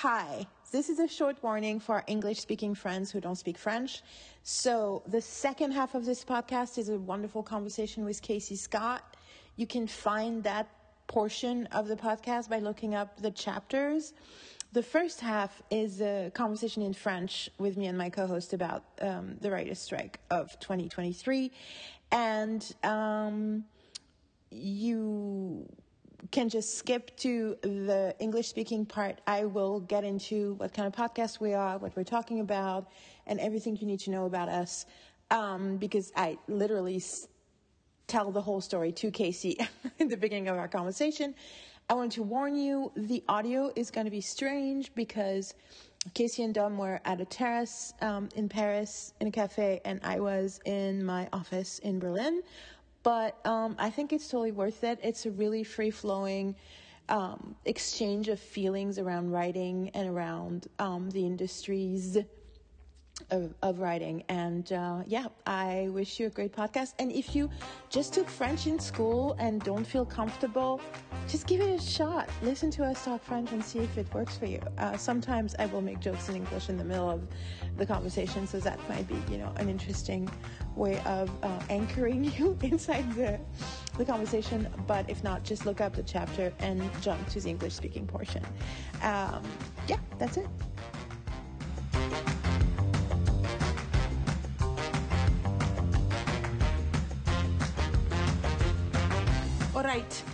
Hi, this is a short warning for English speaking friends who don't speak French. So, the second half of this podcast is a wonderful conversation with KC Scott. You can find that portion of the podcast by looking up the chapters. The first half is a conversation in French with me and my co host about um, the writer's strike of 2023. And um, you can just skip to the English speaking part. I will get into what kind of podcast we are, what we're talking about, and everything you need to know about us. Um, because I literally s- tell the whole story to KC in the beginning of our conversation. I want to warn you the audio is going to be strange because KC and Dom were at a terrace um, in Paris in a cafe, and I was in my office in Berlin but um, I think it's totally worth it. It's a really free flowing um, exchange of feelings around writing and around um, the industries of, of writing. And uh, yeah, I wish you a great podcast. And if you just took French in school and don't feel comfortable, just give it a shot. Listen to us talk French and see if it works for you. Uh, sometimes I will make jokes in English in the middle of the conversation, so that might be, you know, an interesting way of uh, anchoring you inside the the conversation. But if not, just look up the chapter and jump to the English speaking portion. Um, yeah, that's it. Alright.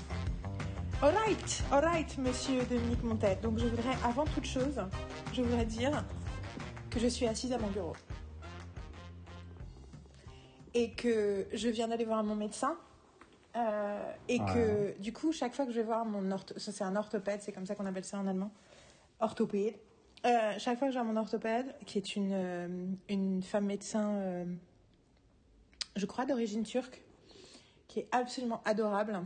Alright, alright, monsieur Dominique Montet. Donc je voudrais, avant toute chose, je voudrais dire que je suis assise à mon bureau. Et que je viens d'aller voir mon médecin. Euh, et que du coup, chaque fois que je vais voir mon ortho... ça, c'est un orthopède, c'est comme ça qu'on appelle ça en allemand. Orthopède. Euh, chaque fois que je vois mon orthopède, qui est une, euh, une femme médecin, je crois d'origine turque, qui est absolument adorable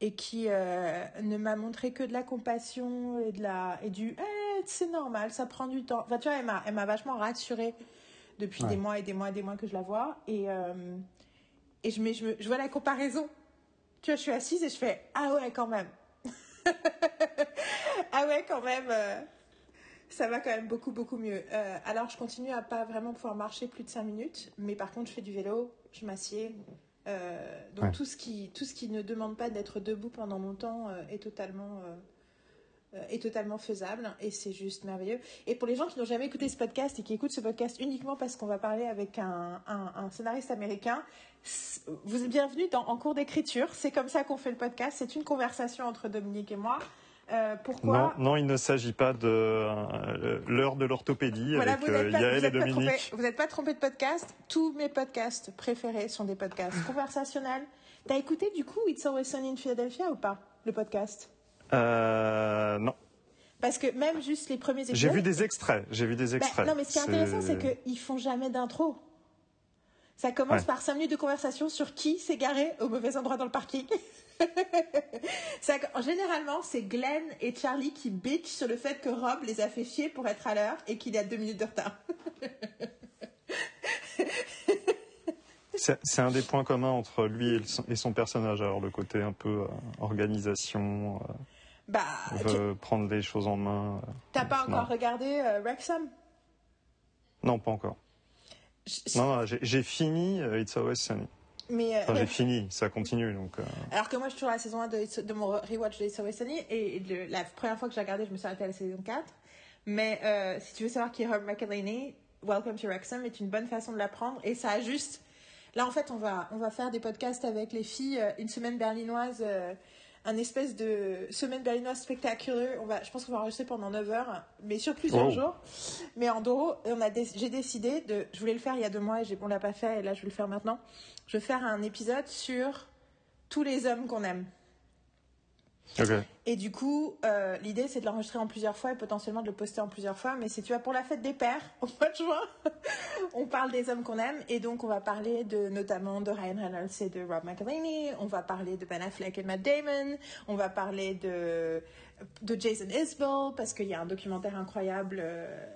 et qui euh, ne m'a montré que de la compassion et de la et du eh, c'est normal ça prend du temps. Enfin tu vois elle m'a elle m'a vachement rassurée depuis Ouais. des mois et des mois et des mois que je la vois. Et euh, et je, mais je, me- je vois la comparaison. Tu vois je suis assise et je fais ah ouais quand même. Ah ouais quand même euh, ça va quand même beaucoup beaucoup mieux. Alors je continue à pas vraiment pouvoir marcher plus de 5 minutes mais par contre je fais du vélo je m'assieds euh, donc Ouais. tout ce qui tout ce qui ne demande pas d'être debout pendant longtemps euh, est totalement euh, euh, est totalement faisable et c'est juste merveilleux. Et pour les gens qui n'ont jamais écouté ce podcast et qui écoutent ce podcast uniquement parce qu'on va parler avec un, un, un scénariste américain, vous êtes bienvenue dans En cours d'écriture. C'est comme ça qu'on fait le podcast. C'est une conversation entre Dominique et moi. Euh, pourquoi Non, non, il ne s'agit pas de euh, l'heure de l'orthopédie Voilà, avec vous n'êtes euh, pas, Yael et trompé, Dominique. vous n'êtes pas trompé de podcast. Tous mes podcasts préférés sont des podcasts conversationnels. T'as écouté du coup It's Always Sunny in Philadelphia ou pas le podcast? Non, Parce que même juste les premiers épisodes. j'ai vu des extraits. J'ai vu des Bah, extraits. non, mais ce qui est intéressant, c'est qu'ils font jamais d'intro. Ça commence Ouais. par 5 minutes de conversation sur qui s'est garé au mauvais endroit dans le parking. Ça- généralement, c'est Glenn et Charlie qui bitch sur le fait que Rob les a fait chier pour être à l'heure et qu'il a deux minutes de retard. C'est un des points communs entre lui et, le- et son personnage. Alors le côté un peu euh, organisation, euh, Bah, tu veut prendre les choses en main. euh, t'as pas encore regardé Wrexham? Non, pas encore. Non, non, j'ai fini euh, It's Always Sunny. Mais, euh, Enfin, j'ai fini, ça continue donc. euh, Alors que moi, je suis toujours à la saison 1 de, de mon rewatch de It's Always Sunny et le- la première fois que j'ai regardé, je me suis arrêtée à la saison 4. Mais euh, si tu veux savoir qui est Herb McElhaney, Welcome to Wrexham est une bonne façon de l'apprendre et ça a juste... Là, en fait, on va, on va faire des podcasts avec les filles, une semaine berlinoise, un espèce de semaine berlinoise spectaculaire. On va, je pense qu'on va enregistrer pendant 9 heures, mais sur plusieurs Oh. jours. Mais en gros, on a dé- j'ai décidé de... Je voulais le faire il y a deux mois et j'ai- on l'a pas fait et là, je vais le faire maintenant. Je vais faire un épisode sur tous les hommes qu'on aime. Et du coup, euh, l'idée c'est de l'enregistrer en plusieurs fois et potentiellement de le poster en plusieurs fois. Mais c'est tu vois pour la fête des pères au mois de juin, on parle des hommes qu'on aime et donc on va parler de notamment de Ryan Reynolds et de Rob McElhenney. On va parler de Ben Affleck et Matt Damon. On va parler de de Jason Isbell parce qu'il y a un documentaire incroyable. euh,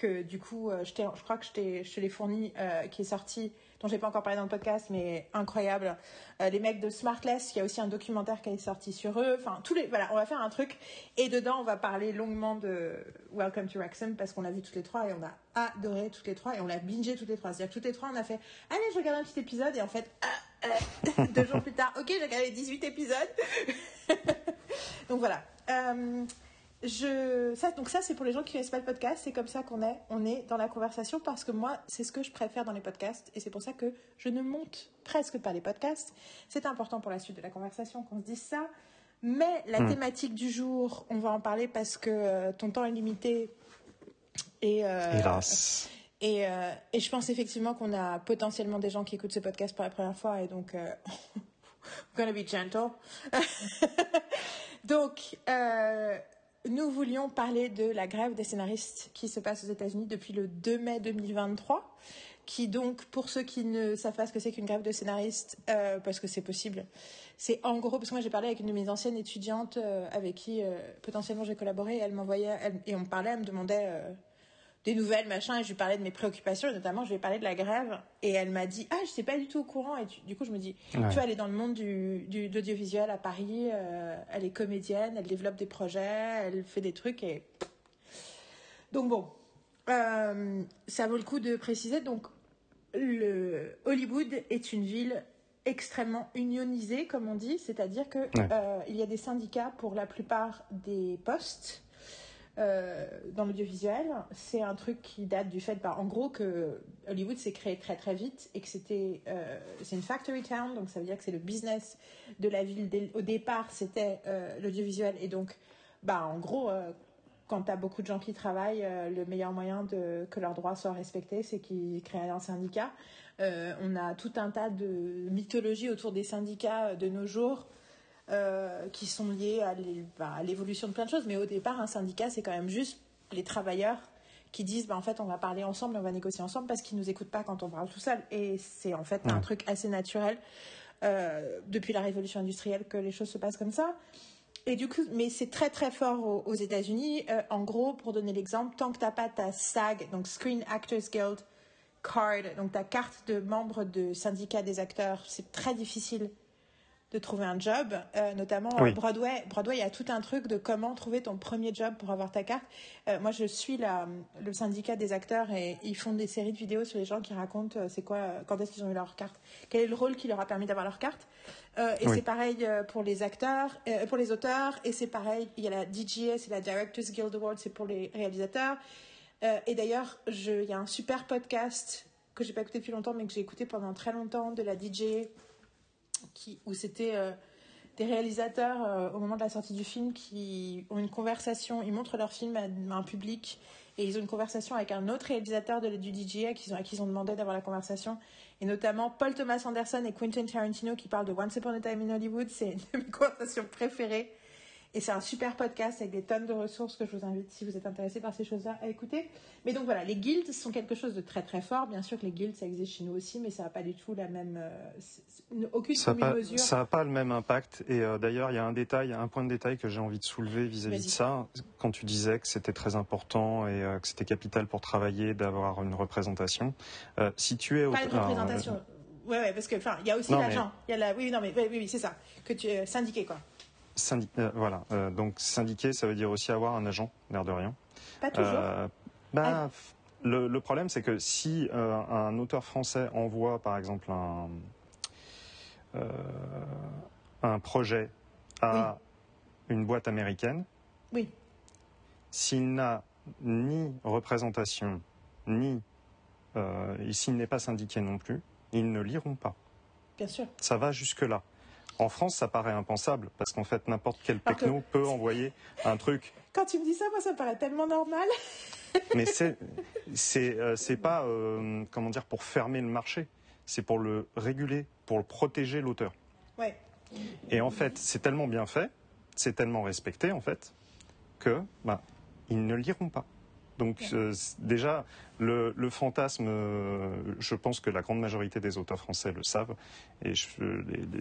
que du coup, euh, je, je crois que je, je te l'ai fourni, euh, qui est sorti, dont j'ai pas encore parlé dans le podcast, mais incroyable. Euh, les mecs de Smartless, il y a aussi un documentaire qui est sorti sur eux. Enfin, tous les, voilà, on va faire un truc. Et dedans, on va parler longuement de Welcome to Wrexham parce qu'on l'a vu toutes les trois et on a adoré toutes les trois et on l'a bingé toutes les trois. C'est-à-dire que toutes les trois, on a fait, allez, je regarde un petit épisode et en fait, ah, euh, deux jours plus tard, ok, j'ai regardé 18 épisodes. donc voilà. Euh, je, ça, donc ça, c'est pour les gens qui connaissent pas le podcast. C'est comme ça qu'on est. On est dans la conversation parce que moi, c'est ce que je préfère dans les podcasts et c'est pour ça que je ne monte presque pas les podcasts. C'est important pour la suite de la conversation qu'on se dise ça. Mais la hmm. thématique du jour, on va en parler parce que euh, ton temps est limité. Et, euh, Hélas. Et, euh, et, je pense effectivement qu'on a potentiellement des gens qui écoutent ce podcast pour la première fois et donc gonna be gentle. donc euh, nous voulions parler de la grève des scénaristes qui se passe aux États-Unis depuis le 2 mai 2023, qui donc, pour ceux qui ne savent pas ce que c'est qu'une grève de scénaristes, euh, parce que c'est possible, c'est en gros, parce que moi j'ai parlé avec une de mes anciennes étudiantes euh, avec qui euh, potentiellement j'ai collaboré, elle m'envoyait, et on parlait, elle me demandait des nouvelles, machin, et je lui parlais de mes préoccupations, et notamment je lui ai parlé de la grève, et elle m'a dit, ah, je sais pas du tout au courant, et du coup je me dis, tu vois, elle est dans le monde du, du d'audiovisuel à Paris, euh, elle est comédienne, elle développe des projets, elle fait des trucs, et... Donc bon, euh, ça vaut le coup de préciser, donc le Hollywood est une ville extrêmement unionisée, comme on dit, c'est-à-dire que euh, il y a des syndicats pour la plupart des postes, euh, dans l'audiovisuel, c'est un truc qui date du fait, bah, en gros, que Hollywood s'est créé très très vite et que c'était, euh, c'est une factory town, donc ça veut dire que c'est le business de la ville. Au départ, c'était euh, l'audiovisuel et donc, bah, en gros, quand tu as beaucoup de gens qui travaillent, le meilleur moyen de que leurs droits soient respectés, c'est qu'ils créent un syndicat. on a tout un tas de mythologies autour des syndicats de nos jours. Euh, qui sont liés bah, à l'évolution de plein de choses. Mais au départ, un syndicat, c'est quand même juste les travailleurs qui disent bah, en fait, on va parler ensemble, on va négocier ensemble parce qu'ils nous écoutent pas quand on parle tout seul. Et c'est en fait un truc assez naturel euh, depuis la révolution industrielle que les choses se passent comme ça. Et du coup, mais c'est très très fort aux, États-Unis. Euh, en gros, pour donner l'exemple, tant que tu n'as pas ta SAG, donc Screen Actors Guild card, donc ta carte de membre de syndicat des acteurs, c'est très difficile de trouver un job, euh, notamment Broadway. Broadway, il y a tout un truc de comment trouver ton premier job pour avoir ta carte. Euh, moi, je suis la, le syndicat des acteurs et ils font des séries de vidéos sur les gens qui racontent euh, c'est quoi, quand est-ce qu'ils ont eu leur carte, quel est le rôle qui leur a permis d'avoir leur carte? et c'est pareil pour les acteurs, pour les auteurs, et c'est pareil. Il y a la DGA, c'est la Directors Guild Award, c'est pour les réalisateurs. et d'ailleurs, il y a un super podcast que j'ai pas écouté depuis longtemps, mais que j'ai écouté pendant très longtemps de la DGA où c'était euh, des réalisateurs euh, au moment de la sortie du film qui ont une conversation, ils montrent leur film à, un public et ils ont une conversation avec un autre réalisateur de, du DJ à qui, ils ont, à qui ils ont demandé d'avoir la conversation. Et notamment Paul Thomas Anderson et Quentin Tarantino qui parlent de Once Upon a Time in Hollywood. C'est une de mes conversations préférées. Et c'est un super podcast avec des tonnes de ressources que je vous invite, si vous êtes intéressé par ces choses-là, à écouter. Mais donc voilà, les guilds sont quelque chose de très très fort. Bien sûr que les guilds, ça existe chez nous aussi, mais ça n'a pas du tout la même. Euh, aucune ça mesure. Ça n'a pas le même impact. Et euh, d'ailleurs, il y a un détail, un point de détail que j'ai envie de soulever vis-à-vis de ça. Quand tu disais que c'était très important et euh, que c'était capital pour travailler d'avoir une représentation. si tu es. Pas une représentation. Ouais, ouais, parce que, enfin, il y a aussi l'agent. Il y a la, oui, non, mais oui, oui, c'est ça. Que tu es syndiqué, quoi. Euh, voilà. Euh, donc syndiqué, ça veut dire aussi avoir un agent, l'air de rien. Pas toujours. Euh, bah, ah. le, problème, c'est que si un auteur français envoie, par exemple, un, un projet à une boîte américaine, oui. s'il n'a ni représentation, ni s'il n'est pas syndiqué non plus, ils ne liront pas. Bien sûr. Ça va jusque-là. En France, ça paraît impensable parce qu'en fait, n'importe quel techno peut envoyer un truc. Quand tu me dis ça, moi, ça me paraît tellement normal. Mais c'est c'est euh, pas euh, comment dire pour fermer le marché, c'est pour le réguler, pour le protéger l'auteur. Ouais. Et en fait, c'est tellement bien fait, c'est tellement respecté en fait que bah, ils ne liront pas. Donc euh, déjà, le, fantasme, euh, je pense que la grande majorité des auteurs français le savent, et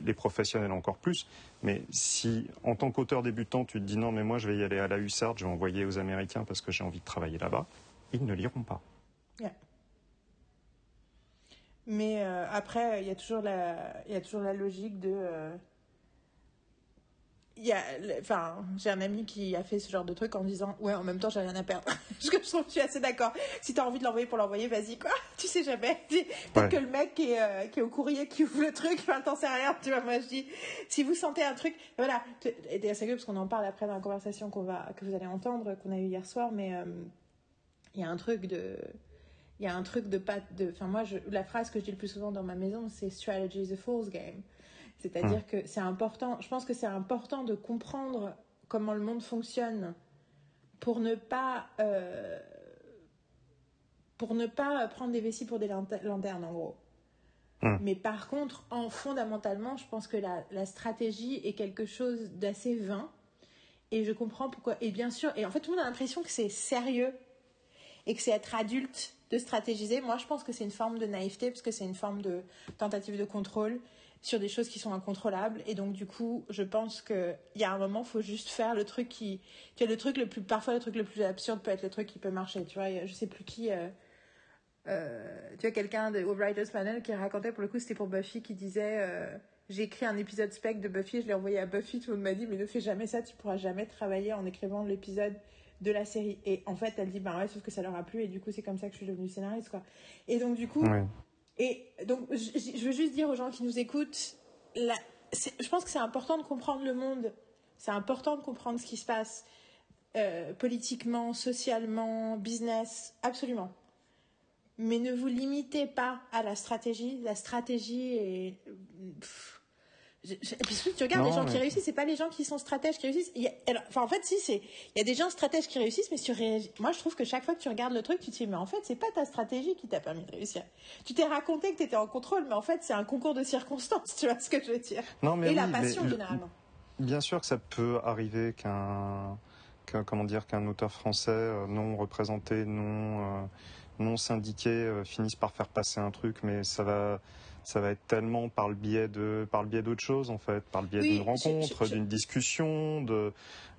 les, professionnels encore plus. Mais si, en tant qu'auteur débutant, tu te dis non, mais moi je vais y aller à la USARD, je vais envoyer aux Américains parce que j'ai envie de travailler là-bas, ils ne liront pas. Mais euh, après, il y a toujours la, il y a toujours la logique de. Il y a, enfin, j'ai un ami qui a fait ce genre de truc en disant ouais, en même temps, j'ai rien à perdre. Parce que je trouve que je suis assez d'accord. Si t'as envie de l'envoyer pour l'envoyer, vas-y quoi. Tu sais jamais. Peut-être Ouais. que le mec qui est, euh, qui est au courrier qui ouvre le truc, enfin, t'en sais rien. Tu vois, moi je dis, si vous sentez un truc, voilà. Et c'est parce qu'on en parle après dans la conversation qu'on va, que vous allez entendre, qu'on a eu hier soir, mais euh, il y a un truc de il y a un truc de pas de enfin moi je, la phrase que je dis le plus souvent dans ma maison c'est strategy is a fool's game c'est-à-dire que c'est important je pense que c'est important de comprendre comment le monde fonctionne pour ne pas euh, pour ne pas prendre des vessies pour des lante- lanternes en gros Hmm. mais par contre en fondamentalement je pense que la, la stratégie est quelque chose d'assez vain et je comprends pourquoi et bien sûr et en fait tout le monde a l'impression que c'est sérieux et que c'est être adulte de stratégiser. Moi, je pense que c'est une forme de naïveté parce que c'est une forme de tentative de contrôle sur des choses qui sont incontrôlables. Et donc, du coup, je pense qu'il y a un moment, il faut juste faire le truc qui. Tu vois, le truc le plus. Parfois, le truc le plus absurde peut être le truc qui peut marcher. Tu vois, je sais plus qui. euh, euh, tu vois, quelqu'un de- au Writers Panel qui racontait, pour le coup, c'était pour Buffy, qui disait. euh, j'ai écrit un épisode spec de Buffy, je l'ai envoyé à Buffy, tout le monde m'a dit, mais ne fais jamais ça, tu pourras jamais travailler en écrivant l'épisode de la série. Et en fait, elle dit, bah ouais, sauf que ça leur a plu, et du coup, c'est comme ça que je suis devenue scénariste, quoi. Et donc, du coup. Et donc, je, veux juste dire aux gens qui nous écoutent, je pense que c'est important de comprendre le monde, c'est important de comprendre ce qui se passe euh, politiquement, socialement, business, absolument. Mais ne vous limitez pas à la stratégie. La stratégie est. je- je- et puis tu regardes Non, les gens qui mais- réussissent, c'est pas les gens qui sont stratèges qui réussissent. Il y a- alors, enfin, en fait, si, c'est. Il y a des gens stratèges qui réussissent, mais sur moi, je trouve que chaque fois que tu regardes le truc, tu te dis, mais en fait, c'est pas ta stratégie qui t'a permis de réussir. Tu t'es raconté que tu étais en contrôle, mais en fait, c'est un concours de circonstances, tu vois ce que je veux dire? Non, mais Et la oui, mais passion, le- généralement. Bien sûr que ça peut arriver qu'un qu'un- comment dire qu'un auteur français euh, non représenté, non euh, non syndiqué euh, finisse par faire passer un truc, mais ça va ça va être tellement par le biais de par le biais d'autre chose en fait, par le biais Oui, d'une rencontre, d'une discussion, de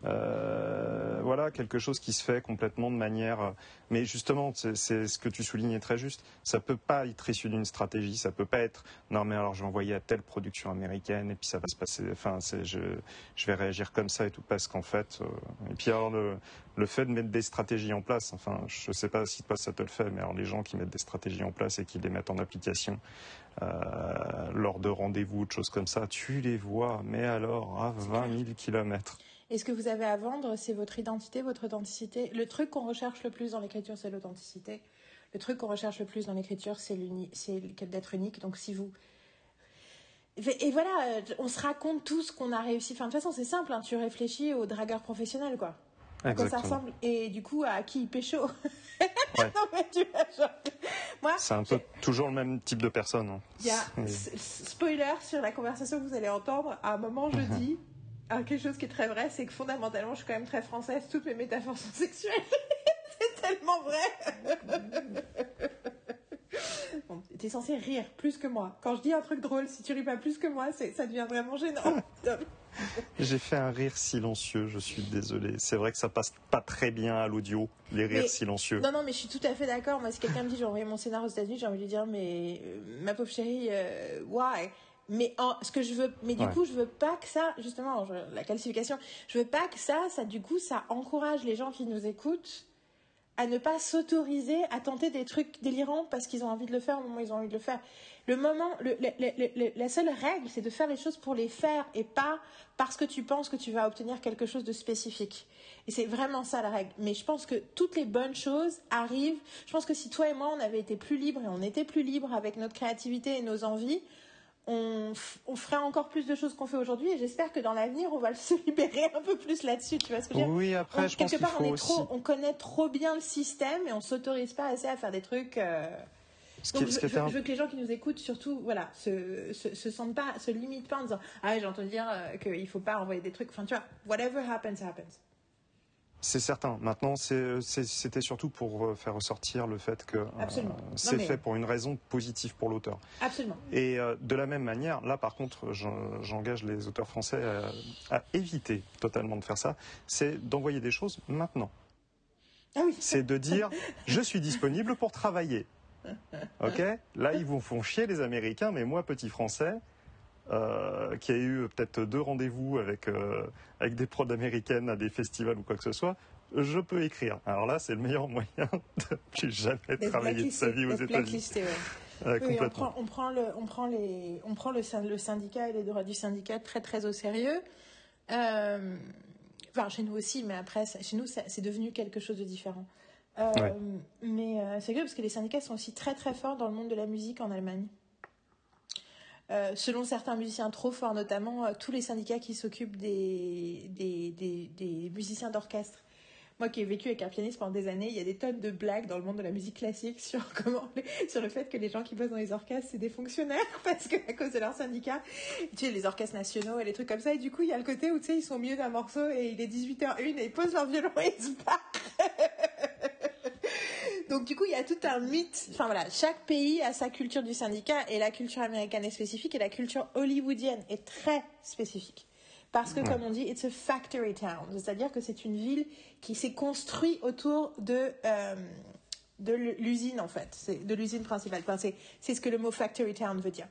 euh, voilà quelque chose qui se fait complètement de manière. Mais justement, c'est ce que tu soulignes est très juste. Ça peut pas être issu d'une stratégie, ça peut pas être non mais alors je vais envoyer à telle production américaine et puis ça va se passer. Enfin, c'est je je vais réagir comme ça et tout parce qu'en fait. euh, et puis alors le le fait de mettre des stratégies en place. Enfin, je sais pas si toi ça te le fait, mais alors les gens qui mettent des stratégies en place et qui les mettent en application lors de rendez-vous, de choses comme ça, tu les vois, mais alors à 20 000 kilomètres. Et ce que vous avez à vendre, c'est votre identité, votre authenticité. Le truc qu'on recherche le plus dans l'écriture, c'est l'authenticité. Le truc qu'on recherche le plus dans l'écriture, c'est d'être unique. Donc si vous... Et voilà, euh, on se raconte tout ce qu'on a réussi. Enfin, de toute façon, c'est simple. hein, tu réfléchis au dragueur professionnel, quoi. À quoi ça ressemble Et du coup, à qui il pécho Ouais. Non, mais tu vois, genre... Moi, C'est un peu toujours le même type de personne. hein. il y a spoiler sur la conversation que vous allez entendre. À un moment, je dis ah, quelque chose qui est très vrai, c'est que fondamentalement, je suis quand même très française. Toutes mes métaphores sont sexuelles. c'est tellement vrai. Bon, T'es censé rire plus que moi. Quand je dis un truc drôle, si tu ris pas plus que moi, c'est ça devient vraiment gênant. J'ai fait un rire silencieux, je suis désolé. C'est vrai que ça passe pas très bien à l'audio, les rires Mais- silencieux. Non, non, mais je suis tout à fait d'accord. Moi, si quelqu'un me dit j'ai envoyé mon scénario aux États-Unis, j'ai envie de lui dire mais euh, ma pauvre chérie, euh, why? Mais en, ce que je veux, mais du Ouais. coup, je veux pas que ça, justement, je- la qualification, je veux pas que ça, ça du coup, ça encourage les gens qui nous écoutent à ne pas s'autoriser à tenter des trucs délirants parce qu'ils ont envie de le faire au moment où ils ont envie de le faire. Le moment, la seule règle, c'est de faire les choses pour les faire et pas parce que tu penses que tu vas obtenir quelque chose de spécifique. Et c'est vraiment ça la règle. Mais je pense que toutes les bonnes choses arrivent. Je pense que si toi et moi, on avait été plus libres et on était plus libres avec notre créativité et nos envies, on, on ferait encore plus de choses qu'on fait aujourd'hui. Et j'espère que dans l'avenir, on va se libérer un peu plus là-dessus. Tu vois ce que je veux dire? Oui, après, on- je pense quelque part, on, est aussi. trop, on connaît trop bien le système et on s'autorise pas assez à faire des trucs. euh, Donc, je, veux que les gens qui nous écoutent, surtout, voilà, se, se, se sentent pas, se limitent pas en disant Ah, j'ai entendu dire euh, qu'il faut pas envoyer des trucs. Enfin, tu vois, whatever happens, happens. C'est certain. Maintenant, c'était surtout pour euh, faire ressortir le fait que euh, c'est mais- fait pour une raison positive pour l'auteur. Absolument. Et euh, de la même manière, là par contre, j'en- j'engage les auteurs français à, à éviter totalement de faire ça, c'est d'envoyer des choses maintenant. Ah oui. C'est de dire, je suis disponible pour travailler. Ok? Là, ils vous font chier les Américains, mais moi, petit Français, euh, qui a eu peut-être deux rendez-vous avec, euh, avec des prods américaines à des festivals ou quoi que ce soit, je peux écrire. Alors là, c'est le meilleur moyen de plus jamais travailler de sa vie aux États-Unis. Euh, oui, on prend, on prend, le, on prend, les, on prend le, le, syndicat et les droits du syndicat très très au sérieux. Euh, enfin, chez nous aussi, mais après, chez nous, c'est devenu quelque chose de différent. Euh, mais c'est vrai parce que les syndicats sont aussi très très forts dans le monde de la musique en Allemagne. Selon certains musiciens trop forts, notamment tous les syndicats qui s'occupent des musiciens d'orchestre moi qui ai vécu avec un pianiste pendant des années, il y a des tonnes de blagues dans le monde de la musique classique sur comment, sur le fait que les gens qui bossent dans les orchestres, c'est des fonctionnaires parce que à cause de leur syndicat, tu sais, les orchestres nationaux et les trucs comme ça. Et du coup, il y a le côté où, tu sais, ils sont au milieu d'un morceau et il est 18h01 et ils posent leur violon et ils se barrent. Donc du coup, il y a tout un mythe. Enfin voilà, chaque pays a sa culture du syndicat et la culture américaine est spécifique et la culture hollywoodienne est très spécifique. Parce que, comme on dit, it's a factory town. C'est-à-dire que c'est une ville qui s'est construite autour de, euh, de l'usine, en fait. C'est de l'usine principale. Enfin, c'est ce que le mot factory town veut dire.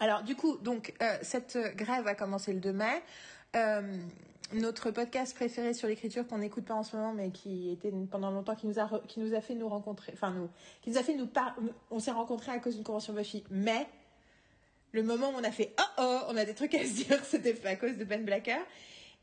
Alors, du coup, donc, euh, cette grève a commencé le 2 mai. Euh, notre podcast préféré sur l'écriture qu'on n'écoute pas en ce moment, mais qui était pendant longtemps, qui nous a, qui nous a fait nous rencontrer, enfin nous, qui nous a fait nous par, on s'est rencontrés à cause d'une convention Buffy, mais le moment où on a fait oh oh, on a des trucs à se dire, c'était à cause de Ben Blacker.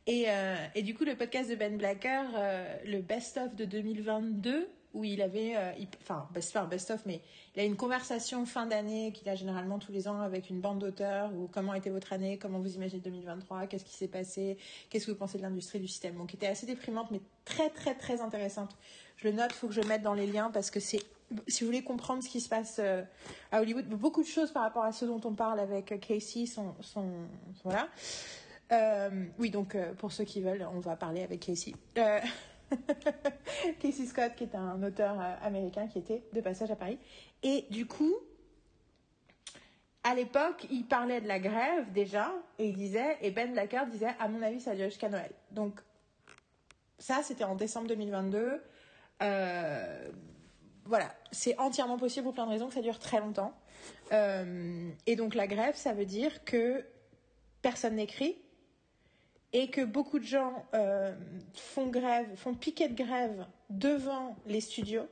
Et, euh, et du coup, le podcast de Ben Blacker, euh, le best-of de 2022, où il avait, euh, enfin, best, enfin, best-of, mais il a une conversation fin d'année qu'il a généralement tous les ans avec une bande d'auteurs, ou comment était votre année, comment vous imaginez 2023, qu'est-ce qui s'est passé, qu'est-ce que vous pensez de l'industrie du système. Donc, qui était assez déprimante, mais très, très, très intéressante. Je le note, faut que je le mette dans les liens parce que c'est si vous voulez comprendre ce qui se passe euh, à Hollywood, beaucoup de choses par rapport à ce dont on parle avec euh, Casey sont, sont, là. Euh, oui, donc pour ceux qui veulent, on va parler avec Casey. Casey Scott, qui est un auteur américain qui était de passage à Paris. Et du coup, à l'époque, il parlait de la grève déjà, et il disait, et Ben Blacker disait, à mon avis, ça dure jusqu'à Noël. Donc, ça, c'était en décembre 2022. Euh, voilà, c'est entièrement possible pour plein de raisons que ça dure très longtemps. Euh, et donc la grève, ça veut dire que personne n'écrit et que beaucoup de gens euh, font grève, font piquet de grève devant les studios.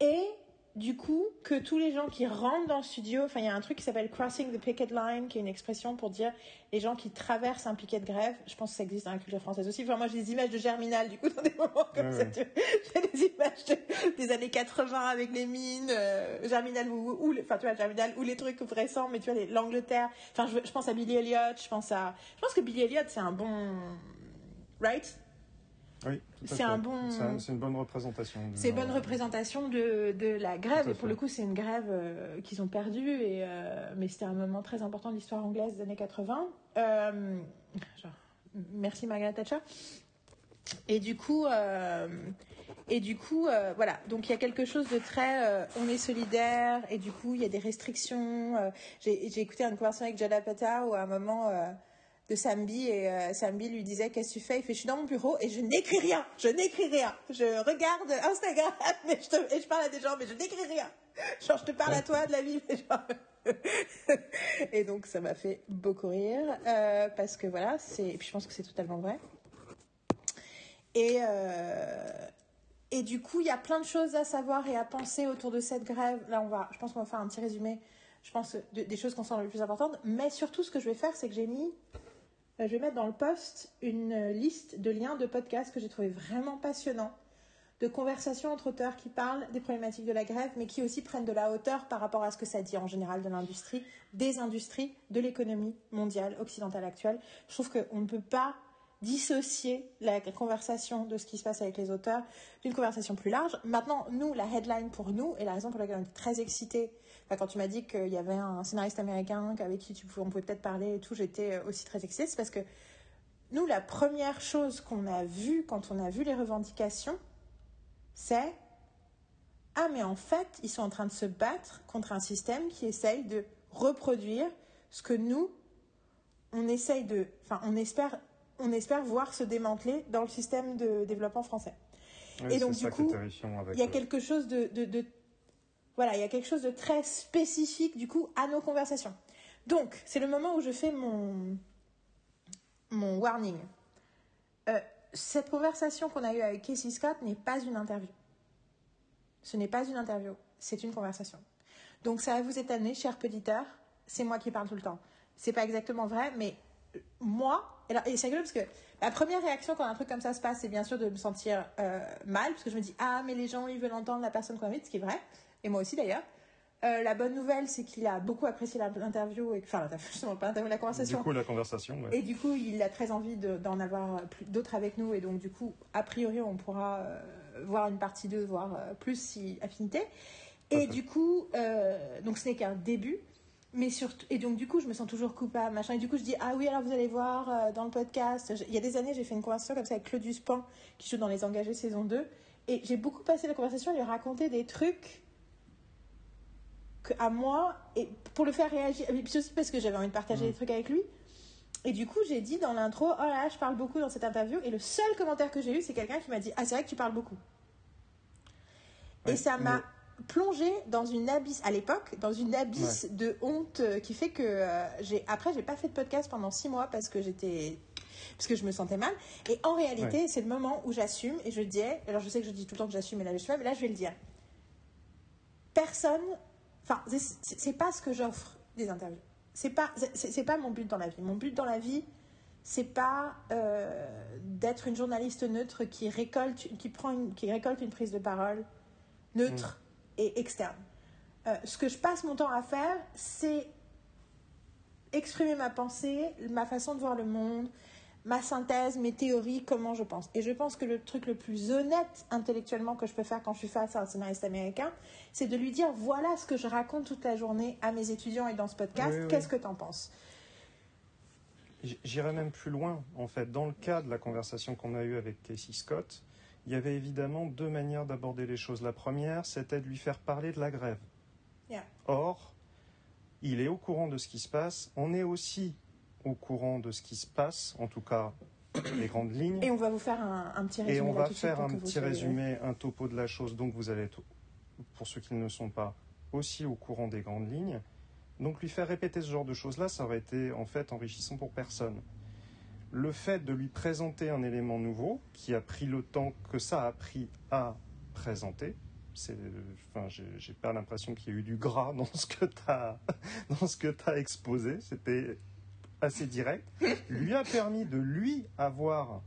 Et du coup, que tous les gens qui rentrent dans le studio, enfin, il y a un truc qui s'appelle crossing the picket line, qui est une expression pour dire les gens qui traversent un piquet de grève. Je pense que ça existe dans la culture française aussi. Enfin, moi, j'ai des images de Germinal, du coup, dans des moments comme ça. J'ai des images des années 80 avec les mines, euh, Germinal ou, ou, enfin, tu vois, Germinal ou les trucs récents, mais tu vois, l'Angleterre. Enfin, je, je pense à Billy Elliot, je pense à, je pense que Billy Elliot, c'est un bon, right? Oui, c'est un bon. C'est une bonne représentation. C'est une bonne représentation de, de la grève. Et pour le coup, c'est une grève euh, qu'ils ont perdue. Et, euh, mais c'était un moment très important de l'histoire anglaise des années 80. Euh, genre, merci Margaret Thatcher. Et du coup, et du coup, voilà. Donc il y a quelque chose de très, on est solidaire. Et du coup, il y a des restrictions. J'ai écouté une conversation avec Jada Pata où à un moment de Sambi et euh, Sambi lui disait qu'est-ce que tu fais? Il fait je suis dans mon bureau et je n'écris rien, je n'écris rien. Je regarde Instagram mais je et je parle à des gens mais je n'écris rien. Genre je te parle à toi de la vie. et donc ça m'a fait beaucoup rire euh, parce que voilà c'est et puis je pense que c'est totalement vrai. Et euh, et du coup il y a plein de choses à savoir et à penser autour de cette grève. Là on va, je pense qu'on va faire un petit résumé. Je pense des choses qu'on sent les plus importantes, mais surtout ce que je vais faire, c'est que j'ai mis je vais mettre dans le post une liste de liens de podcasts que j'ai trouvé vraiment passionnants, de conversations entre auteurs qui parlent des problématiques de la grève, mais qui aussi prennent de la hauteur par rapport à ce que ça dit en général de l'industrie, des industries, de l'économie mondiale, occidentale actuelle. Je trouve qu'on ne peut pas dissocier la conversation de ce qui se passe avec les auteurs d'une conversation plus large. Maintenant, nous, la headline pour nous, et la raison pour laquelle on est très excités, quand tu m'as dit qu'il y avait un scénariste américain avec qui tu pouvais, on pouvait peut-être parler et tout, j'étais aussi très excitée, c'est parce que nous, la première chose qu'on a vue quand on a vu les revendications, c'est ah mais en fait, ils sont en train de se battre contre un système qui essaye de reproduire ce que nous, on essaye de, enfin, on espère on espère voir se démanteler dans le système de développement français. et donc, du coup, il y a quelque chose de, voilà, il y a quelque chose de très spécifique du coup à nos conversations. Donc, c'est le moment où je fais mon, mon warning. Euh, cette conversation qu'on a eue avec Casey Scott n'est pas une interview. Ce n'est pas une interview, c'est une conversation. Donc ça va vous étonner, cher auditeur, c'est moi qui parle tout le temps. C'est pas exactement vrai, mais moi, et c'est rigolo parce que la première réaction quand un truc comme ça se passe, c'est bien sûr de me sentir euh, mal, parce que je me dis, ah, mais les gens, ils veulent entendre la personne qu'on invite, ce qui est vrai, et moi aussi d'ailleurs. Euh, la bonne nouvelle, c'est qu'il a beaucoup apprécié l'interview, enfin, justement, pas l'interview, la conversation. Du coup, la conversation, Et du coup, il a très envie d'en avoir d'autres avec nous, et donc, du coup, a priori, on pourra euh, voir une partie 2, voir plus si affinité. Et du coup, donc ce n'est qu'un début. Mais surtout, et donc du coup, je me sens toujours coupable, machin. Et du coup, je dis ah oui, alors vous allez voir euh, dans le podcast. Il y a des années, j'ai fait une conversation comme ça avec Claudius Pan, qui joue dans Les Engagés saison 2. Et j'ai beaucoup passé la conversation à lui raconter des trucs à moi, et pour le faire réagir. Et puis aussi parce que j'avais envie de partager mm. des trucs avec lui. Et du coup, j'ai dit dans l'intro, oh là, je parle beaucoup dans cette interview. Et le seul commentaire que j'ai eu, c'est quelqu'un qui m'a dit, ah, c'est vrai que tu parles beaucoup. et ça m'a plongé dans une abysse à l'époque dans une abysse de honte euh, qui fait que euh, j'ai après j'ai pas fait de podcast pendant six mois parce que j'étais parce que je me sentais mal et en réalité c'est le moment où j'assume et je dis alors je sais que je dis tout le temps que j'assume et là je suis mais là je vais le dire personne enfin c'est pas ce que j'offre des interviews. C'est pas c'est pas mon but dans la vie. Mon but dans la vie c'est pas euh, d'être une journaliste neutre qui récolte qui prend qui récolte une prise de parole neutre et externe. Euh, ce que je passe mon temps à faire, c'est exprimer ma pensée, ma façon de voir le monde, ma synthèse, mes théories, comment je pense. Et je pense que le truc le plus honnête intellectuellement que je peux faire quand je suis face à un scénariste américain, c'est de lui dire voilà ce que je raconte toute la journée à mes étudiants et dans ce podcast, qu'est-ce que tu en penses J'irai même plus loin, en fait. Dans le cas de la conversation qu'on a eue avec Casey Scott, il y avait évidemment deux manières d'aborder les choses. La première, c'était de lui faire parler de la grève. Or, il est au courant de ce qui se passe. On est aussi au courant de ce qui se passe, en tout cas les grandes lignes. Et on va vous faire un, petit résumé. Et on va faire un petit résumé, un topo de la chose. Donc vous allez être, pour ceux qui ne sont pas, aussi au courant des grandes lignes. Donc lui faire répéter ce genre de choses-là, ça aurait été en fait enrichissant pour personne le fait de lui présenter un élément nouveau, qui a pris le temps que ça a pris à présenter, c'est, enfin, j'ai pas l'impression qu'il y ait eu du gras dans ce que tu as, dans ce que as exposé. C'était assez direct. Lui a permis de lui avoir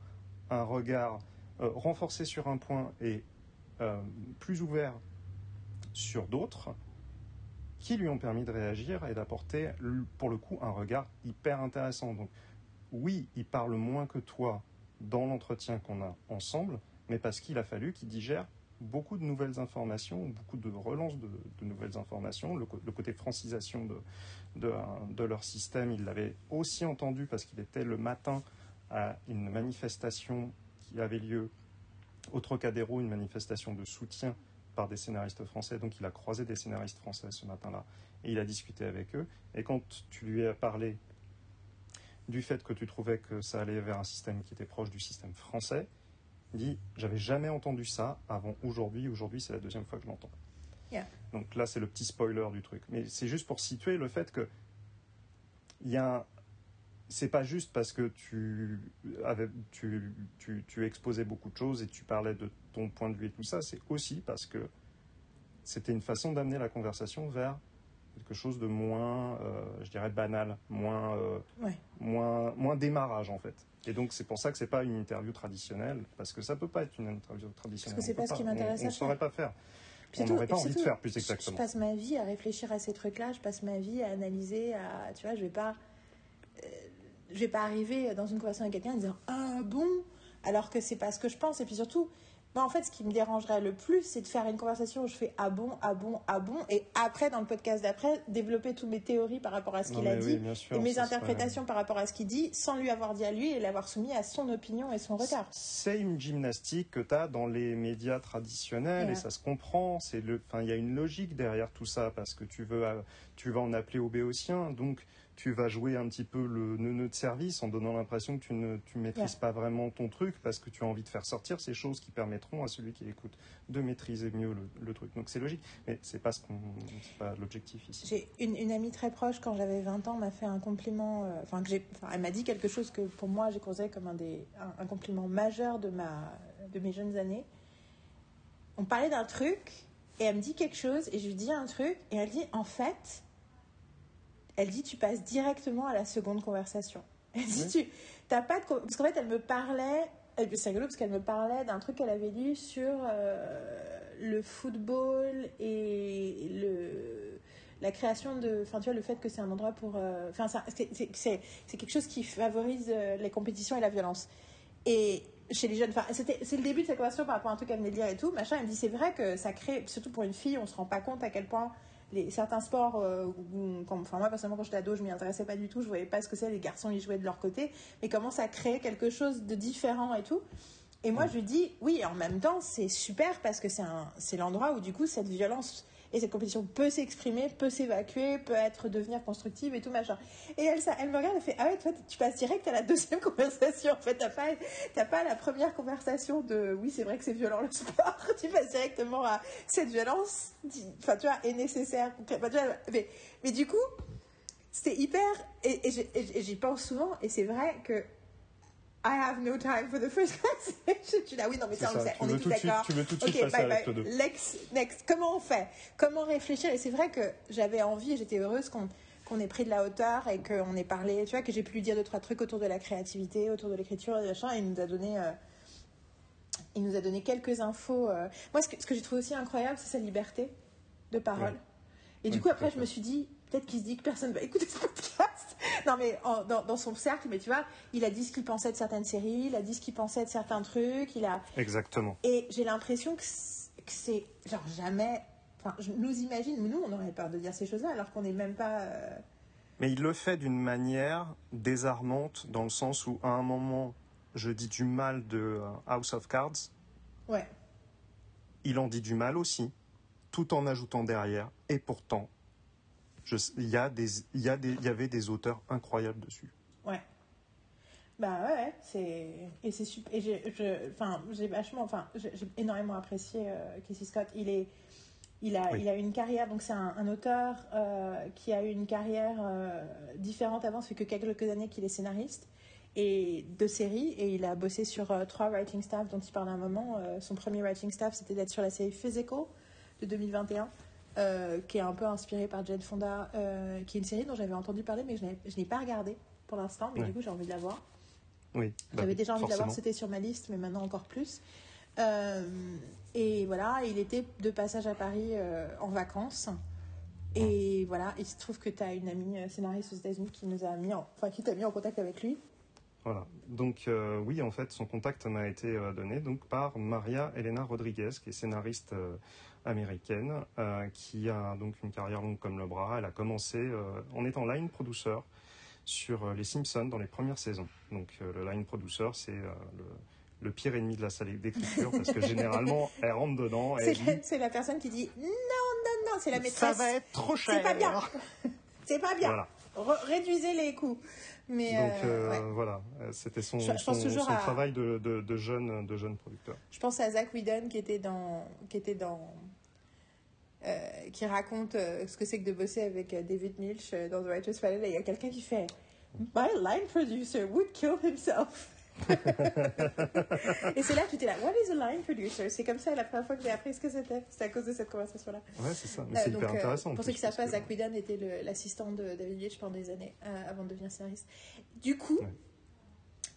un regard euh, renforcé sur un point et euh, plus ouvert sur d'autres qui lui ont permis de réagir et d'apporter pour le coup un regard hyper intéressant. Donc oui, il parle moins que toi dans l'entretien qu'on a ensemble, mais parce qu'il a fallu qu'il digère beaucoup de nouvelles informations, beaucoup de relances de, nouvelles informations. Le, côté francisation de, leur système, il l'avait aussi entendu parce qu'il était le matin à une manifestation qui avait lieu au Trocadéro, une manifestation de soutien par des scénaristes français. Donc il a croisé des scénaristes français ce matin-là et il a discuté avec eux. Et quand tu lui as parlé du fait que tu trouvais que ça allait vers un système qui était proche du système français, dit j'avais jamais entendu ça avant aujourd'hui. Aujourd'hui, c'est la deuxième fois que je l'entends. Donc là, c'est le petit spoiler du truc. Mais c'est juste pour situer le fait que il y a c'est pas juste parce que tu, avais, tu, tu, tu, exposais beaucoup de choses et tu parlais de ton point de vue et tout ça, c'est aussi parce que c'était une façon d'amener la conversation vers quelque chose de moins, euh, je dirais, banal, moins, euh, moins, moins démarrage en fait. Et donc c'est pour ça que c'est pas une interview traditionnelle, parce que ça peut pas être une interview traditionnelle. Parce que c'est pas, ce qui m'intéresse. On ne saurait pas faire. on n'aurait pas envie de faire plus exactement. Je passe ma vie à réfléchir à ces trucs-là, je passe ma vie à analyser, à, tu vois, je vais pas, euh, je vais pas arriver dans une conversation avec quelqu'un en disant ah bon, alors que c'est pas ce que je pense. Et puis surtout, moi, en fait, ce qui me dérangerait le plus, c'est de faire une conversation où je fais ah bon, ah bon, ah bon, et après, dans le podcast d'après, développer toutes mes théories par rapport à ce qu'il a dit et mes interprétations par rapport à ce qu'il dit, sans lui avoir dit à lui et l'avoir soumis à son opinion et son regard. C'est une gymnastique que tu as dans les médias traditionnels et ça se comprend. C'est le, enfin, il y a une logique derrière tout ça parce que tu veux, tu vas en appeler aux béotiens, donc tu vas jouer un petit peu le neuneu de service en donnant l'impression que tu ne tu maîtrises pas vraiment ton truc parce que tu as envie de faire sortir ces choses qui permettront à celui qui écoute de maîtriser mieux le, truc. Donc c'est logique, mais c'est pas ce qu'on, pas l'objectif ici. J'ai une, une, amie très proche quand j'avais 20 ans m'a fait un compliment, euh, enfin que j'ai, elle m'a dit quelque chose que pour moi j'ai considéré comme un des un, compliment majeur de ma de mes jeunes années. On parlait d'un truc et elle me dit quelque chose et je lui dis un truc et elle dit en fait elle dit tu passes directement à la seconde conversation. Elle dit tu t'as pas de parce qu'en fait elle me parlait c'est rigolo parce qu'elle me parlait d'un truc qu'elle avait lu sur euh, le football et le la création de enfin tu vois le fait que c'est un endroit pour euh, enfin c'est quelque chose qui favorise euh, les compétitions et la violence. Et chez les jeunes enfin c'est le début de cette conversation par rapport à un truc qu'elle venait de lire et tout machin. Elle me dit c'est vrai que ça crée surtout pour une fille on se rend pas compte à quel point les, certains sports, euh, enfin moi personnellement quand j'étais ado, je m'y intéressais pas du tout, je voyais pas ce que c'est, les garçons ils jouaient de leur côté, mais comment ça crée quelque chose de différent et tout. Et moi je lui dis, oui, en même temps c'est super parce que c'est l'endroit où du coup cette violence et cette compétition peut s'exprimer, peut s'évacuer, peut être devenir constructive et tout machin. Et elle, ça, elle me regarde, elle fait ah ouais tu passes direct à la deuxième conversation. En fait t'as pas t'as pas la première conversation de oui c'est vrai que c'est violent le sport. tu passes directement à cette violence, enfin tu vois est nécessaire. mais, mais du coup c'est hyper et j'y pense souvent et c'est vrai que I have no time for the first conversation. tu oui, non, mais ça, on, sait, on est tous d'accord. Tu veux tout de suite okay, bye, bye. Next, next. Comment on fait? Comment réfléchir? Et c'est vrai que j'avais envie et j'étais heureuse qu'on qu'on ait pris de la hauteur et qu'on ait parlé, tu vois, que j'ai pu lui dire deux, trois trucs autour de la créativité, autour de l'écriture et machin, et il nous a donné... Euh, il nous a donné quelques infos. Euh. Moi, ce que, ce que j'ai trouvé aussi incroyable, c'est sa liberté de parole. Et du coup, après, je me suis dit, peut-être qu'il se dit que personne va écouter ce podcast. non, mais dans, dans, son cercle, mais tu vois, il a dit ce qu'il pensait de certaines séries, il a dit ce qu'il pensait de certains trucs, il a. Exactement. Et j'ai l'impression que c'est genre jamais. Enfin, je nous imagine, nous, on aurait peur de dire ces choses-là alors qu'on n'est même pas. Euh, mais il le fait d'une manière désarmante, dans le sens où, à un moment, je dis du mal de euh, House of Cards. Ouais. Il en dit du mal aussi, tout en ajoutant derrière, et pourtant, il y, a des, il, y a des, il y avait des auteurs incroyables dessus. Ouais. Bah ouais, c'est et c'est super. Et j'ai, enfin, j'ai vachement, enfin, j'ai énormément apprécié euh, Casey Scott. Il est, il a, il a une carrière. Donc c'est un, auteur euh, qui a eu une carrière euh, différente avant. Ça fait que quelques années qu'il est scénariste et de séries et il a bossé sur trois writing staff dont il parle à un moment. son premier writing staff, c'était d'être sur la série Physical de 2021. Euh, qui est un peu inspiré par Jane Fonda, euh, qui est une série dont j'avais entendu parler, mais je n'ai pas regardé pour l'instant, mais du coup j'ai envie de la voir. Oui. Bah j'avais déjà envie de la voir, c'était sur ma liste, mais maintenant encore plus. Euh, et voilà, il était de passage à Paris en vacances. Et voilà, il se trouve que tu as une amie scénariste aux États-Unis qui nous a mis enfin qui t'a mis en contact avec lui. Voilà. Donc oui, en fait, son contact m'a été donné donc par Maria Elena Rodriguez, qui est scénariste américaine euh, qui a donc une carrière longue comme le bras. Elle a commencé euh, en étant line producer sur euh, Les Simpsons dans les premières saisons. Donc le line producer, c'est le, pire ennemi de la salle d'écriture parce que généralement elle rentre dedans. C'est la, personne qui dit non, non, non, c'est la maîtresse. Ça va être trop cher. C'est pas bien. c'est pas bien. réduisez les coûts. Mais Donc voilà, c'était son, son, travail de, de, de, jeune, de jeune producteur. Je pense à Zach Whedon qui était dans, qui était dans euh, qui raconte euh, ce que c'est que de bosser avec euh, David Milch dans The Writer's Panel. il y a quelqu'un qui fait My line producer would kill himself. et c'est là que tu étais là, What is a line producer? C'est comme ça la première fois que j'ai appris ce que c'était. C'était à cause de cette conversation-là. Ouais, c'est ça. c'est hyper intéressant. pour ceux qui savent pas, Zach Whedon était l'assistant de David Milch pendant des années avant de devenir scénariste. Du coup,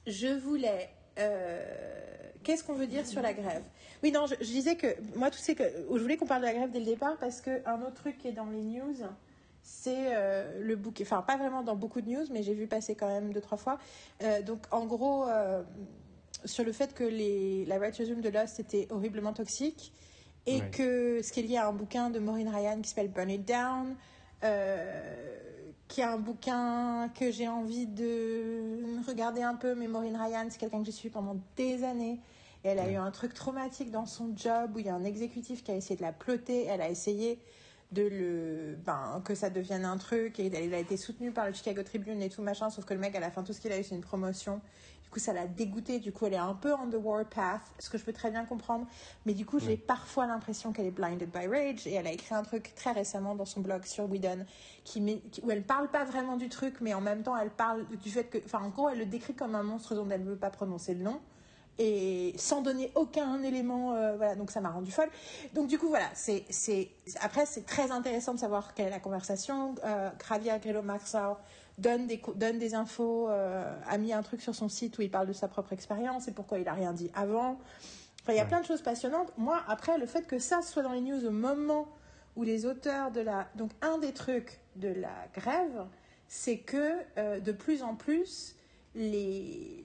je voulais qu'est-ce qu'on veut dire sur la grève? Oui, non, je, disais que moi, tout c'est que je voulais qu'on parle de la grève dès le départ parce qu'un autre truc qui est dans les news, c'est euh, le bouquet. Enfin, pas vraiment dans beaucoup de news, mais j'ai vu passer quand même deux, trois fois. Euh, donc, en gros, euh, sur le fait que les, la writer's room de Lost était horriblement toxique et que ce qui est lié à un bouquin de Maureen Ryan qui s'appelle Burn It Down qui est un bouquin que j'ai envie de regarder un peu. Mais Maureen Ryan, c'est quelqu'un que j'ai suivi pendant des années. Et elle a eu un truc traumatique dans son job où il y a un exécutif qui a essayé de la ploter. Elle a essayé de le ben, que ça devienne un truc et il a été soutenu par le Chicago Tribune et tout machin sauf que le mec à la fin tout ce qu'il a eu c'est une promotion coup ça l'a dégoûté du coup elle est un peu on the warpath ce que je peux très bien comprendre. Mais du coup j'ai parfois l'impression qu'elle est blinded by rage. Et elle a écrit un truc très récemment dans son blog sur Whedon qui, met, où elle parle pas vraiment du truc mais en même temps elle parle du fait que enfin en gros elle le décrit comme un monstre dont elle ne veut pas prononcer le nom. Et sans donner aucun élément euh, voilà. Donc ça m'a rendu folle. Donc du coup voilà. C'est c'est après c'est très intéressant de savoir quelle est la conversation. Euh, Javier Grillo Marxau donne des donne des infos euh, a mis un truc sur son site où il parle de sa propre expérience et pourquoi il a rien dit avant. Enfin il y a plein de choses passionnantes. Moi après le fait que ça soit dans les news au moment où les auteurs de la donc un des trucs de la grève c'est que euh, de plus en plus les,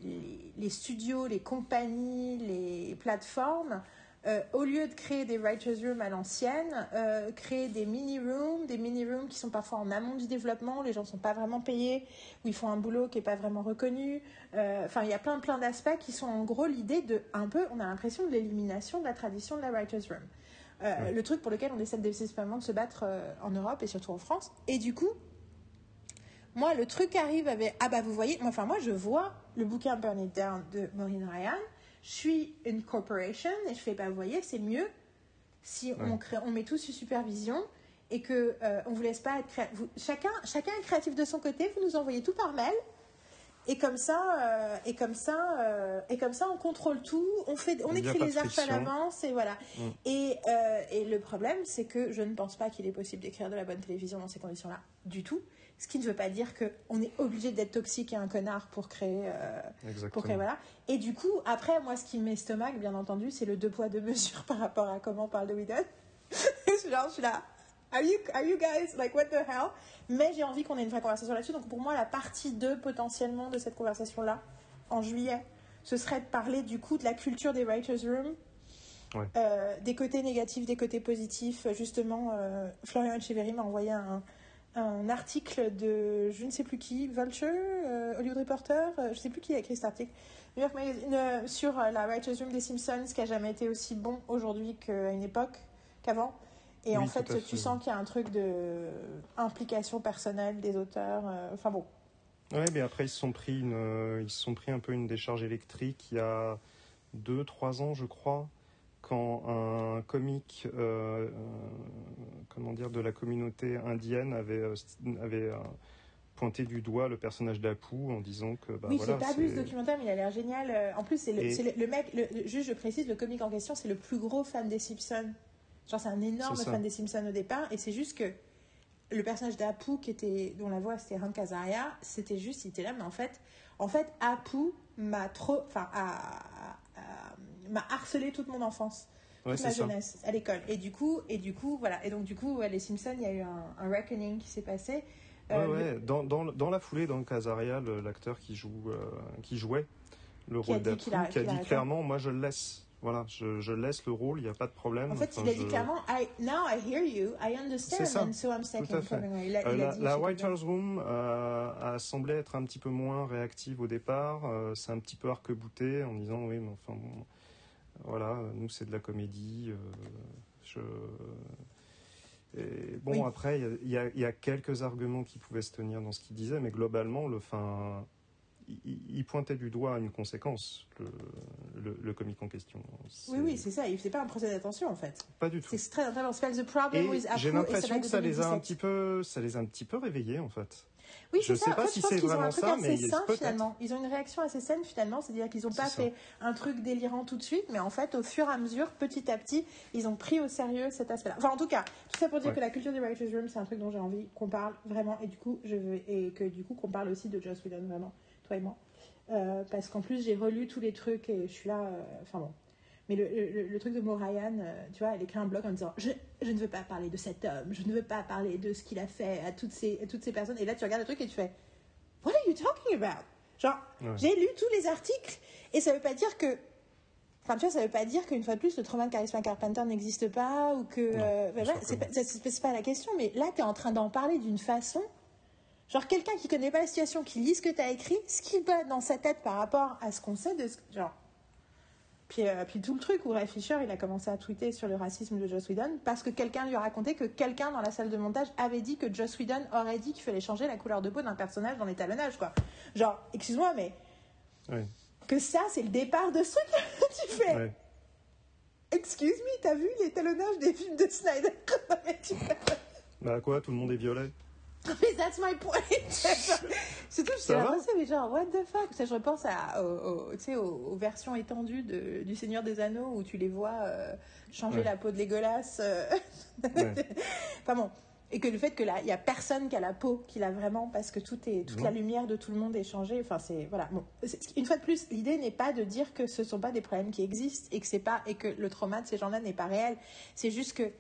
les, studios, les compagnies, les plateformes, euh, au lieu de créer des writers' rooms à l'ancienne, euh, créer des mini-rooms, des mini-rooms qui sont parfois en amont du développement, les gens ne sont pas vraiment payés, où ils font un boulot qui n'est pas vraiment reconnu. Euh, enfin, il y a plein, plein d'aspects qui sont en gros l'idée de, un peu, on a l'impression de l'élimination de la tradition de la writers' room. Le truc pour lequel on essaie désespérément de se battre en Europe et surtout en France. Et du coup, moi, le truc arrive avec. Ah bah vous voyez, moi, enfin, moi, je vois le bouquin Burn It Down de Maureen Ryan. Je suis une corporation et je fais, bah vous voyez, c'est mieux si on, crée, on met tout sous supervision et que euh, on vous laisse pas être créatif. Chacun, chacun est créatif de son côté. Vous nous envoyez tout par mail. Et comme ça, euh, et comme ça, euh, et comme ça, on contrôle tout. On fait, on écrit les arches à l'avance et voilà. Mm. Et, et le problème, c'est que je ne pense pas qu'il est possible d'écrire de la bonne télévision dans ces conditions-là du tout. Ce qui ne veut pas dire qu'on est obligé d'être toxique et un connard pour créer, euh, pour créer voilà. Et du coup, après, moi, ce qui m'estomaque, bien entendu, c'est le deux poids deux mesures par rapport à comment on parle de Whedon. Genre, je suis là. Are you, are you guys like what the hell? Mais j'ai envie qu'on ait une vraie conversation là-dessus. Donc pour moi, la partie 2 potentiellement de cette conversation-là, en juillet, ce serait de parler du coup de la culture des writers' room, euh, des côtés négatifs, des côtés positifs. Justement, euh, Florian Echeverry m'a envoyé un, un article de je ne sais plus qui, Vulture, euh, Hollywood Reporter, euh, je ne sais plus qui a écrit cet article, New York Magazine, euh, sur la Writers Room des Simpsons, qui a jamais été aussi bon aujourd'hui qu'à une époque, qu'avant. Et en fait, tu sens qu'il y a un truc de implication personnelle des auteurs. Enfin bon. Ouais, mais après ils se sont pris une, ils se sont pris un peu une décharge électrique il y a deux, trois ans, je crois quand un comique euh, euh, comment dire, de la communauté indienne avait, euh, avait pointé du doigt le personnage d'Apu en disant que. Bah, oui, j'ai pas vu ce documentaire, mais il a l'air génial. En plus, c'est le, mec, le, juste je précise, le comique en question, c'est le plus gros fan des Simpsons. Genre, c'est un énorme fan des Simpsons au départ, et c'est juste que le personnage d'Apu, qui était, dont la voix c'était Hank Azaria, c'était juste, il était là, mais en fait, en fait, Apu m'a trop, enfin, m'a harcelé toute mon enfance. toute ma jeunesse à l'école. Et du coup et du coup voilà. Et donc du coup les Simpsons il y a eu un, reckoning qui s'est passé. Euh, ouais, Dans, dans, dans, la foulée dans Casaria l'acteur qui joue euh, qui jouait le rôle d'Apu qui a, dit clairement moi je le laisse. Voilà, je, je, laisse le rôle, il n'y a pas de problème. En fait, il a dit clairement, I, now I hear you, I understand, and so I'm Il a, euh, la, la Writer's Room euh, a semblé être un petit peu moins réactive au départ. Euh, c'est un petit peu arc-bouté en disant, oui, mais enfin, bon, voilà, nous c'est de la comédie. je... Et bon, après, il y, y, a quelques arguments qui pouvaient se tenir dans ce qu'il disait, mais globalement, le, fin, il, pointait du doigt une conséquence, le, le, comique en question. Oui, oui, c'est ça. Il faisait pas un procès d'attention, en fait. Pas du tout. C'est très intéressant. The problem J'ai l'impression que ça les a un petit peu, ça les a un petit peu réveillés, en fait. Oui, c'est ça. sais pas si c'est vraiment ça, mais sain, finalement. Ils ont une réaction assez saine finalement, c'est-à-dire qu'ils n'ont pas fait un truc délirant tout de suite, mais en fait, au fur et à mesure, petit à petit, ils ont pris au sérieux cet aspect-là. Enfin, en tout cas, tout ça pour dire que la culture du writers' room, c'est un truc dont j'ai envie qu'on parle vraiment, et du coup, je veux et que du coup, qu'on parle aussi de Joss Whedon vraiment toi et moi. Euh, parce qu'en plus, j'ai relu tous les trucs et je suis là. Euh, enfin bon. Mais le, le, truc de Morayan, euh, tu vois, elle écrit un blog en disant je, je, ne veux pas parler de cet homme, je ne veux pas parler de ce qu'il a fait à toutes, ces, toutes ces personnes. Et là, tu regardes le truc et tu fais What are you talking about? Genre, j'ai lu tous les articles et ça veut pas dire que. Enfin, tu vois, ça veut pas dire qu'une fois de plus, le trauma de Charisma Carpenter n'existe pas ou que. c'est pas, pas, la question, mais là, tu es en train d'en parler d'une façon Genre quelqu'un qui connaît pas la situation, qui lit ce que tu as écrit, ce qui va dans sa tête par rapport à ce qu'on sait de ce... Genre... Puis, euh, puis tout le truc où Ray Fisher, il a commencé à tweeter sur le racisme de Joss Whedon parce que quelqu'un lui a raconté que quelqu'un dans la salle de montage avait dit que Joss Whedon aurait dit qu'il fallait changer la couleur de peau d'un personnage dans l'étalonnage, quoi. Genre, excuse-moi, mais Oui. que ça, c'est le départ de ce truc. tu fais, Ouais. excuse me, t'as vu l'étalonnage des films de Snyder? Bah quoi, tout le monde est violet mais that's my point. Surtout, je suis pensé, mais genre, what the fuck? Ça, Je repense à, tu sais, aux, versions étendues de, du Seigneur des Anneaux où tu les vois euh, changer Ouais. la peau de Legolas. euh, Ouais. Enfin bon. Et que le fait que là, il n'y a personne qui a la peau qu'il a vraiment parce que tout est, toute la lumière de tout le monde est changée. Enfin, c'est voilà. Bon, une fois de plus, l'idée n'est pas de dire que ce sont pas des problèmes qui existent et que c'est pas et que le trauma de ces gens-là n'est pas réel. C'est juste que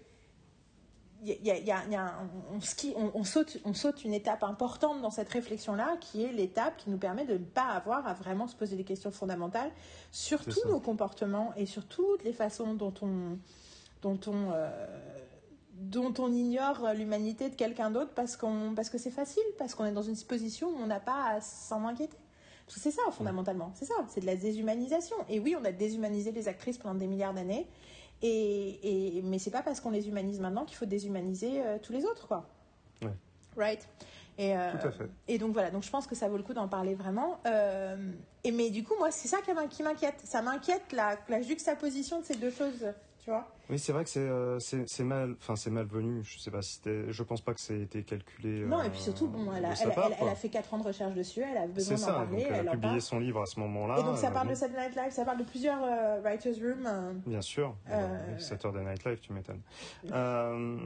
y a- il y a- il y a un- on, skie- on- on saute, on saute une étape importante dans cette réflexion-là, qui est l'étape qui nous permet de ne pas avoir à vraiment se poser des questions fondamentales sur tous ça. nos comportements et sur toutes les façons dont on, dont on, euh, dont on ignore l'humanité de quelqu'un d'autre parce, qu'on, parce que c'est facile, parce qu'on est dans une position où on n'a pas à s'en inquiéter. Parce que c'est ça, fondamentalement. C'est ça, c'est de la déshumanisation. Et oui, on a déshumanisé les actrices pendant des milliards d'années. Et, et, mais c'est pas parce qu'on les humanise maintenant qu'il faut déshumaniser euh, tous les autres, quoi. Ouais. Right. Et, euh, Tout à fait. et donc voilà, donc je pense que ça vaut le coup d'en parler vraiment. Euh, et mais du coup, moi, c'est ça qui m'in- qui m'inquiète. Ça m'inquiète la, la juxtaposition de ces deux choses, tu vois. Oui, c'est vrai que c'est euh, c'est mal, enfin c'est malvenu. Je sais pas si je pense pas que ça ait été calculé. Non, euh, et puis surtout, bon, elle a, de sa elle, part, elle- elle quoi. a fait 4 ans de recherche dessus, elle a besoin d'en parler, donc, elle elle a publié son livre à ce moment-là. Et donc ça euh, parle de Saturday Night Live, ça parle de plusieurs euh, writers' room. euh, Bien sûr. Euh, Euh, Saturday Night Live, tu m'étonnes. Euh,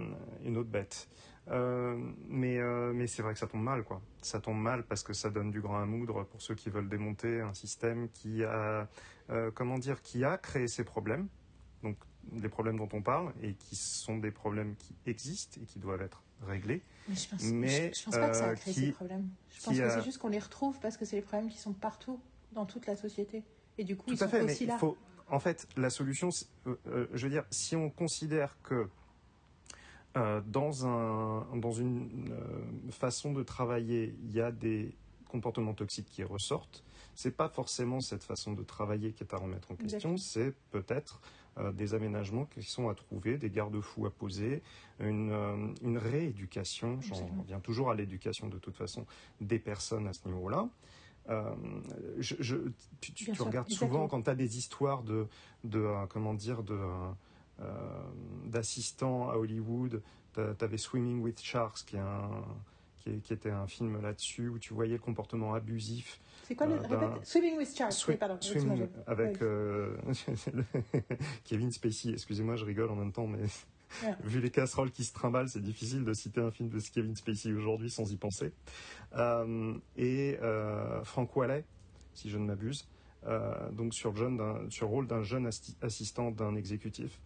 une autre bête. Euh, mais euh, mais c'est vrai que ça tombe mal, quoi. Ça tombe mal parce que ça donne du grain à moudre pour ceux qui veulent démonter un système qui a, euh, comment dire, qui a créé ces problèmes. Les problèmes dont on parle et qui sont des problèmes qui existent et qui doivent être réglés. Mais je pense, Mais, je, je pense pas que ça a euh, créé qui- ces problèmes. Je pense que c'est juste qu'on les retrouve parce que c'est les problèmes qui sont partout dans toute la société. Et du coup, Tout ils sont fait, aussi là. faut. En fait, la solution, euh, euh, je veux dire, si on considère que euh, dans, un, dans une façon de travailler, il y a des comportements toxiques qui ressortent, c'est pas forcément cette façon de travailler qui est à remettre en question, c'est peut-être des aménagements qui sont à trouver, des garde-fous à poser, une, euh, une rééducation, j'en reviens toujours à l'éducation de toute façon, des personnes à ce niveau-là. Euh, je, je- tu, sûr, regardes souvent quand tu as des histoires de, de euh, comment dire, de, euh, euh, d'assistants à Hollywood. Tu avais Swimming with Sharks, qui, est un, qui, était un film là-dessus, où tu voyais le comportement abusif. C'est quoi le. euh, répète Swimming with Sharks. Swi- oui, pardon. swim excuse-moi, j'ai- avec oui. euh, Kevin Spacey. Excusez-moi, je rigole en même temps, mais Ouais. vu les casseroles qui se trimballent, c'est difficile de citer un film de Kevin Spacey aujourd'hui sans y penser. Euh, et euh, Frank Wallet, si je ne m'abuse, donc sur, le sur rôle d'un jeune assistant d'un exécutif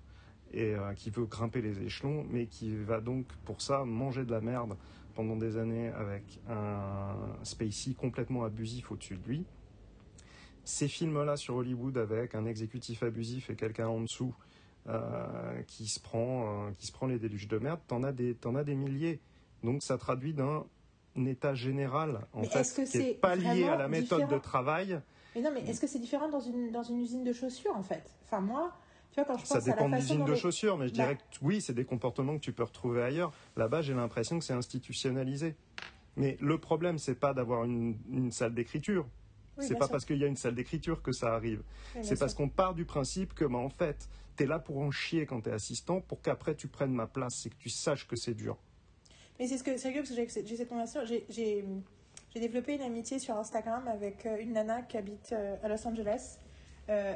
et euh, qui veut grimper les échelons, mais qui va donc pour ça manger de la merde pendant des années avec un Spacey complètement abusif au-dessus de lui. Ces films-là sur Hollywood avec un exécutif abusif et quelqu'un en dessous euh, qui se prend, euh, qui se prend les déluges de merde, t'en as des, t'en as des milliers. Donc ça traduit d'un état général en Mais fait que qui est pas lié à la méthode différent de travail. Mais non, mais est-ce que c'est différent dans une, dans une usine de chaussures, en fait? Enfin, moi, tu vois, quand je Ça pense à dépend la de façon l'usine dont de les- chaussures, mais je Bah. dirais que oui, c'est des comportements que tu peux retrouver ailleurs. Là-bas, j'ai l'impression que c'est institutionnalisé. Mais le problème, c'est pas d'avoir une, une salle d'écriture. Oui, c'est pas sûr. parce qu'il y a une salle d'écriture que ça arrive. Oui, C'est parce qu'on part du principe que, bah, en fait, t'es là pour en chier quand t'es assistant, pour qu'après tu prennes ma place, c'est que tu saches que c'est dur. Mais c'est ce que c'est rigolo parce que j'ai cette conversation. J'ai développé une amitié sur Instagram avec euh, une nana qui habite euh, à Los Angeles. Euh,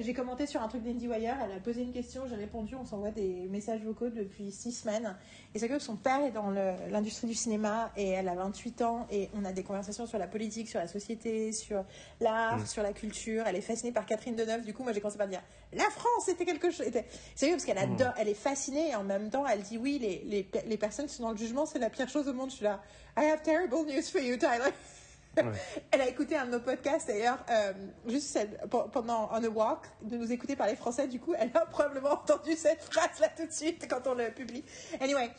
j'ai commenté sur un truc d'IndieWire, elle a posé une question, j'ai répondu, on s'envoie des messages vocaux depuis six semaines. Et c'est que son père est dans l'industrie du cinéma et elle a 28 ans et on a des conversations sur la politique, sur la société, sur l'art, Mm. sur la culture. Elle est fascinée par Catherine Deneuve. Du coup, moi j'ai commencé par dire la France c'était quelque chose. était- C'est parce qu'elle adore, elle est fascinée et en même temps elle dit oui, les, les, les personnes qui sont dans le jugement c'est la pire chose au monde. Je suis là, I have terrible news for you, Tyler. Ouais. Elle a écouté un de nos podcasts d'ailleurs, euh, juste celle- pendant On a Walk, de nous écouter parler français. Du coup, elle a probablement entendu cette phrase là tout de suite quand on le publie. Anyway,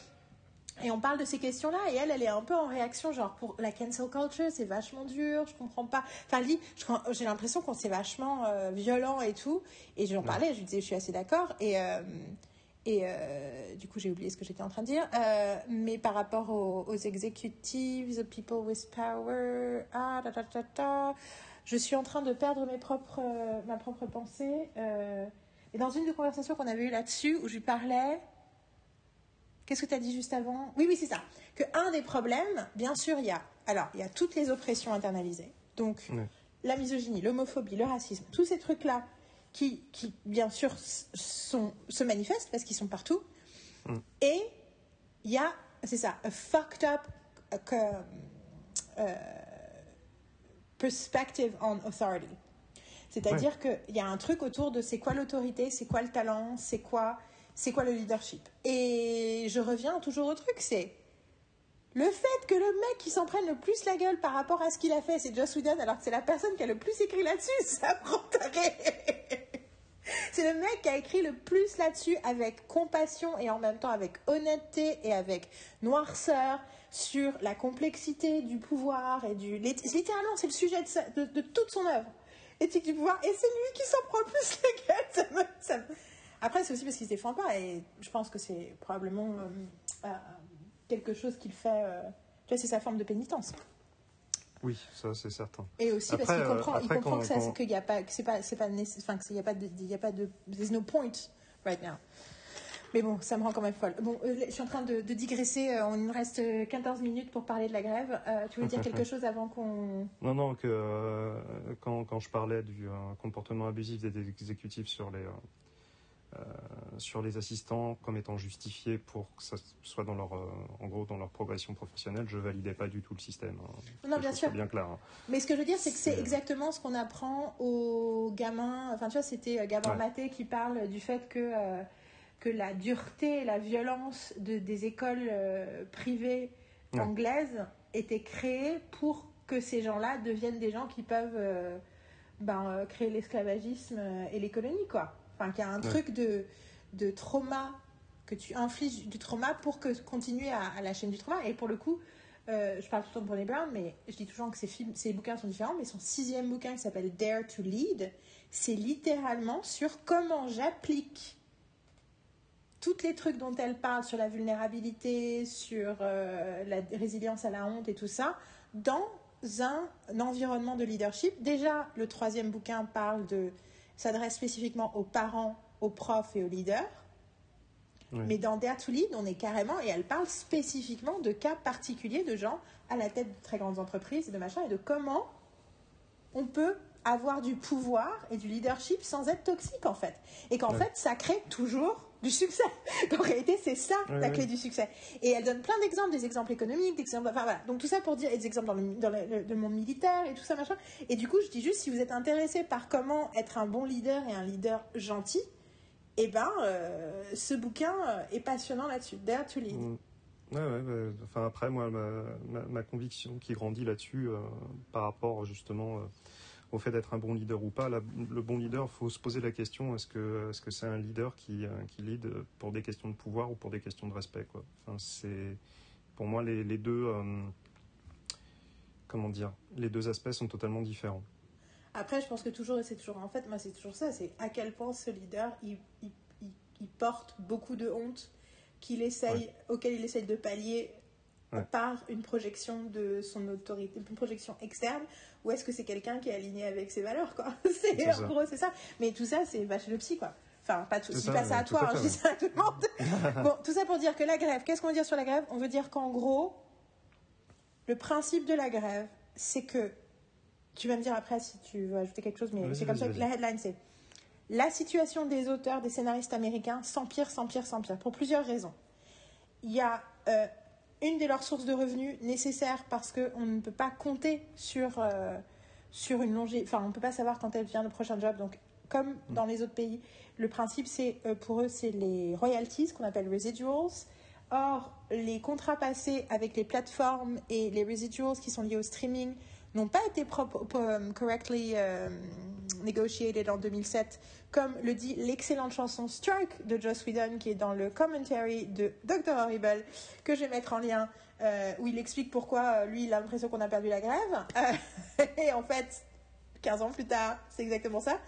Et on parle de ces questions-là, et elle, elle est un peu en réaction, genre pour la cancel culture, c'est vachement dur, je comprends pas. Enfin, Lee, je- j'ai l'impression qu'on s'est vachement euh, violent et tout. Et j'en parlais, je lui disais, je suis assez d'accord. Et, euh, et euh, du coup, j'ai oublié ce que j'étais en train de dire. Euh, mais par rapport aux, aux executives, the people with power, ah, ta, ta, ta, ta, je suis en train de perdre mes propres, euh, ma propre pensée. euh, et dans une des conversations qu'on avait eues là-dessus, où je lui parlais. Qu'est-ce que tu as dit juste avant? Oui, oui, c'est ça. Que un des problèmes, bien sûr, il y a. Alors, il y a toutes les oppressions internalisées. Donc, la misogynie, l'homophobie, le racisme, tous ces trucs-là qui, qui, bien sûr, sont, se manifestent parce qu'ils sont partout. Et il y a, c'est ça, a fucked up euh, euh, perspective on authority. C'est-à-dire qu'il y a un truc autour de c'est quoi l'autorité, c'est quoi le talent, c'est quoi, c'est quoi le leadership. Et je reviens toujours au truc, c'est le fait que le mec qui s'en prenne le plus la gueule par rapport à ce qu'il a fait, c'est Joss Whedon, alors que c'est la personne qui a le plus écrit là-dessus, ça prend taré. C'est le mec qui a écrit le plus là-dessus avec compassion et en même temps avec honnêteté et avec noirceur sur la complexité du pouvoir et du... lit- Littéralement, c'est le sujet de, toute son œuvre. Éthique du pouvoir. Et c'est lui qui s'en prend le plus la gueule. Après, c'est aussi parce qu'il se défend pas et je pense que c'est probablement euh, euh, quelque chose qu'il fait... euh, Tu vois, c'est sa forme de pénitence. Oui, ça c'est certain. Et aussi parce qu'il euh, comprend, il après, comprend quand- que ça, quand- qu'il y a pas, que c'est pas, c'est pas, enfin, qu'il y a pas de, il y a pas de, there's no point right now. Mais bon, ça me rend quand même folle. Bon, euh, je suis en train de, de digresser. euh, Il nous reste euh, 14 minutes pour parler de la grève. Euh, tu veux dire quelque chose avant qu'on. Non, non, que euh, quand, quand je parlais du euh, comportement abusif des exécutifs sur les, sur les assistants comme étant justifié pour que ça soit dans leur, euh, en gros, dans leur progression professionnelle, je validais pas du tout le système. hein. Non, bien sûr. bien clair. hein. Mais ce que je veux dire, c'est que c'est C'est- exactement ce qu'on apprend aux gamins. Enfin, tu vois, c'était euh, Gabor Ouais. Maté qui parle du fait que, euh, que la dureté et la violence de, des écoles euh, privées Ouais. anglaises étaient créées pour que ces gens-là deviennent des gens qui peuvent euh, ben, euh, créer l'esclavagisme euh, et les colonies, quoi. Enfin, qu'il y a un Ouais. truc de, de trauma, que tu infliges du trauma pour que continuer à, à la chaîne du trauma. Et pour le coup, euh, je parle tout le temps de Brené Brown, mais je dis toujours que ses, films, ses bouquins sont différents, mais son sixième bouquin qui s'appelle Dare to Lead, c'est littéralement sur comment j'applique tous les trucs dont elle parle sur la vulnérabilité, sur euh, la résilience à la honte et tout ça, dans un, environnement de leadership. Déjà, le troisième bouquin parle de s'adresse spécifiquement aux parents, aux profs et aux leaders. Oui. Mais dans Dare to Lead, on est carrément, et elle parle spécifiquement de cas particuliers de gens à la tête de très grandes entreprises et de machin, et de comment on peut avoir du pouvoir et du leadership sans être toxique en fait. Et qu'en Ouais. fait, ça crée toujours du succès. En réalité, c'est ça la clé du succès. Et elle donne plein d'exemples, des exemples économiques, des exemples, enfin voilà. Donc tout ça pour dire, et des exemples dans le, dans le- monde militaire et tout ça machin. Et du coup, je dis juste, si vous êtes intéressé par comment être un bon leader et un leader gentil, eh ben, euh, ce bouquin euh, est passionnant là-dessus. Dare to lead. Mm. Ouais, ouais, ouais. Enfin, après, moi, ma, ma- ma conviction qui grandit là-dessus, euh, par rapport justement au fait d'être un bon leader ou pas, la- le bon leader, il faut se poser la question est-ce que est-ce que c'est un leader qui, euh, qui lead pour des questions de pouvoir ou pour des questions de respect quoi. Enfin, c'est pour moi les, les deux euh, comment dire les deux aspects sont totalement différents. Après, je pense que toujours, c'est toujours, en fait, moi, c'est toujours ça, c'est à quel point ce leader, il, il, il- il porte beaucoup de honte qu'il essaye, auquel il essaye de pallier Ouais. par une projection de son autorité, une projection externe, ou est-ce que c'est quelqu'un qui est aligné avec ses valeurs, quoi C'est en gros, c'est ça. Mais tout ça, c'est vache le psy, quoi. Enfin, pas tout, dis ça, pas ça à tout toi, hein, je dis ça à tout le monde. bon, tout ça pour dire que la grève, qu'est-ce qu'on veut dire sur la grève? On veut dire qu'en gros, le principe de la grève, c'est que tu vas me dire après si tu veux ajouter quelque chose, mais c'est comme ça que la headline c'est la situation des auteurs, des scénaristes américains s'empire, s'empire, s'empire, pour plusieurs raisons. Il y a euh, une de leurs sources de revenus nécessaires parce qu'on ne peut pas compter sur, euh, sur une longévité, enfin on ne peut pas savoir quand elle vient le prochain job, donc comme dans les autres pays, le principe c'est euh, pour eux c'est les royalties qu'on appelle residuals. Or, les contrats passés avec les plateformes et les residuals qui sont liés au streaming n'ont pas été correctly euh, negotiated en 2007, comme le dit l'excellente chanson Strike de Joss Whedon, qui est dans le commentary de Dr. Horrible, que je vais mettre en lien, euh, où il explique pourquoi lui, il a l'impression qu'on a perdu la grève. et en fait, 15 ans plus tard, c'est exactement ça.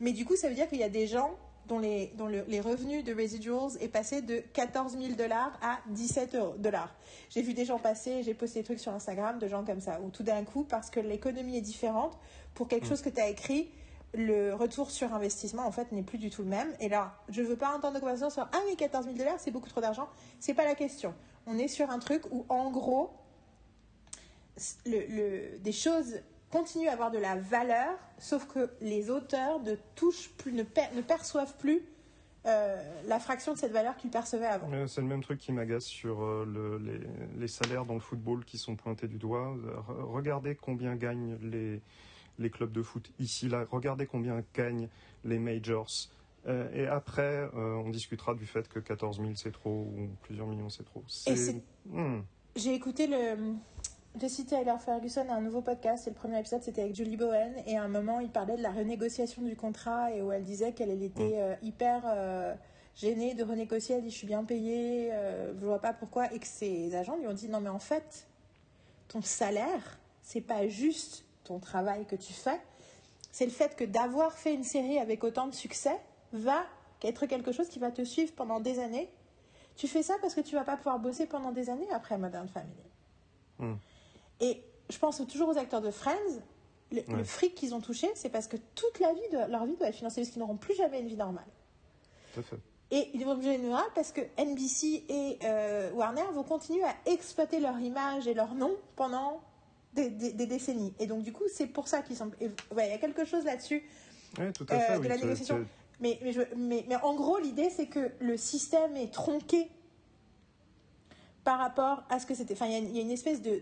Mais du coup, ça veut dire qu'il y a des gens dont les, dont les revenus de residuals est passé de 14 000 dollars à 17 dollars. J'ai vu des gens passer, j'ai posté des trucs sur Instagram de gens comme ça, où tout d'un coup, parce que l'économie est différente, pour quelque mm. chose que tu as écrit, le retour sur investissement, en fait, n'est plus du tout le même. Et là, je ne veux pas entendre de conversation sur Ah oui, 14 000 dollars, c'est beaucoup trop d'argent. C'est pas la question. On est sur un truc où, en gros, le, des choses continuent à avoir de la valeur, sauf que les auteurs ne touchent plus, ne, ne perçoivent plus euh, la fraction de cette valeur qu'ils percevaient avant. C'est le même truc qui m'agace sur euh, les, les, salaires dans le football qui sont pointés du doigt. Regardez combien gagnent les, les clubs de foot ici, là. Regardez combien gagnent les majors. Euh, et après, on discutera du fait que 14 000 c'est trop ou plusieurs millions c'est trop. Hmm. J'ai écouté le, Jessie Tyler Ferguson a un nouveau podcast et le premier épisode c'était avec Julie Bowen et à un moment il parlait de la renégociation du contrat et où elle disait qu'elle était mm. euh, hyper euh, gênée de renégocier, elle dit je suis bien payée, euh, je vois pas pourquoi et que ses agents lui ont dit non mais en fait ton salaire c'est pas juste ton travail que tu fais, c'est le fait que d'avoir fait une série avec autant de succès va être quelque chose qui va te suivre pendant des années. Tu fais ça parce que tu vas pas pouvoir bosser pendant des années après Modern Family. Mm. Et je pense toujours aux acteurs de Friends. Le, fric qu'ils ont touché, c'est parce que toute la vie de leur vie doit être financée, parce qu'ils n'auront plus jamais une vie normale. Tout à fait. Et ils vont une vie normale parce que NBC et euh, Warner vont continuer à exploiter leur image et leur nom pendant des, décennies. Et donc, du coup, c'est pour ça qu'ils sont. Il y a quelque chose là-dessus euh, de la négociation. Mais, mais, mais, en gros, l'idée, c'est que le système est tronqué par rapport à ce que c'était. Enfin, il y, a une espèce de,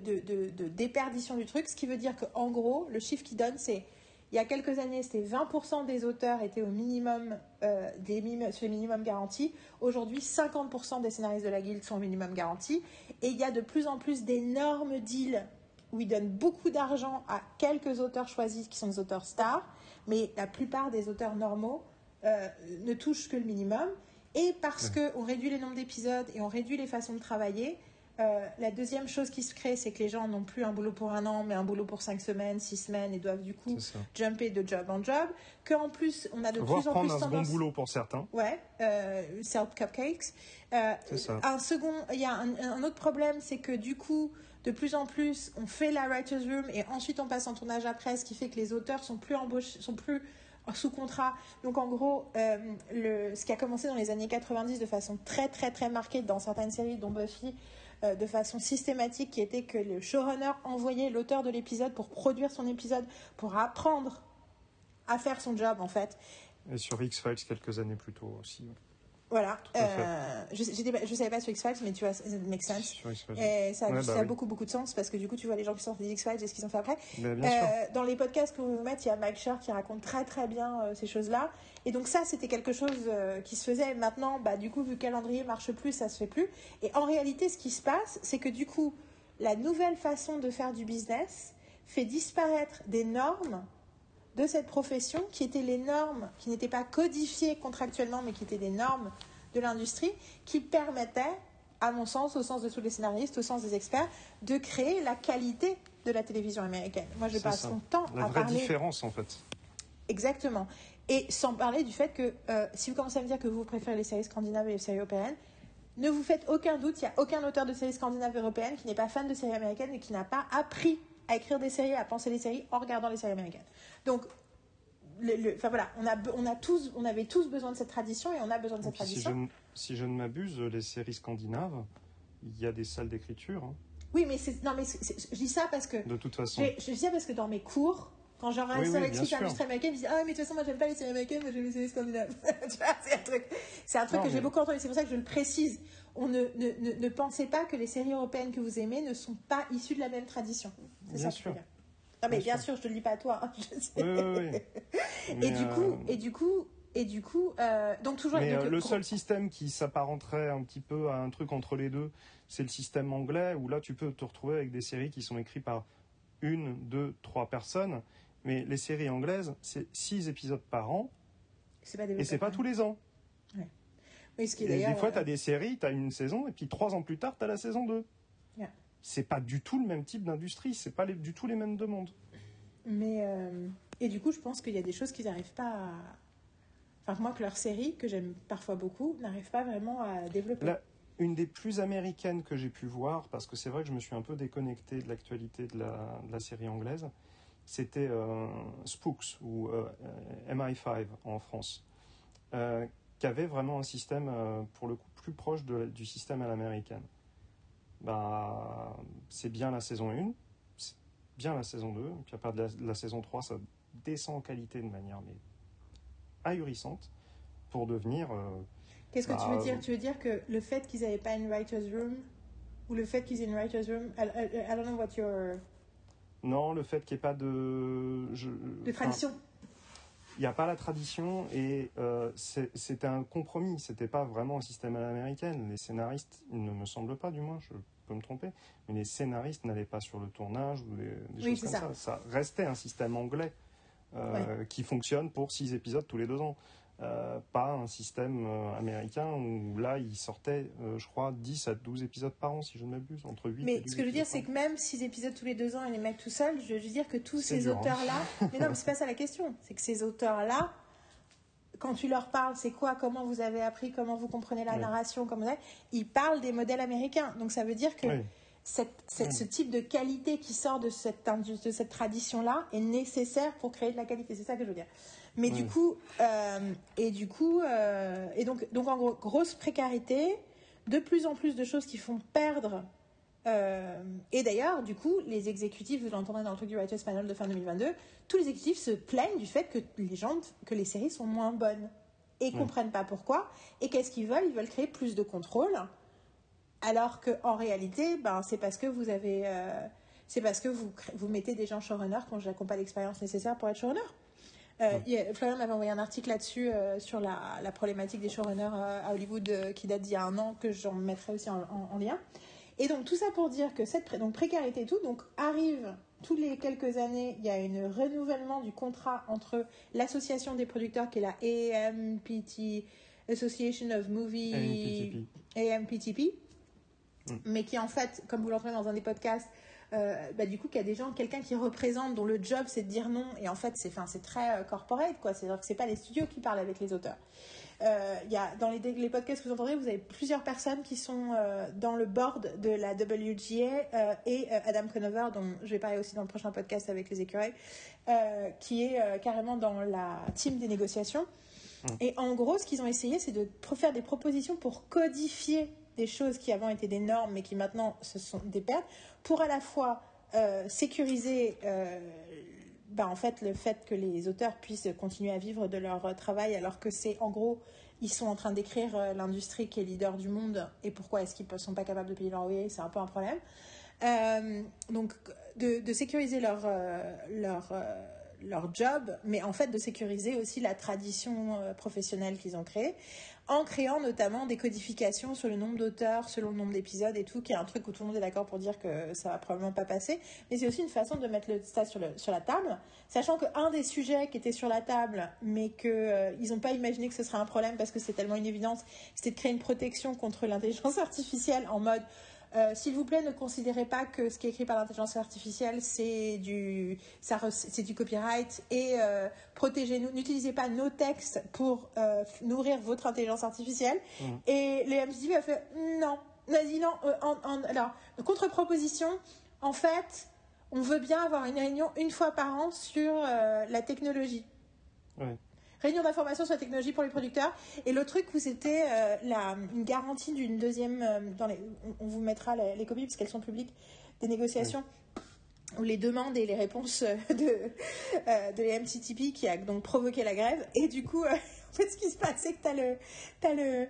déperdition du truc, ce qui veut dire qu'en gros, le chiffre qui donne, c'est il y a quelques années, c'était 20% des auteurs étaient au minimum euh, des sur garantis. Aujourd'hui, 50% des scénaristes de la guilde sont au minimum garanti. Et il y a de plus en plus d'énormes deals où ils donnent beaucoup d'argent à quelques auteurs choisis qui sont des auteurs stars, mais la plupart des auteurs normaux euh, ne touchent que le minimum. Et parce qu'on réduit les nombres d'épisodes et on réduit les façons de travailler, euh, la deuxième chose qui se crée, c'est que les gens n'ont plus un boulot pour un an, mais un boulot pour cinq semaines, six semaines, et doivent du coup jumper de job en job. Qu'en plus, on a de plus en plus un second boulot pour certains. Ouais, euh, sell cupcakes. Euh, ça. Un second, il y a un, autre problème, c'est que du coup, de plus en plus, on fait la writers room et ensuite on passe en tournage après, ce qui fait que les auteurs sont plus embauchés, sont plus sous contrat. Donc en gros, euh, ce qui a commencé dans les années 90 de façon très très très marquée dans certaines séries, dont Buffy, euh, de façon systématique, qui était que le showrunner envoyait l'auteur de l'épisode pour produire son épisode, pour apprendre à faire son job en fait. Et sur X-Files quelques années plus tôt aussi. Voilà. Euh, je ne savais pas sur X-Files, mais tu vois, ça make sense. Et ça, ça a bah beaucoup, beaucoup de sens parce que du coup, tu vois les gens qui sortent des X-Files et ce qu'ils ont fait après. Euh, dans les podcasts que vous mettez, il y a Mike Scher qui raconte très, très bien euh, ces choses-là. Et donc, ça, c'était quelque chose qui se faisait. Maintenant, bah, du coup, vu que le calendrier marche plus, ça se fait plus. Et en réalité, ce qui se passe, c'est que du coup, la nouvelle façon de faire du business fait disparaître des normes de cette profession qui étaient les normes, qui n'étaient pas codifiées contractuellement, mais qui étaient des normes de l'industrie, qui permettaient, à mon sens, au sens de tous les scénaristes, au sens des experts, de créer la qualité de la télévision américaine. Moi, je passe mon temps la à vraie différence, en fait. Exactement. Et sans parler du fait que, euh, si vous commencez à me dire que vous préférez les séries scandinaves et les séries européennes, ne vous faites aucun doute, il n'y a aucun auteur de séries scandinaves européennes qui n'est pas fan de séries américaines et qui n'a pas appris à écrire des séries, à penser des séries en regardant les séries américaines. Donc, le, voilà, on, a, on, a tous, on avait tous besoin de cette tradition et on a besoin de cette tradition. Si je, ne m'abuse, les séries scandinaves, il y a des salles d'écriture. Hein. Oui, mais c'est, non, mais je dis ça parce que. De toute façon. Je, dis ça parce que dans mes cours, quand j'en oui, oui, avec l'industrie américaine, je dis Ah, mais de toute façon, moi, j'aime pas les séries américaines, moi, j'aime les séries scandinaves. c'est un truc, c'est un truc que j'ai beaucoup entendu. C'est pour ça que je le précise. On ne, ne, ne, pensez pas que les séries européennes que vous aimez ne sont pas issues de la même tradition. C'est ça sûr. Non, mais bien, sûr. je te le dis pas à toi. Hein, oui, oui, oui. et, du coup, et du coup, et du coup, euh, donc toujours. Mais euh, le seul système qui s'apparenterait un petit peu à un truc entre les deux, c'est le système anglais où là, tu peux te retrouver avec des séries qui sont écrites par une, deux, trois personnes. Mais les séries anglaises, c'est six épisodes par an. Pas et c'est pas tous les ans. Oui, ce qui et des fois, tu as des séries, tu as une saison, et puis trois ans plus tard, tu as la saison 2. Yeah. C'est pas du tout le même type d'industrie, c'est pas du tout les mêmes demandes. Mais. Euh, et du coup, je pense qu'il y a des choses qu'ils n'arrivent pas à. Enfin, moi, que leur série, que j'aime parfois beaucoup, n'arrive pas vraiment à développer. une des plus américaines que j'ai pu voir, parce que c'est vrai que je me suis un peu déconnecté de l'actualité de la, de la, série anglaise, c'était euh, Spooks ou euh, MI5 en France, euh, qui avait vraiment un système, pour le coup, plus proche de, du système à l'américaine. Bah, c'est bien la saison 1, c'est bien la saison 2, puis à partir de la, saison 3, ça descend en qualité de manière mais ahurissante pour devenir. Qu'est-ce que tu veux bah, dire? Tu veux dire que le fait qu'ils n'avaient pas une writer's room ou le fait qu'ils aient une writer's room, I, I, don't know what your non, le fait qu'il n'y ait pas de... de tradition. Il n'y a pas la tradition et euh, c'était un compromis. C'était pas vraiment un système à l'américaine. Les scénaristes, il ne me semble pas, du moins, je peux me tromper, mais les scénaristes n'allaient pas sur le tournage ou des, choses comme ça. ça. restait un système anglais euh, qui fonctionne pour six épisodes tous les deux ans. Euh, pas un système euh, américain où là, il sortait, euh, je crois, 10 à 12 épisodes par an, si je ne m'abuse, entre 8 Mais ce que je veux dire, c'est que même 6 épisodes tous les deux ans et les mettre tout seuls, je veux dire que tous ces hein. auteurs-là. mais non, mais c'est pas ça la question. C'est que ces auteurs-là, quand tu leur parles, c'est quoi, comment vous avez appris, comment vous comprenez la narration, comment ils parlent des modèles américains. Donc ça veut dire que. Cette, ce type de qualité qui sort de cette, de cette tradition-là est nécessaire pour créer de la qualité. C'est ça que je veux dire. Mais du coup, euh, et du coup, euh, et donc, donc en gros, grosse précarité, de plus en plus de choses qui font perdre. Euh, et d'ailleurs, du coup, les exécutifs, vous l'entendrez dans le truc du Writers Panel de fin 2022, tous les exécutifs se plaignent du fait que les gens, que les séries sont moins bonnes et ne comprennent pas pourquoi. Et qu'est-ce qu'ils veulent? Ils veulent créer plus de contrôle, alors qu'en réalité, ben, c'est parce que vous avez, c'est parce que vous, vous mettez des gens showrunners qui n'ont pas l'expérience nécessaire pour être showrunner. Euh, Florian m'avait envoyé un article là-dessus euh, sur la, la, problématique des showrunners euh, à Hollywood euh, qui date d'il y a un an que j'en mettrai aussi en, lien. Et donc tout ça pour dire que cette donc précarité et tout donc arrive tous les quelques années, il y a un renouvellement du contrat entre l'association des producteurs qui est la AMPT Association of Movie AMPTP, mm. mais qui en fait, comme vous l'entendez dans un des podcasts, euh, bah, du coup, qu'il y a des gens, quelqu'un qui représente, dont le job c'est de dire non, et en fait, c'est, c'est très euh, corporate, quoi. C'est-à-dire que c'est pas les studios qui parlent avec les auteurs. Euh, y a, dans les, les, podcasts que vous entendrez, vous avez plusieurs personnes qui sont euh, dans le board de la WGA et Adam Conover, dont je vais parler aussi dans le prochain podcast avec les écureuils, qui est carrément dans la team des négociations. Mmh. Et en gros, ce qu'ils ont essayé, c'est de faire des propositions pour codifier des choses qui avant étaient des normes mais qui maintenant se sont des pertes pour à la fois euh, sécuriser euh, bah, en fait le fait que les auteurs puissent continuer à vivre de leur travail alors que c'est en gros ils sont en train d'écrire euh, l'industrie qui est leader du monde et pourquoi est-ce qu'ils ne sont pas capables de payer leur loyer c'est un peu un problème. Donc de, de, sécuriser leur leur leur job, mais en fait de sécuriser aussi la tradition euh, professionnelle qu'ils ont créée, en créant notamment des codifications sur le nombre d'auteurs, selon le nombre d'épisodes et tout, qui est un truc où tout le monde est d'accord pour dire que ça va probablement pas passer, mais c'est aussi une façon de mettre le stat sur, sur la table, sachant qu'un des sujets qui était sur la table, mais qu'ils euh, ils n'ont pas imaginé que ce serait un problème parce que c'est tellement une évidence, c'était de créer une protection contre l'intelligence artificielle en mode euh, s'il vous plaît, ne considérez pas que ce qui est écrit par l'intelligence artificielle, c'est du, c'est du copyright et euh, protégez-nous. N'utilisez pas nos textes pour euh, nourrir votre intelligence artificielle. Mmh. Et le MCTV a fait non. On a dit non. alors, contre-proposition, en fait, on veut bien avoir une réunion une fois par an sur la technologie. Réunion d'information sur la technologie pour les producteurs. Et le truc où c'était euh, une garantie d'une deuxième. Euh, dans les, on, vous mettra les, copies parce qu'elles sont publiques des négociations. Où les demandes et les réponses euh, de, de MCTP qui a donc provoqué la grève. Et du coup, en fait, ce qui se passe, c'est que tu as le. As le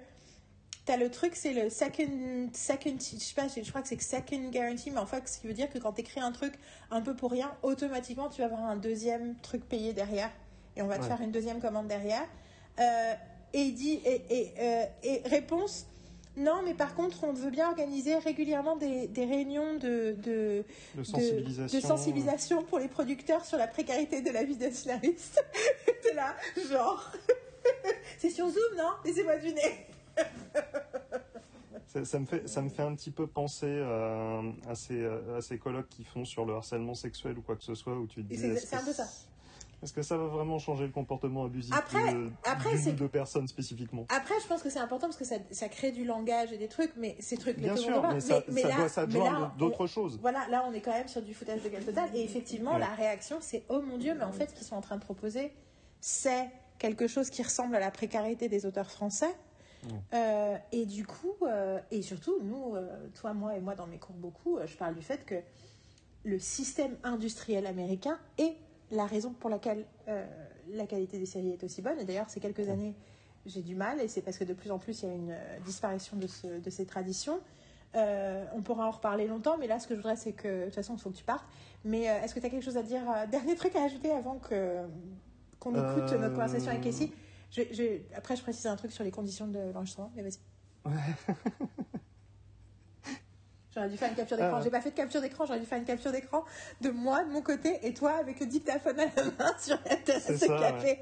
T'as le truc, c'est le second, second, je sais pas, je crois que c'est second guarantee, mais en fait, ce qui veut dire que quand tu écris un truc un peu pour rien, automatiquement, tu vas avoir un deuxième truc payé derrière et on va te faire une deuxième commande derrière. Euh, et il dit, et, et, euh, et, réponse, Non, mais par contre, on veut bien organiser régulièrement des, des réunions de, de, De sensibilisation. de sensibilisation pour les producteurs sur la précarité de la vie des scénaristes. T'es là, genre. C'est sur Zoom, non? Laissez-moi deviner. Ça, ça me fait, ça me fait un petit peu penser euh, à, ces, à ces colloques qui font sur le harcèlement sexuel ou quoi que ce soit, où tu te dis. c'est- un peu ça. Est-ce que ça va vraiment changer le comportement abusif Après- de, après, personnes spécifiquement? Après, je pense que c'est important parce que ça, ça crée du langage et des trucs, mais ces trucs Bien sûr, mais ça, Mais- ça là- doit s'adjoindre d'autres choses. Voilà, là on est quand même sur du foutage de gueule total. Et effectivement, Ouais. la réaction c'est oh mon dieu, mais en fait ce qu'ils sont en train de proposer, c'est quelque chose qui ressemble à la précarité des auteurs français. Euh, et du coup, euh, et surtout, nous, euh, toi, moi et moi dans mes cours beaucoup, je parle du fait que le système industriel américain est la raison pour laquelle euh, la qualité des séries est aussi bonne. Et d'ailleurs, ces quelques années, j'ai du mal, et c'est parce que de plus en plus, il y a une euh, disparition de, ce- de ces traditions. Euh, on pourra en reparler longtemps, mais là, ce que je voudrais, c'est que, de toute façon, il faut que tu partes. Mais euh, est-ce que tu as quelque chose à dire Dernier truc à ajouter avant que, qu'on écoute notre conversation avec je, je- Après, je précise un truc sur les conditions de l'enregistrement, mais vas-y. J'aurais dû faire une capture d'écran. Ah. J'ai pas fait de capture d'écran, j'aurais dû faire une capture d'écran de moi, de mon côté, et toi avec le dictaphone à la main sur la tasse de café.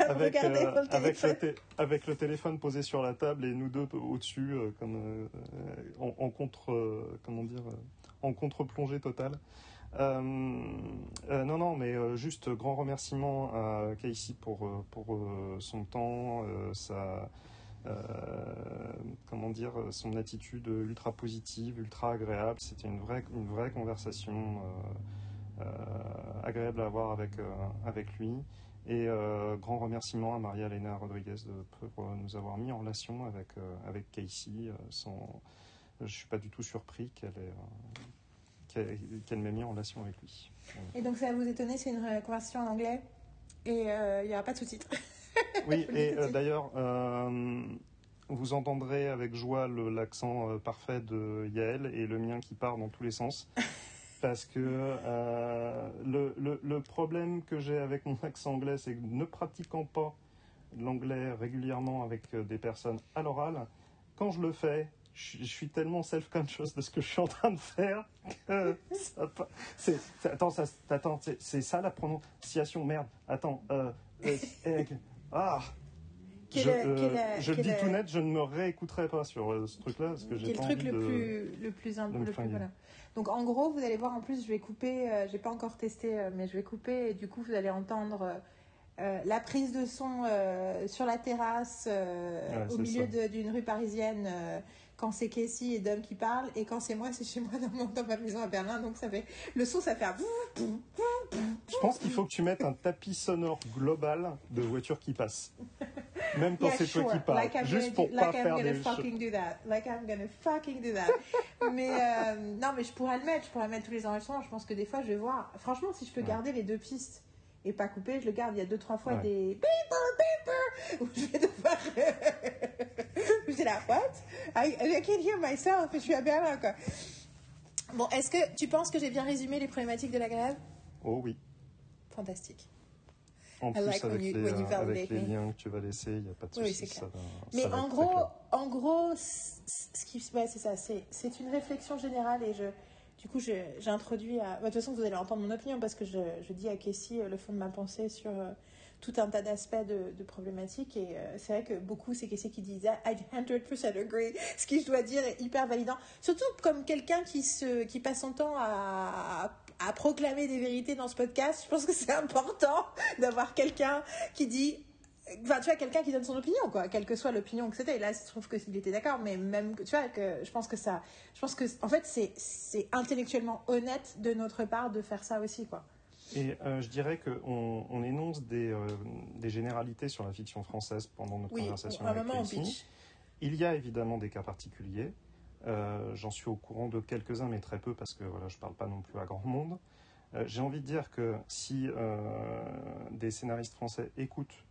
Avec, euh, le avec, le avec le téléphone posé sur la table et nous deux au-dessus, euh, comme euh, en, en contre, comment dire, en contre-plongée totale. Euh, euh, non, non, mais euh, juste grand remerciement à Casey pour, pour son temps, sa, comment dire, son attitude ultra positive, ultra agréable. C'était une vraie, une vraie conversation euh, euh, agréable à avoir avec, euh, avec lui. Et euh, grand remerciement à Maria Elena Rodriguez de, euh, nous avoir mis en relation avec, euh, avec Casey. euh, sans, je suis pas du tout surpris qu'elle ait, euh, qu'elle, m'ait mis en relation avec lui. Et donc ça va vous étonner, c'est une euh, conversation en anglais et euh, il n'y aura pas de sous-titres. Oui, et euh, d'ailleurs, euh, vous entendrez avec joie l'accent euh, parfait de Yael et le mien qui part dans tous les sens. Parce que le, le- le problème que j'ai avec mon accent anglais, c'est que ne pratiquant pas l'anglais régulièrement avec des personnes à l'oral, quand je le fais, je, suis tellement self-conscious de ce que je suis en train de faire que ça c'est, attends, ça, attends, c'est, ça la prononciation, merde. Attends, euh, euh, ah, je, euh, quel est- je le dis est- tout net, je ne me réécouterai pas sur euh, ce truc-là parce que j'ai le truc le plus le plus le voilà. Donc en gros, vous allez voir en plus, je vais couper, euh, j'ai pas encore testé, euh, mais je vais couper et du coup vous allez entendre la prise de son sur la terrasse Ouais, au milieu d'une rue parisienne quand c'est Casey et Dom qui parlent et quand c'est moi, c'est chez moi dans, ma maison à Berlin. Donc ça fait le son, ça fait un Je pense qu'il faut que tu mettes un tapis sonore global de voitures qui passent. Même quand Yeah, c'est toi sure. qui parles. Like I'm juste pour do- pas I'm faire gonna des fucking do that. Like I'm gonna fucking do that. mais euh, non, mais je pourrais le mettre. Je pourrais mettre tous les enregistrements. Je pense que des fois, je vais voir. Franchement, si je peux Ouais. garder les deux pistes et pas couper, je le garde. Il y a deux trois fois Ouais. des où je vais devoir. J'étais là, what? I, I can't hear myself. Je suis à Berlin, quoi. Bon, est-ce que tu penses que j'ai bien résumé les problématiques de la grève? Oh oui. Fantastique. En I plus, like avec, you- les, euh, avec les liens que tu vas laisser, il n'y a pas de Oui, oui, souci. c'est ça va- Mais ça va en gros, en gros, ce qui, ouais, c'est ça. C'est, c'est une réflexion générale et je, du coup, j'ai introduit à. bah, de toute façon, vous allez entendre mon opinion parce que je, je dis à Casey euh, le fond de ma pensée sur euh, tout un tas d'aspects de, problématiques et euh, c'est vrai que beaucoup, c'est Casey qui disait I 100% agree. Ce qui, je dois dire, est hyper validant. Surtout comme quelqu'un qui qui passe son temps à, à proclamer des vérités dans ce podcast. Je pense que c'est important d'avoir quelqu'un qui dit Enfin, tu vois, quelqu'un qui donne son opinion, quoi, quelle que soit l'opinion que c'était. Et là, je trouve que s'il était d'accord, mais même, tu vois, que je pense que ça, je pense que, en fait, c'est intellectuellement honnête de notre part de faire ça aussi, quoi. Et euh, je dirais qu'on on énonce des, euh, des généralités sur la fiction française pendant notre Oui, conversation avec pitch. Il y a évidemment des cas particuliers. Euh, J'en suis au courant de quelques-uns, mais très peu, parce que voilà, je ne parle pas non plus à grand monde. J'ai envie de dire que si des scénaristes français écoutent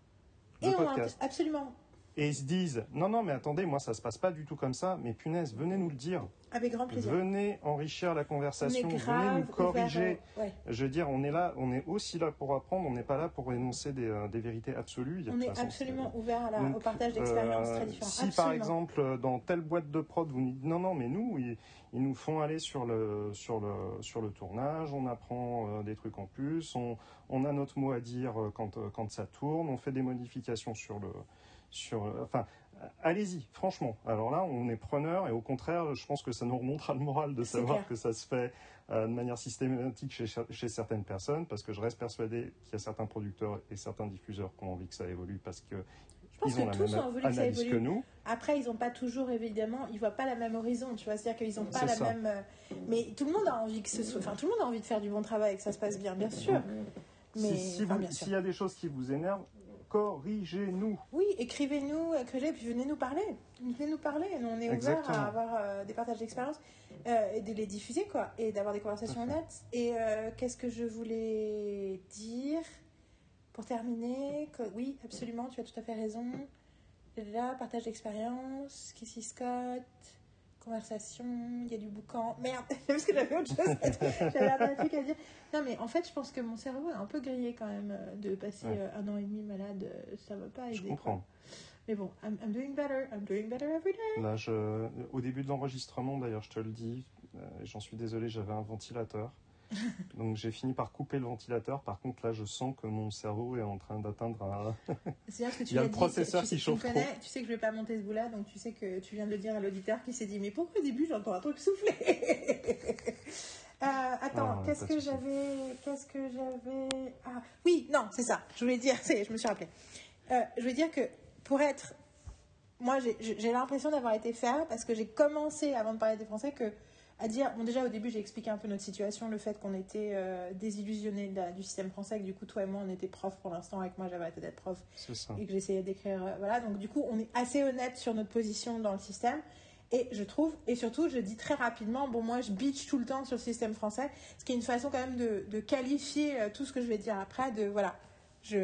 le Et on, podcast, absolument. Et ils se disent non non mais attendez moi ça se passe pas du tout comme ça mais punaise venez nous le dire Avec grand plaisir. venez enrichir la conversation venez nous corriger euh, ouais. je veux dire on est là on est aussi là pour apprendre on n'est pas là pour énoncer des, euh, des vérités absolues On est façon, absolument ouvert à la- Donc, au partage d'expériences euh, très différentes. Si par exemple dans telle boîte de prod vous nous dites non non mais nous ils, ils nous font aller sur le sur le sur le tournage, on apprend des trucs en plus, on, on a notre mot à dire quand quand ça tourne, on fait des modifications sur le sur euh, enfin allez-y franchement. Alors là on est preneur et au contraire je pense que ça nous remontera le moral de savoir clair. que ça se fait euh, de manière systématique chez, chez certaines personnes parce que je reste persuadé qu'il y a certains producteurs et certains diffuseurs qui ont envie que ça évolue parce que Je pense ils ont que la tous même ont voulu que ça analyse que nous. Après, ils n'ont pas toujours, évidemment, ils voient pas la même horizon, tu vois. C'est-à-dire qu'ils n'ont pas la ça. même. euh, Mais tout le monde a envie que ce soit. Enfin, tout le monde a envie de faire du bon travail et que ça se passe bien, bien sûr. Mais Si- si enfin, vous- bien sûr. s'il y a des choses qui vous énervent, corrigez-nous. Oui, écrivez-nous, écrivez puis venez nous parler. Venez nous parler. Nous, on est ouvert à avoir euh, des partages d'expérience euh, et de les diffuser, quoi, et d'avoir des conversations honnêtes. Et euh, qu'est-ce que je voulais dire pour terminer? Que, Oui, absolument, tu as tout à fait raison. Là, partage d'expérience, Kissy Scott, conversation, il y a du boucan. Merde, parce que j'avais autre chose. J'avais un truc à dire. Non, mais en fait, je pense que mon cerveau est un peu grillé quand même euh, de passer Ouais. euh, un an et demi malade. euh, Ça va pas aider. Je quoi. comprends. Mais bon, I'm, I'm doing better, I'm doing better every day. Là, je, au début de l'enregistrement, d'ailleurs, je te le dis, euh, j'en suis désolé, j'avais un ventilateur. Donc j'ai fini par couper le ventilateur. Par contre, là, je sens que mon cerveau est en train d'atteindre un... C'est bien ce que tu Il y a le dit, processeur tu qui tu chauffe connais, Tu sais que je vais pas monter ce bout-là, donc tu sais que tu viens de le dire à l'auditeur qui s'est dit Mais pourquoi au début j'entends un truc souffler Euh, Attends, Ah, qu'est-ce que j'avais Qu'est-ce que j'avais? Ah, oui, non, c'est ça. Je voulais dire, c'est, je me suis rappelé. Euh, je voulais dire que pour être. Moi, j'ai- j'ai l'impression d'avoir été faire parce que j'ai commencé, avant de parler des Français, que à dire. Bon, déjà, au début, j'ai expliqué un peu notre situation, le fait qu'on était euh, désillusionnés de la- du système français, que du coup, toi et moi, on était profs pour l'instant, avec moi, j'avais arrêté d'être prof ça. et que j'essayais d'écrire. euh, voilà, donc du coup, on est assez honnête sur notre position dans le système. Et je trouve, et surtout, je dis très rapidement, bon, moi, je bitch tout le temps sur le système français, ce qui est une façon quand même de, de qualifier euh, tout ce que je vais dire après, de voilà, je,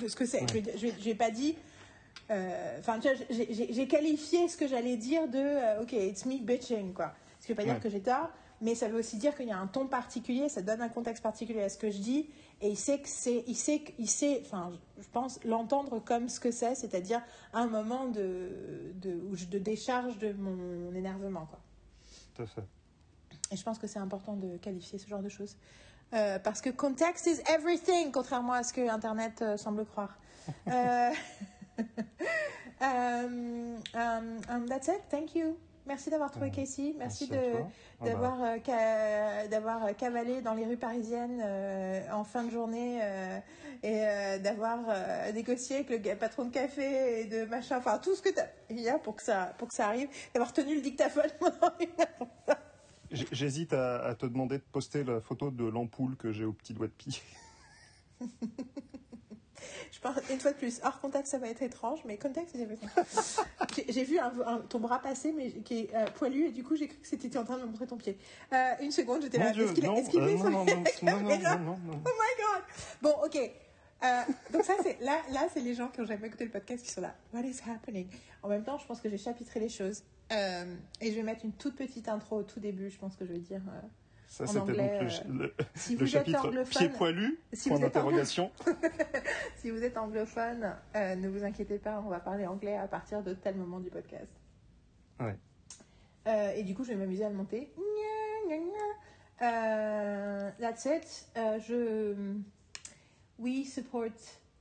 de ce que c'est. Je j'ai pas dit. euh, Enfin, tu vois, j'ai- qualifié ce que j'allais dire de euh, OK, it's me bitching, quoi. Veut pas dire que j'ai tort, mais ça veut aussi dire qu'il y a un ton particulier, ça donne un contexte particulier à ce que je dis, et il sait que c'est, il sait, il sait, enfin, je je pense l'entendre comme ce que c'est, c'est-à-dire un moment de, de, où je- de décharge de mon énervement, quoi. Tout à fait. Et je pense que c'est important de qualifier ce genre de choses. Euh, parce que context is everything, contrairement à ce que Internet euh, semble croire. Euh, um, um, um, that's it, thank you. Merci d'avoir trouvé Casey. Merci. Ah bah, d'avoir, euh, ca- d'avoir euh, cavalé dans les rues parisiennes euh, en fin de journée euh, et euh, d'avoir euh, négocié avec le patron de café et de machin, enfin tout ce que t'as- il y a pour que ça, pour que ça arrive, d'avoir tenu le dictaphone pendant une heure. j'- J'hésite à, à te demander de poster la photo de l'ampoule que j'ai au petit doigt de pied. Je pense, une fois de plus, hors contexte, ça va être étrange, mais contexte, c'est everything. J'ai- J'ai vu un- un- ton bras passer, mais qui est euh, poilu, et du coup, j'ai cru que c'était en train de me montrer ton pied. Euh, une seconde, j'étais là. Est-ce qu'il est-ce qu'il euh, est non, non, non, non, non, caméra non, non, non. Oh my god! Bon, ok. Euh, donc ça, c'est là, là, c'est les gens qui ont jamais écouté le podcast qui sont là. What is happening? En même temps, je pense que j'ai chapitré les choses. Euh, et je vais mettre une toute petite intro au tout début. Je pense que je vais dire. Euh, Ça, c'était donc le, le- si le chapitre pied poilu, si point vous êtes d'interrogation. si vous êtes anglophone, euh, ne vous inquiétez pas, on va parler anglais à partir de tel moment du podcast. Ouais. Euh, et du coup, je vais m'amuser à le monter. Gna, gna. Euh, that's it. Euh, je, we support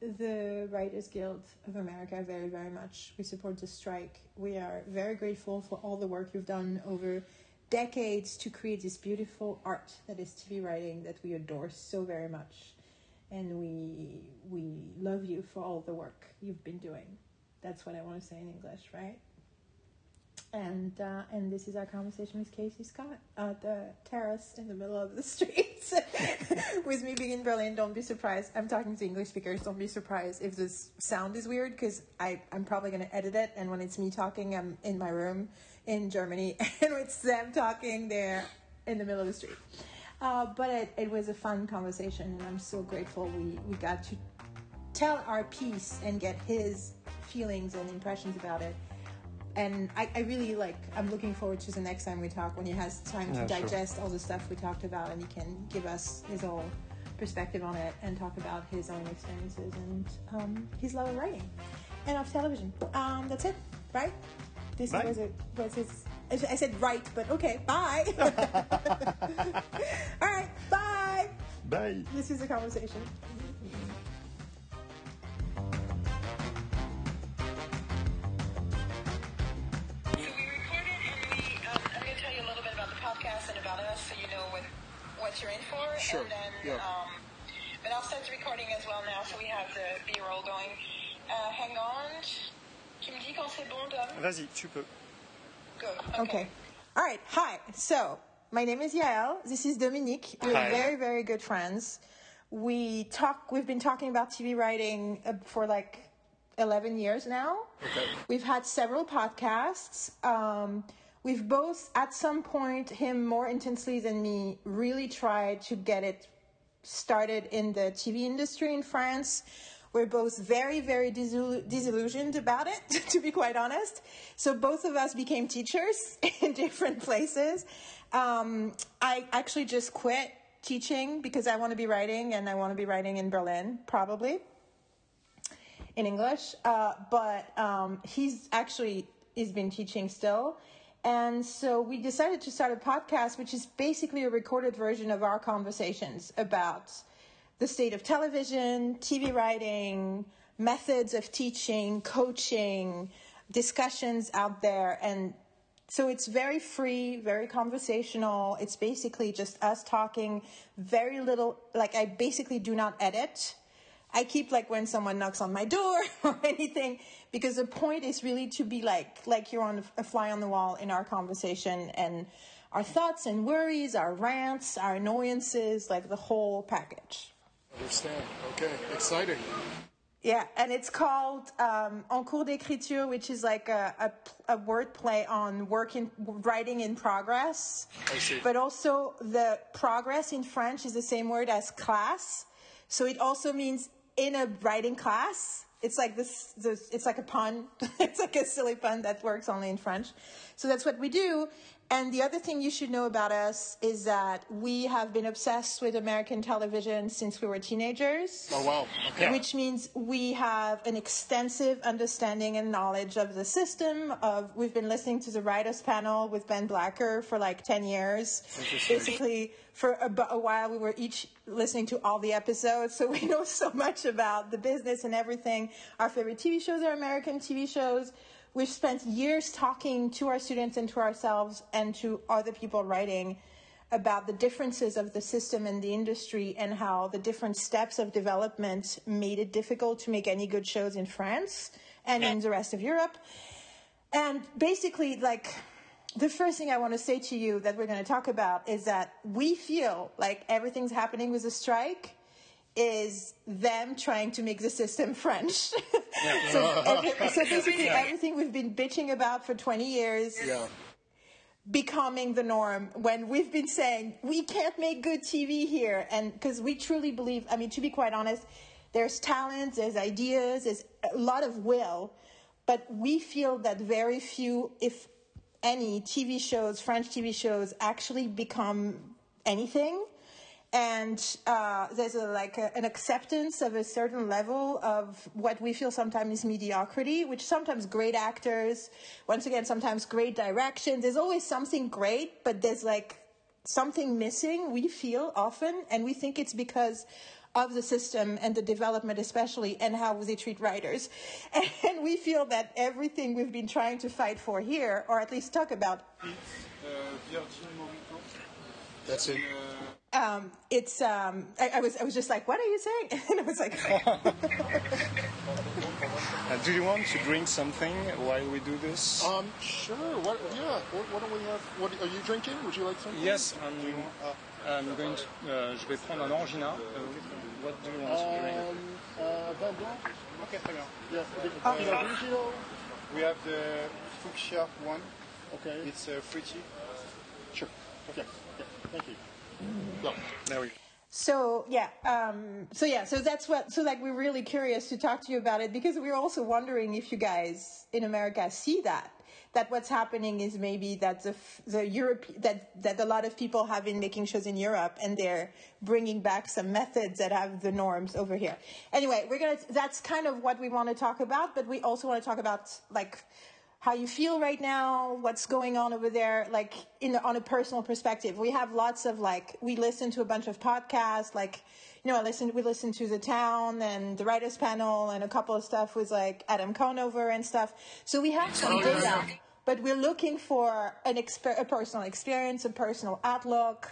the Writers Guild of America very, very much. We support the strike. We are very grateful for all the work you've done over decades to create this beautiful art that is TV writing that we adore so very much. And we we love you for all the work you've been doing. That's what I want to say in English, right? And uh, and this is our conversation with KC Scott at the terrace in the middle of the streets with me being in Berlin. Don't be surprised. I'm talking to English speakers. Don't be surprised if this sound is weird because I I'm probably gonna edit it. And when it's me talking, I'm in my room in Germany, and with them talking there in the middle of the street. Uh, but it, it was a fun conversation, and I'm so grateful we we got to tell our piece and get his feelings and impressions about it. And I, I really like. I'm looking forward to the next time we talk when he has time to Yeah, sure. digest all the stuff we talked about, and he can give us his whole perspective on it and talk about his own experiences and um, his love of writing and of television. Um, that's it, right? This Bye. was it. Was his? I said right, but okay. Bye. all right. Bye. Bye. This is a conversation. So we recorded and we, um, I'm going to tell you a little bit about the podcast and about us so you know what, what you're in for. Sure, And then, yeah. um, but I'll start the recording as well now so we have the B-roll going. Uh, hang on. Tu me dis quand c'est bon, Dom? Vas-y, tu peux. Good. Okay. All right. Hi. So my name is Yaële. This is Dominique. We're Hi. very, very good friends. We talk. We've been talking about TV writing uh, for like 11 years now. Okay. We've had several podcasts. Um, we've both, at some point, him more intensely than me, really tried to get it started in the TV industry in France. We're both very, very disillu- disillusioned about it, to be quite honest. So both of us became teachers in different places. Um, I actually just quit teaching because I want to be writing and I want to be writing in Berlin, probably in English, uh, but um, he's actually he's been teaching still, and so we decided to start a podcast, which is basically a recorded version of our conversations about the state of television, TV writing, methods of teaching, coaching, discussions out there, and so it's very free, very conversational. It's basically just us talking, very little. Like I basically do not edit. I keep like when someone knocks on my door or anything because the point is really to be like like you're on a fly on the wall in our conversation and our thoughts and worries, our rants, our annoyances, like the whole package. Understand. Okay. Exciting. Yeah, and it's called um, En cours d'écriture, which is like a, a, a word play on work in, writing in progress. I see. But also, the progress in French is the same word as class. So it also means in a writing class. It's like this, this it's like a pun. it's like a silly pun that works only in French. So that's what we do. And the other thing you should know about us is that we have been obsessed with American television since we were teenagers Oh wow. Okay. which means we have an extensive understanding and knowledge of the system of we've been listening to the writers panel with ben blacker for like 10 years Interesting. basically for a, a while we were each listening to all the episodes so we know so much about the business and everything our favorite tv shows are american tv shows we've spent years talking to our students and to ourselves and to other people writing about the differences of the system and the industry and how the different steps of development made it difficult to make any good shows in France and in the rest of Europe. And basically, like, the first thing I want to say to you that we're going to talk about is that we feel like everything's happening with the strike is them trying to make the system French. so, every, so basically, everything we've been bitching about for 20 years Yeah. becoming the norm when we've been saying we can't make good TV here and because we truly believe I mean to be quite honest there's talent there's ideas there's a lot of will but we feel that very few if any TV shows French TV shows actually become anything and uh, there's a, like a, an acceptance of a certain level of what we feel sometimes is mediocrity, which sometimes great actors, once again, sometimes great direction. There's always something great, but there's like something missing, we feel often, and we think it's because of the system and the development especially and how they treat writers. And we feel that everything we've been trying to fight for here, or at least talk about, That's it. Um, it's um, I, I was I was just like, what are you saying? And I was like, Uh, do you want to drink something while we do this? Um. Sure. What? Yeah. What, what do we have? What are you drinking? Would you like something? Yes, I'm, I'm going to. euh, je vais prendre un orangina. Euh, what do you want to drink? Um. Uh. Vin blanc. Ok, très bien. Yeah. the- Pinot We have the fuchsia one. Okay. It's uh, fruity. Sure. Okay. Yeah. Thank you. Yeah. Ah oui. So yeah, um, so yeah, so that's what. So like, we're really curious to talk to you about it because we're also wondering if you guys in America see that that what's happening is maybe that the the Europe that that a lot of people have been making shows in Europe and they're bringing back some methods that have the norms over here. Anyway, we're gonna. That's kind of what we want to talk about, but we also want to talk about like how you feel right now, what's going on over there, like in on a personal perspective. We have lots of like we listen to a bunch of podcasts, like you know, I listen we listen to the town and the writers panel and a couple of stuff with like Adam Conover and stuff. So we have some data, but we're looking for an exper- a personal experience, a personal outlook.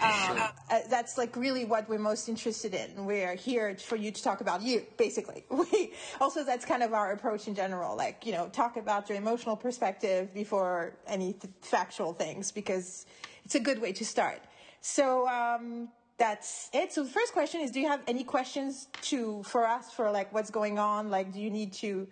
Um, uh, that's like really what we're most interested in. We're here for you to talk about you, basically. We also that's kind of our approach in general. Like you know, talk about your emotional perspective before any th- factual things because it's a good way to start. So um, that's it. So the first question is: Do you have any questions to for us for like what's going on? Like, do you need to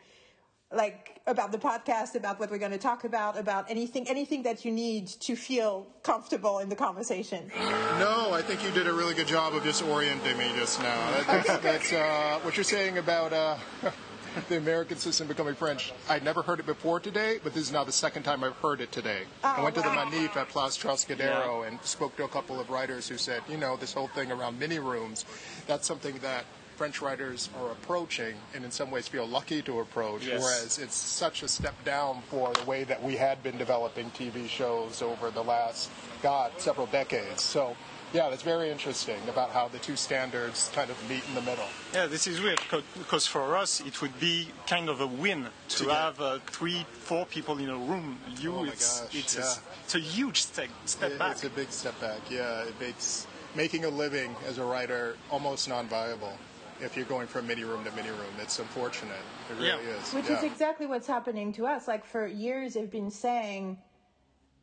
like about the podcast, about what we're going to talk about, about anything, anything that you need to feel comfortable in the conversation. No, I think you did a really good job of just orienting me just now. That- That's, that's uh, what you're saying about uh, the American system becoming French. I'd never heard it before today, but this is now the second time I've heard it today. I went to the Manif at Place Trocadero and spoke to a couple of writers who said, you know, this whole thing around mini rooms, that's something that French writers are approaching and in some ways feel lucky to approach, Yes. whereas it's such a step down for the way that we had been developing TV shows over the last, God, several decades. So, yeah, that's very interesting about how the two standards kind of meet in the middle. Yeah, this is weird because for us it would be kind of a win to To get- have uh, three, four people in a room. You, Oh my it's gosh, it's, yeah. a, it's a huge step, step It- back. It's a big step back. Yeah, it makes making a living as a writer almost non-viable if you're going from mini room to mini room. It's unfortunate. It really Yeah. is. Which yeah. is exactly what's happening to us. Like for years, they've been saying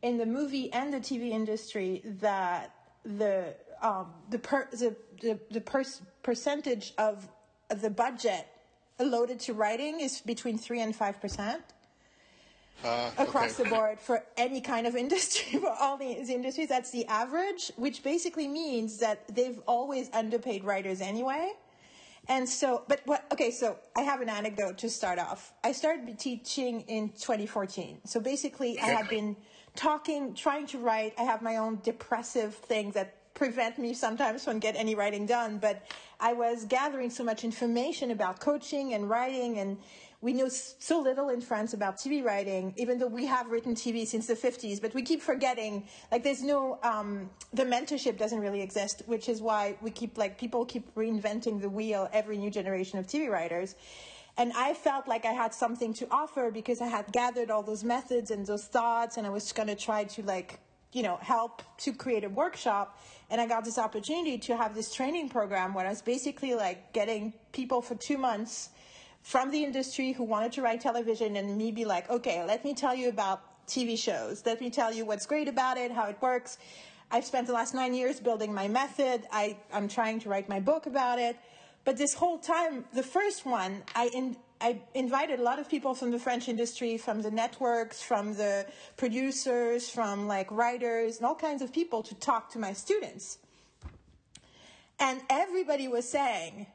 in the movie and the TV industry that the um, the per, the the, the pers- percentage of the budget allotted to writing is between three and five percent across okay. the board for any kind of industry for all these industries. That's the average, which basically means that they've always underpaid writers anyway. And so, but what, okay, so I have an anecdote to start off. I started teaching in 2014. So basically, I had been talking, trying to write. I have my own depressive things that prevent me sometimes from get any writing done. But I was gathering so much information about coaching and writing and we know so little in France about TV writing, even though we have written TV since the 50s, but we keep forgetting, like there's no, um, the mentorship doesn't really exist, which is why we keep, like, people keep reinventing the wheel every new generation of TV writers. And I felt like I had something to offer because I had gathered all those methods and those thoughts, and I was going to try to, like, you know, help to create a workshop. And I got this opportunity to have this training program where I was basically like getting people for two months from the industry who wanted to write television and me be like, okay, let me tell you about TV shows. Let me tell you what's great about it, how it works. I've spent the last nine years building my method. I, I'm trying to write my book about it. But this whole time, the first one, I, in, I invited a lot of people from the French industry, from the networks, from the producers, from like writers, and all kinds of people to talk to my students. And everybody was saying,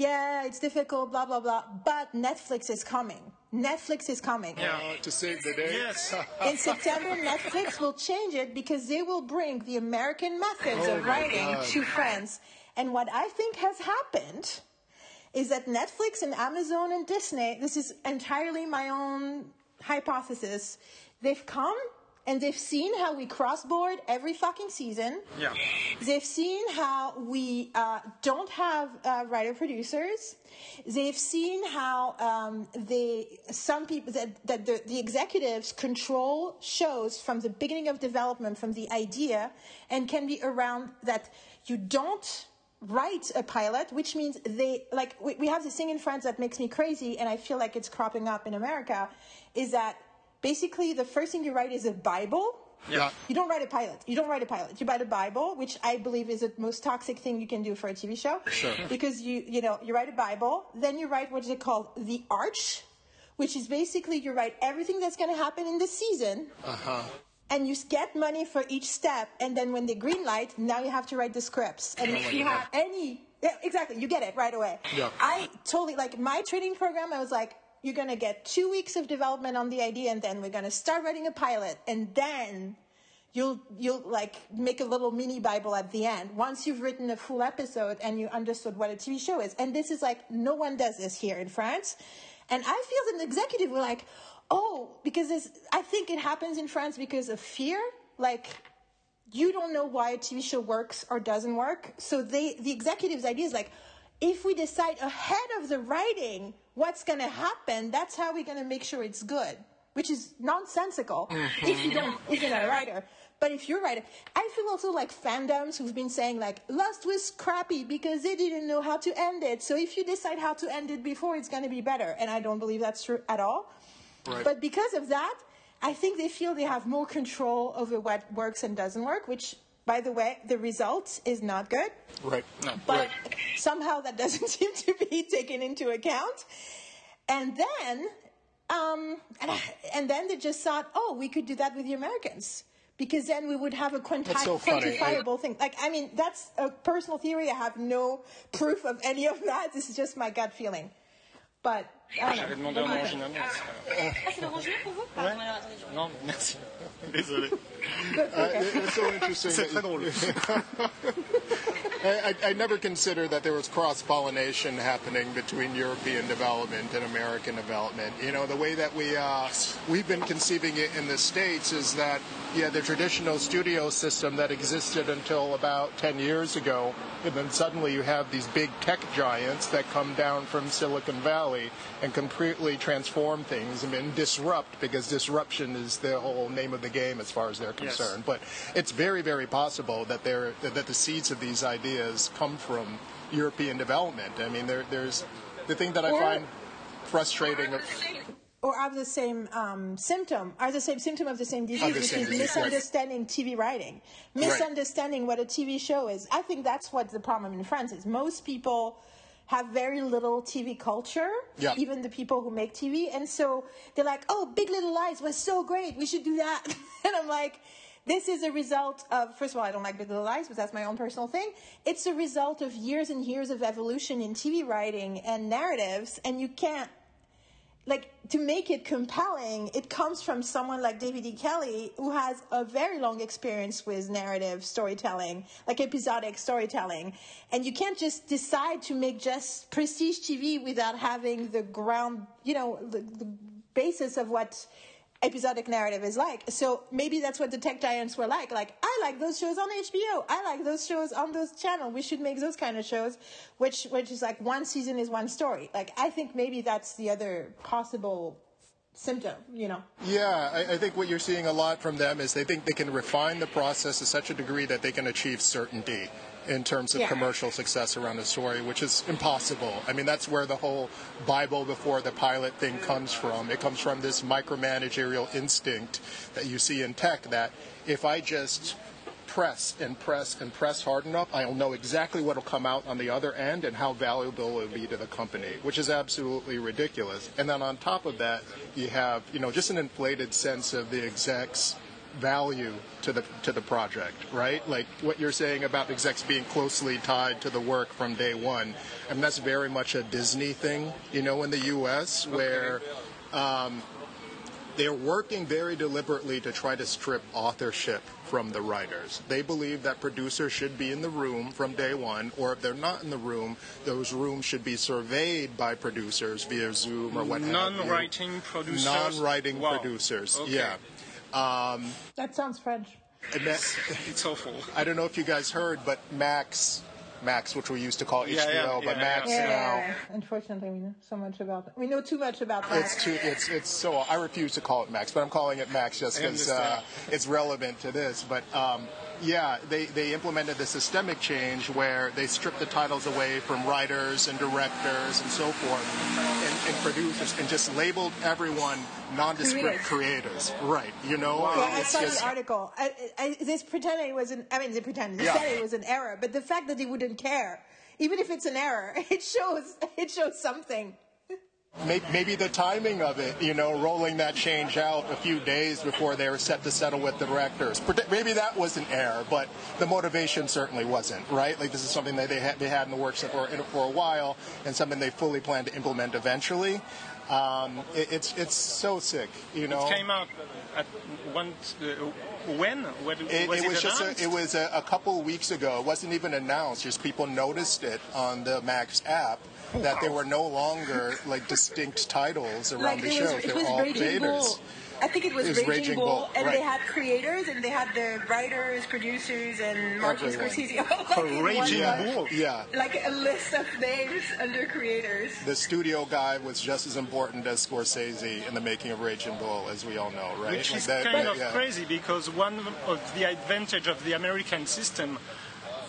yeah, it's difficult, blah, blah, blah, but Netflix is coming. Netflix is coming. Uh, to save the day. yes. In September, Netflix will change it because they will bring the American methods Oh of writing God. to France. And what I think has happened is that Netflix and Amazon and Disney, this is entirely my own hypothesis, they've come and they've seen how we cross-board every fucking season. Yeah. They've seen how we uh, don't have uh, writer producers. They've seen how um, they some people that, that the, the executives control shows from the beginning of development, from the idea, and can be around that you don't write a pilot, which means they like we, we have this thing in France that makes me crazy, and I feel like it's cropping up in America, is that basically the first thing you write is a Bible. Yeah. You don't write a pilot. You don't write a pilot. You write a Bible, which I believe is the most toxic thing you can do for a TV show. Sure. Because you, you know, you write a Bible, then you write what is it called? The Arch, which is basically you write everything that's going to happen in the season. Uh-huh. and you get money for each step. And then when they green light, now you have to write the scripts. And if you have any, yeah, exactly, you get it right away. Yeah. I totally like my training program. I was like, you're gonna get two weeks of development on the idea, and then we're gonna start writing a pilot, and then you'll you'll like make a little mini bible at the end. Once you've written a full episode and you understood what a tv show is and this is like no one does this here in france and i feel as an executive we're like oh because this, i think it happens in france because of fear. Like you don't know why a tv show works or doesn't work. So they the executive's idea is like if we decide ahead of the writing what's going to happen that's how we're going to make sure it's good which is nonsensical mm-hmm. if you don't if you're not a writer. But if you're a writer i feel also like fandoms who've been saying like lost was crappy because they didn't know how to end it. So if you decide how to end it before it's going to be better. And i don't believe that's true at all. Right. but because of that i think they feel they have more control over what works and doesn't work which by the way the result is not good Right. but somehow that doesn't seem to be taken into account. And then, um, and, I- and then they just thought, oh, we could do that with the Americans. Because then we would have a quanti- so quantifiable thing. Like, I mean, that's a personal theory. I have no proof of any of that. This is just my gut feeling. But I J'avais demandé know. en orangina, mais c'est- Ah, c'est l'orangina pour vous Pardon, alors, attendez, je- Non, merci. Désolé. Uh, it's so interesting. C'est très drôle. I, I I never considered that there was cross pollination happening between European development and American development. You know, the way that we uh, we've been conceiving it in the states is that yeah, the traditional studio system that existed until about ten years ago, and then suddenly you have these big tech giants that come down from Silicon Valley and completely transform things and then disrupt because disruption is the whole name of the game as far as they're Yes. concerned. But it's very, very possible that there that the seeds of these ideas come from European development. I mean, there, there's the thing that I Or- find frustrating. or have the same um, symptom, are the same symptom of the same disease, the which is disease, right. misunderstanding TV writing, misunderstanding what a TV show is. I think that's what the problem in France is. Most people have very little TV culture, Yeah. even the people who make TV, and so they're like, "Oh, Big Little Lies was so great, we should do that," and I'm like. This is a result of, first of all, I don't like Big Little Lies, but that's my own personal thing. It's a result of years and years of evolution in TV writing and narratives, and you can't like to make it compelling, it comes from someone like David E. Kelley, who has a very long experience with narrative storytelling, like episodic storytelling. And you can't just decide to make just prestige TV without having the ground, you know, the, the basis of what episodic narrative is like. So maybe that's what the tech giants were like. Like, I like those shows on HBO. I like those shows on those channels. We should make those kind of shows, which which is like one season is one story. Like, I think maybe that's the other possible symptom. You know. Yeah, I, I think what you're seeing a lot from them is they think they can refine the process to such a degree that they can achieve certainty in terms of Yeah. commercial success around a story, which is impossible. I mean, that's where the whole Bible before the pilot thing comes from. It comes from this micromanagerial instinct that you see in tech that if I just press and press and press hard enough, I'll know exactly what will come out on the other end and how valuable it will be to the company, which is absolutely ridiculous. And then on top of that, you have, you know, just an inflated sense of the execs value to the to the project, right? Like what you're saying about execs being closely tied to the work from day one. I mean that's very much a Disney thing, you know, in the US where um, they're working very deliberately to try to strip authorship from the writers. They believe that producers should be in the room from day one, or if they're not in the room, those rooms should be surveyed by producers via Zoom or what have you. Non-writing producers. Non-writing Wow. producers, Okay. yeah. That sounds French. And that, It's awful. I don't know if you guys heard, but Max, Max, which we used to call Yeah, HBO, yeah, but yeah, Max yeah. now. Unfortunately, we know so much about that. We know too much about that. It's too. It's it's so. I refuse to call it Max, but I'm calling it Max just because uh, it's relevant to this. But um, yeah, they they implemented the systemic change where they stripped the titles away from writers and directors and so forth, and, and producers, and just labeled everyone nondescript creators. Right. You know. Yeah, I it's saw just the article. I, I, they pretended it was an. I mean, they pretended. They Yeah. said it was an error, but the fact that they wouldn't care, even if it's an error, it shows. It shows something. Maybe the timing of it, you know, rolling that change out a few days before they were set to settle with the directors. Maybe that was an error, but the motivation certainly wasn't, right? Like this is something that they had, they had in the works for, for a while and something they fully plan to implement eventually. Um, it, it's it's so sick, you know. It came out at one. Uh, when? when it, was it, was it just a, it was a, a couple weeks ago. It wasn't even announced. Just people noticed it on the Max app that there were no longer like distinct titles around like the show. They were all creators. I think it was, it was Raging, Raging Bull, Bull, and right. they had creators, and they had the writers, producers, and Martin Everyone. Scorsese. like in Raging one Bull. Yeah. Like a list of names under creators. The studio guy was just as important as Scorsese in the making of Raging Bull, as we all know, right? Which is that- kind that- of yeah. crazy because one of the advantage of the American system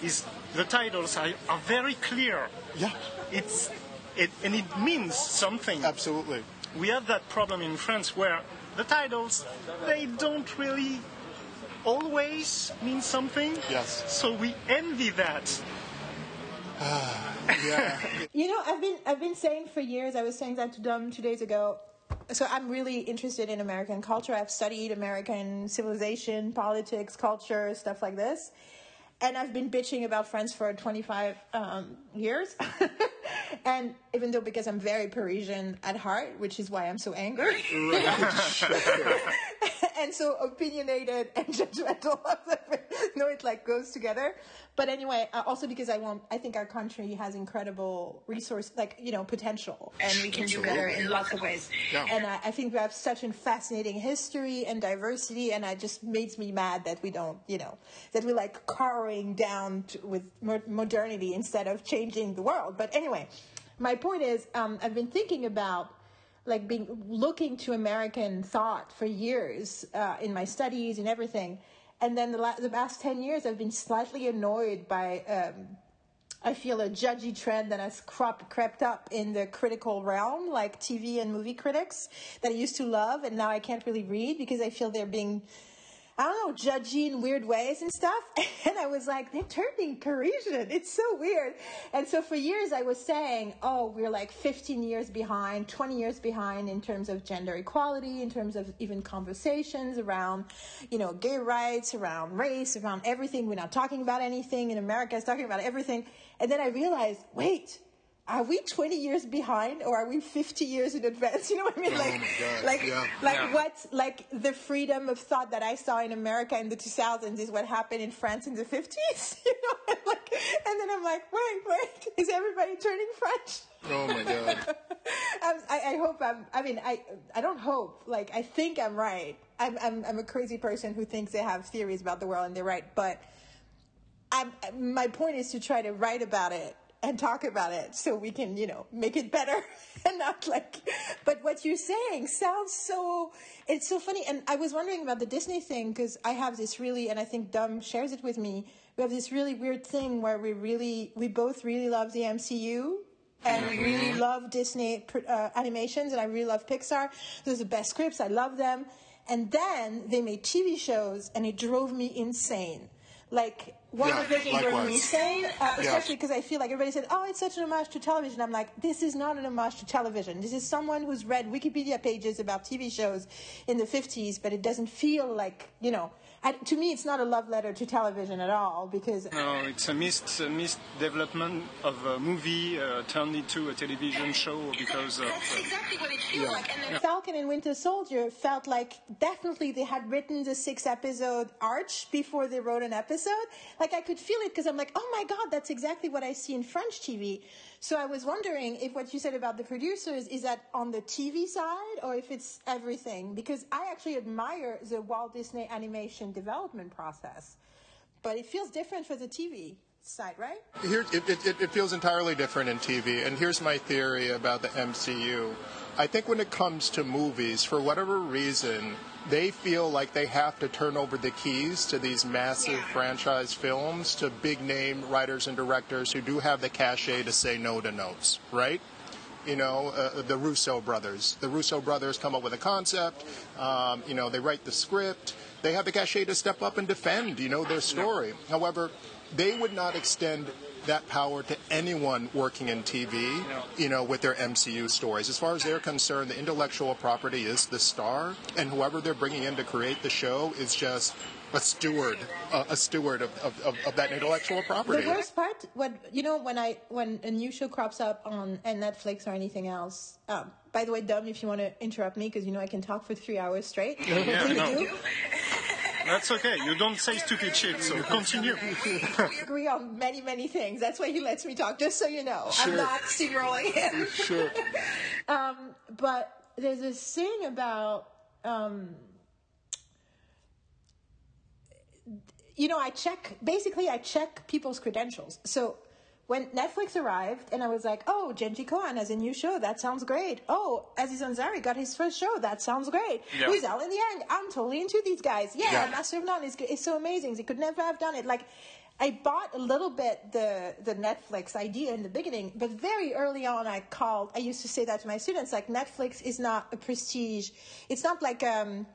is the titles are, are very clear. Yeah, It's it, and it means something. absolutely. We have that problem in France where the titles they don't really always mean something. Yes. So we envy that. Ah, yeah. You know, I've been I've been saying for years. I was saying that to Dom two days ago. So I'm really interested in American culture. I've studied American civilization, politics, culture, stuff like this. And I've been bitching about France for 25 um, years. and even though because I'm very Parisian at heart, which is why I'm so angry. and so opinionated and judgmental. no, it like goes together. But anyway, uh, also because I want, I think our country has incredible resource, like you know, potential, and we can do better in lots of ways. Yeah. And I, I think we have such a fascinating history and diversity, and it just makes me mad that we don't, you know, that we're like cowering down to, with mo- modernity instead of changing the world. But anyway, my point is, um, I've been thinking about like being looking to American thought for years uh, in my studies and everything. And then the, la- the past 10 years, I've been slightly annoyed by, um, I feel, a judgy trend that has crop, crept up in the critical realm, like TV and movie critics that I used to love. And now I can't really read because I feel they're being, I don't know, judgy in weird ways and stuff. And I was like, they're turning Parisian. It's so weird. And so for years I was saying, oh, we're like 15 years behind, 20 years behind in terms of gender equality, in terms of even conversations around, you know, gay rights, around race, around everything. We're not talking about anything. In America, it's talking about everything. And then I realized, wait, are we 20 years behind or are we 50 years in advance? You know what I mean? Oh like, my God, like, yeah. like Yeah. what, like the freedom of thought that I saw in America in the 2000s is what happened in France in the 50s. You know, and like, and then I'm like, wait, wait, is everybody turning French? Oh my God. I'm, I, I hope I'm. I mean, I I don't hope. Like, I think I'm right. I'm, I'm I'm a crazy person who thinks they have theories about the world and they're right. But I'm, my point is to try to write about it and talk about it so we can, you know, make it better and not like. But what you're saying sounds so. It's so funny. And I was wondering about the Disney thing because I have this really, and I think Dom shares it with me. We have this really weird thing where we really, we both really love the MCU and we really love Disney uh, animations, and I really love Pixar. Those are the best scripts. I love them. And then they made TV shows, and it drove me insane. Like one Yeah, of the things drove me likewise. insane, uh, especially because I feel like everybody said, "Oh, it's such an homage to television." I'm like, this is not an homage to television. This is someone who's read Wikipedia pages about TV shows in the 50s, but it doesn't feel like you know. I, to me, it's not a love letter to television at all because No, it's a missed, a missed development of a movie uh, turned into a television show because of. That's exactly what it feels like. And then Falcon and Winter Soldier felt like definitely they had written the six episode arch before they wrote an episode. Like I could feel it because I'm like, oh my god, that's exactly what I see in French TV. So I was wondering if what you said about the producers is that on the TV side or if it's everything. Because I actually admire the Walt Disney animation development process, but it feels different for the TV side, right? Here, it, it, it- it feels entirely different in TV, and here's my theory about the MCU. I think when it comes to movies, for whatever reason, they feel like they have to turn over the keys to these massive franchise films to big name writers and directors who do have the cachet to say no to notes, right? you know, uh, the Russo brothers. The Russo brothers come up with a concept. Um, you know, they write the script. They have the cachet to step up and defend, you know, their story. However, they would not extend that power to anyone working in TV, you know, with their MCU stories. As far as they're concerned, the intellectual property is the star, and whoever they're bringing in to create the show is just a steward, uh, a steward of, of, of, of that intellectual property. The worst part, when you know, when I when a new show crops up on on Netflix or anything else. Um, by the way, Dom, if you want to interrupt me, because you know I can talk for three hours straight. Yeah, Please no. That's okay. You don't say stupid shit, so continue. We agree on many many things. That's why he lets me talk. Just so you know, I'm not steamrolling him. Sure. Um, but there's this thing about um, you know, I check basically I check people's credentials. So when Netflix arrived and I was like, oh, Jenji Kohan has a new show, that sounds great. Oh, Aziz Ansari got his first show, that sounds great. Yeah. Who's Alan Yang? I'm totally into these guys. Yeah, Yeah. Master of None is, is so amazing. They could never have done it. Like, I bought a little bit the the Netflix idea in the beginning, but very early on, I called. I used to say that to my students, like Netflix is not a prestige. It's not like um,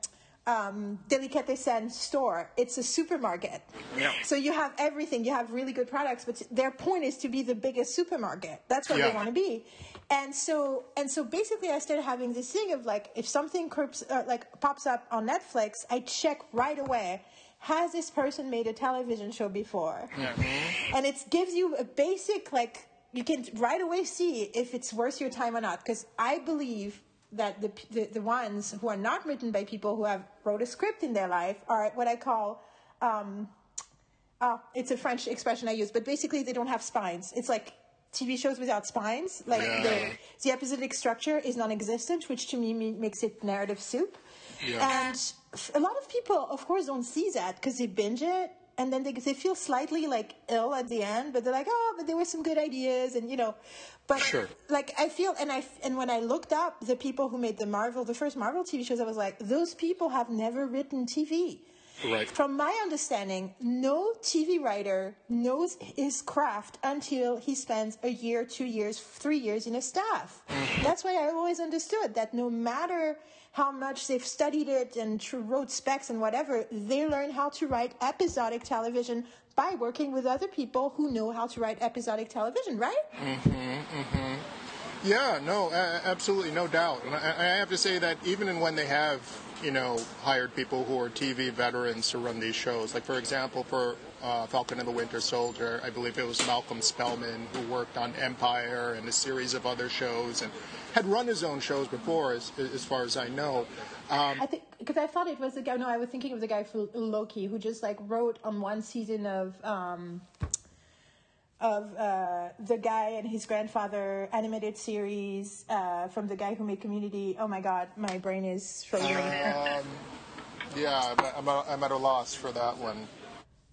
um, delicatessen store. It's a supermarket. Yeah. So you have everything. You have really good products, but their point is to be the biggest supermarket. That's what Yeah. they want to be. And so and so basically, I started having this thing of like, if something corps, uh, like pops up on Netflix, I check right away. Has this person made a television show before? And it gives you a basic like you can right away see if it's worth your time or not. Because I believe that the, the the ones who are not written by people who have wrote a script in their life are what I call um, uh, it's a French expression I use, but basically they don't have spines. It's like TV shows without spines. Like Yeah. the, the episodic structure is non-existent, which to me me- makes it narrative soup. And a lot of people, of course, don't see that because they binge it. And then they, they feel slightly like ill at the end, but they're like, oh, but there were some good ideas, and you know, but Sure. like I feel, and I and when I looked up the people who made the Marvel, the first Marvel TV shows, I was like, those people have never written TV. Right. From my understanding, no TV writer knows his craft until he spends a year, two years, three years in a staff. Mm-hmm. That's why I always understood that no matter how much they've studied it and wrote specs and whatever, they learn how to write episodic television by working with other people who know how to write episodic television, right? Mm-hmm, mm-hmm. Yeah, no, a- absolutely, no doubt. And I, I have to say that even in when they have, you know, hired people who are TV veterans to run these shows, like for example, for uh, Falcon and the Winter Soldier, I believe it was Malcolm Spellman who worked on Empire and a series of other shows and had run his own shows before, as, as far as I know. Um, I think because I thought it was the guy. No, I was thinking of the guy for Loki who just like wrote on one season of um, of uh, the guy and his grandfather animated series uh, from the guy who made Community. Oh my God, my brain is frozen. yeah, I'm, I'm at a loss for that one.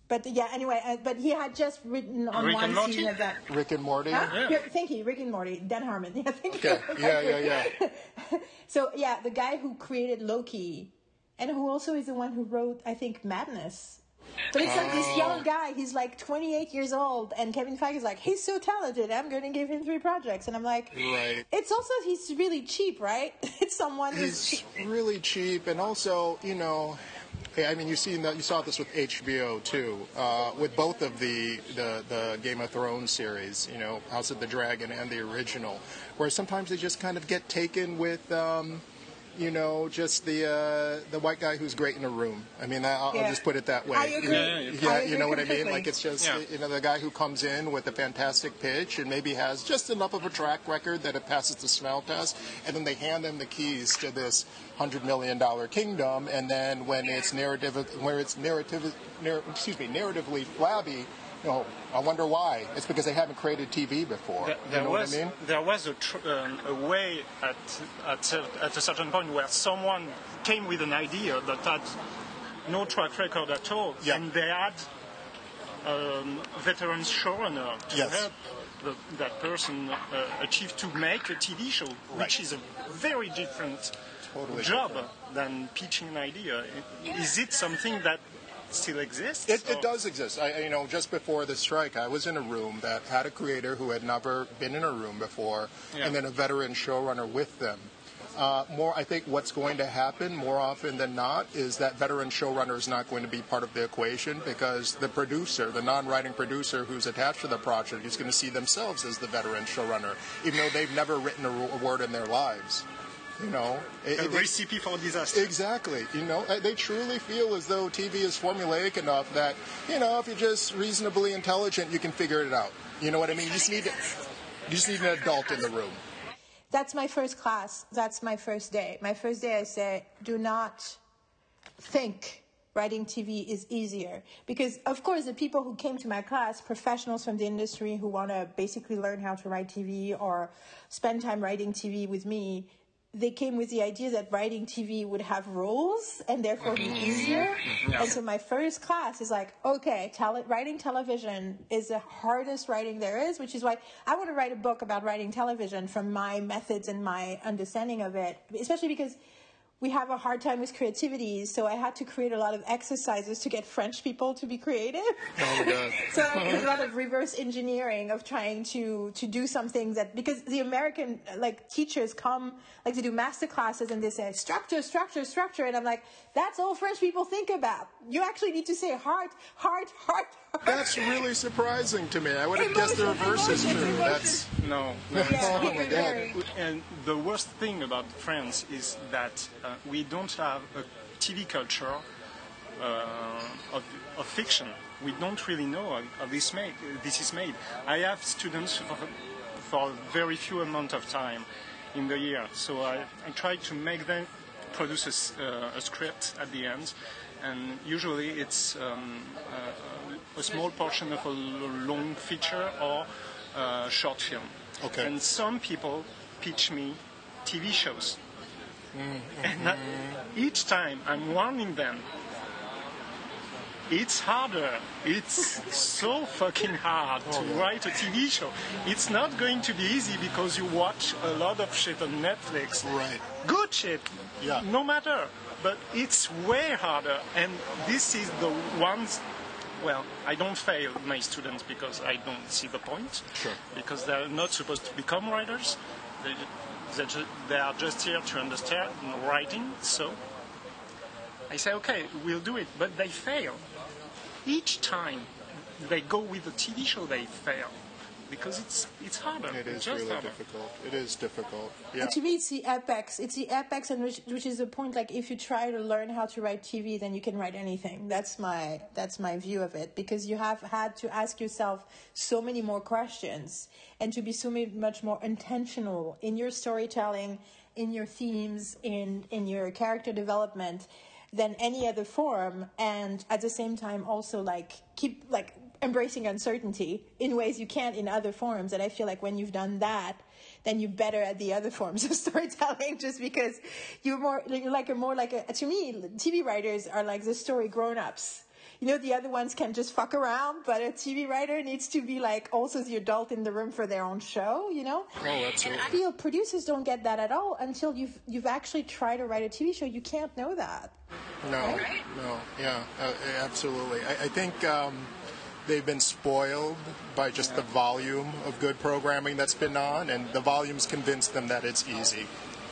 But yeah, anyway, uh, but he had just written on Rick one and Morty? of that. Rick and Morty. Huh? Yeah. Yeah, Thank you, Rick and Morty, Dan Harmon. Yeah, thank you. Yeah, yeah, yeah. so yeah, the guy who created Loki, and who also is the one who wrote, I think, Madness. But it's like this young guy. He's like 28 years old, and Kevin Feige's like, he's so talented. I'm going to give him three projects, and I'm like, Right. It's also he's really cheap, right? It's someone who's He's cheap. really cheap, and also, you know, hey, I mean, you seen that you saw this with HBO too, uh, with both of the, the the Game of Thrones series, you know, House of the Dragon and the original, where sometimes they just kind of get taken with. Um, you know, just the uh, the white guy who's great in a room. I mean, I'll, Yeah. I'll just put it that way. I agree. Yeah, Yeah, yeah, I you agree know what I mean. Like it's just Yeah. you know the guy who comes in with a fantastic pitch and maybe has just enough of a track record that it passes the smell test, and then they hand them the keys to this hundred million dollar kingdom, and then when it's narrative, where it's narrative, narr- excuse me, narratively flabby. You know, I wonder why. It's because they haven't created TV before. There, you know was what I mean? there was a, tr- um, a way at at, a- at a certain point where someone came with an idea that had no track record at all, Yeah. and they had um, veteran showrunner to Yes. help the, that person uh, achieve to make a TV show, which is a very different Totally job different. than pitching an idea. Is it something that still exists? It, it does exist. I, you know, just before the strike, I was in a room that had a creator who had never been in a room before, Yeah. and then a veteran showrunner with them. Uh, more, I think what's going to happen more often than not is that veteran showrunner is not going to be part of the equation because the producer, the non-writing producer who's attached to the project, is going to see themselves as the veteran showrunner, even though they've never written a, a word in their lives. You know, a it, recipe for disaster. Exactly. You know, uh, they truly feel as though TV is formulaic enough that you know, if you're just reasonably intelligent, you can figure it out. You know what I mean? You just need, you just need an adult in the room. That's my first class. That's my first day. My first day, I say, do not think writing TV is easier. Because, of course, the people who came to my class, professionals from the industry who want to basically learn how to write TV or spend time writing TV with me, they came with the idea that writing TV would have rules and therefore be mm-hmm. easier. Mm-hmm. Yeah. And so my first class is like, okay, tele- writing television is the hardest writing there is, which is why I want to write a book about writing television from my methods and my understanding of it, especially because we have a hard time with creativity, so I had to create a lot of exercises to get French people to be creative. Oh so there's a lot of reverse engineering of trying to to do something that because the American like teachers come like to do master classes and they say structure, structure, structure, and I'm like, that's all French people think about. You actually need to say heart, heart, heart. Heart. That's really surprising to me. I would have guessed the reverse is true. That's no. Yeah, oh my God. And the worst thing about France is that uh, we don't have a TV culture uh, of, of, fiction. We don't really know how, how, this, made, this is made. I have students for, for a very few amount of time in the year, so I, I try to make them produce a, uh, a script at the end, and usually it's um, a, a, small portion of a long feature or a short film. Okay. And some people pitch me TV shows. Mm-hmm. And I, each time I'm warning them, it's harder. It's so fucking hard to write a TV show. It's not going to be easy because you watch a lot of shit on Netflix. Right. Good shit. Yeah. No matter. But it's way harder. And this is the ones well, I don't fail my students because I don't see the point. Sure. Because they're not supposed to become writers. They, they, they are just here to understand writing. So I say, okay, we'll do it. But they fail. Each time they go with a TV show, they fail because it's it's harder. It is really harder. difficult. It is difficult. Yeah. to me, it's the apex. It's the apex, and which, which is the point. Like, if you try to learn how to write TV, then you can write anything. That's my that's my view of it because you have had to ask yourself so many more questions and to be so much more intentional in your storytelling, in your themes, in in your character development than any other form and at the same time also like keep like embracing uncertainty in ways you can't in other forms. And I feel like when you've done that, then you're better at the other forms of storytelling just because you're more, you're like a more like a, to me, TV writers are like the story grown-ups. You know, the other ones can just fuck around, but a TV writer needs to be like also the adult in the room for their own show, you know? Oh, absolutely. And I feel producers don't get that at all until you've, you've actually tried to write a TV show. You can't know that. No, right? no, yeah, uh, absolutely. I, I think, um, they've been spoiled by just yeah. the volume of good programming that's been on, and the volume's convinced them that it's easy.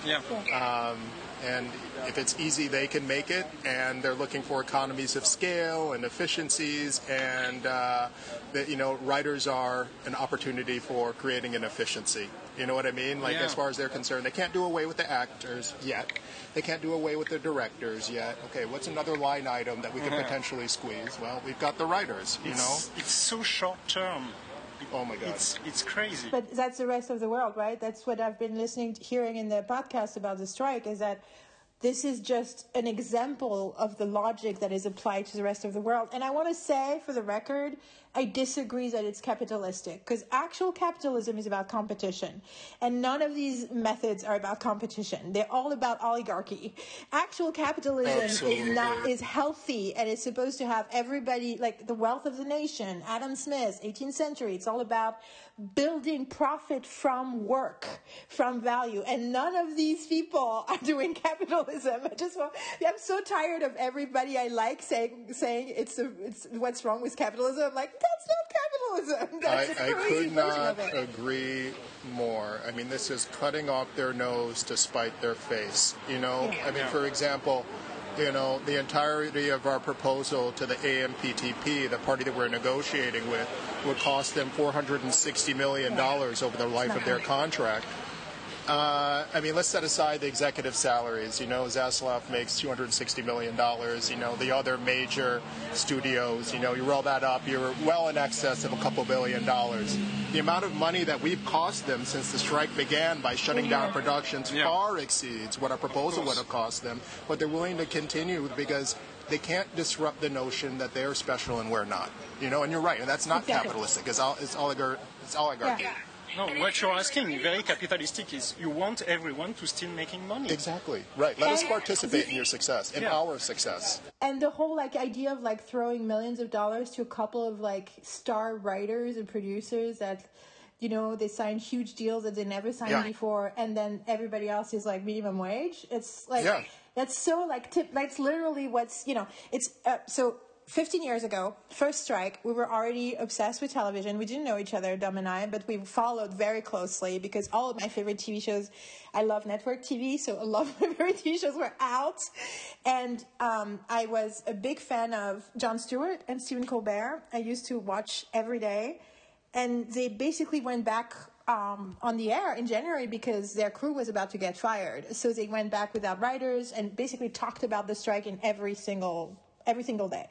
Yeah. Um, and if it's easy, they can make it, and they're looking for economies of scale and efficiencies, and uh, that you know, writers are an opportunity for creating an efficiency. You know what I mean? Like yeah. as far as they're concerned, they can't do away with the actors yet. They can't do away with the directors yet. Okay, what's another line item that we could potentially squeeze? Well, we've got the writers. You it's, know, it's so short term. Oh my God, it's it's crazy. But that's the rest of the world, right? That's what I've been listening, hearing in the podcast about the strike. Is that this is just an example of the logic that is applied to the rest of the world. And I want to say, for the record, I disagree that it's capitalistic because actual capitalism is about competition. And none of these methods are about competition. They're all about oligarchy. Actual capitalism Absolutely. is not, is healthy and is supposed to have everybody, like the wealth of the nation, Adam Smith, 18th century. It's all about building profit from work, from value. And none of these people are doing capitalism. I just want, I'm so tired of everybody I like saying, saying it's, a, it's what's wrong with capitalism. I'm like, that's not nose. That's I, a I crazy could not agree more. I mean, this is cutting off their nose to spite their face. You know, Yeah. I mean, for example, you know, the entirety of our proposal to the AMPTP, the party that we're negotiating with, would cost them 460 million dollars over the life of their contract. Uh, I mean, let's set aside the executive salaries. You know, Zaslav makes $260 million. You know, the other major studios, you know, you roll that up, you're well in excess of a couple billion dollars. The amount of money that we've cost them since the strike began by shutting down productions Yeah. far exceeds what our proposal would have cost them. But they're willing to continue because they can't disrupt the notion that they're special and we're not. You know, and you're right, and that's not Exactly. capitalistic. It's, all, it's, oligar- it's oligarchy. Yeah. No, what you're asking, very capitalistic, is you want everyone to still making money. Exactly. Right. Let us And- participate in your success, in Yeah. our success. and the whole like idea of like throwing millions of dollars to a couple of like star writers and producers that you know they sign huge deals that they never signed Yeah. before and then everybody else is like minimum wage it's like Yeah. that's so like tip that's literally what's you know it's uh, so 15 years ago first strike we were already obsessed with television we didn't know each other dom and i but we followed very closely because all of my favorite tv shows i love network tv so a lot of my favorite tv shows were out and um, i was a big fan of jon stewart and stephen colbert i used to watch every day and they basically went back um, on the air in January because their crew was about to get fired. So they went back without writers and basically talked about the strike in every single every single day.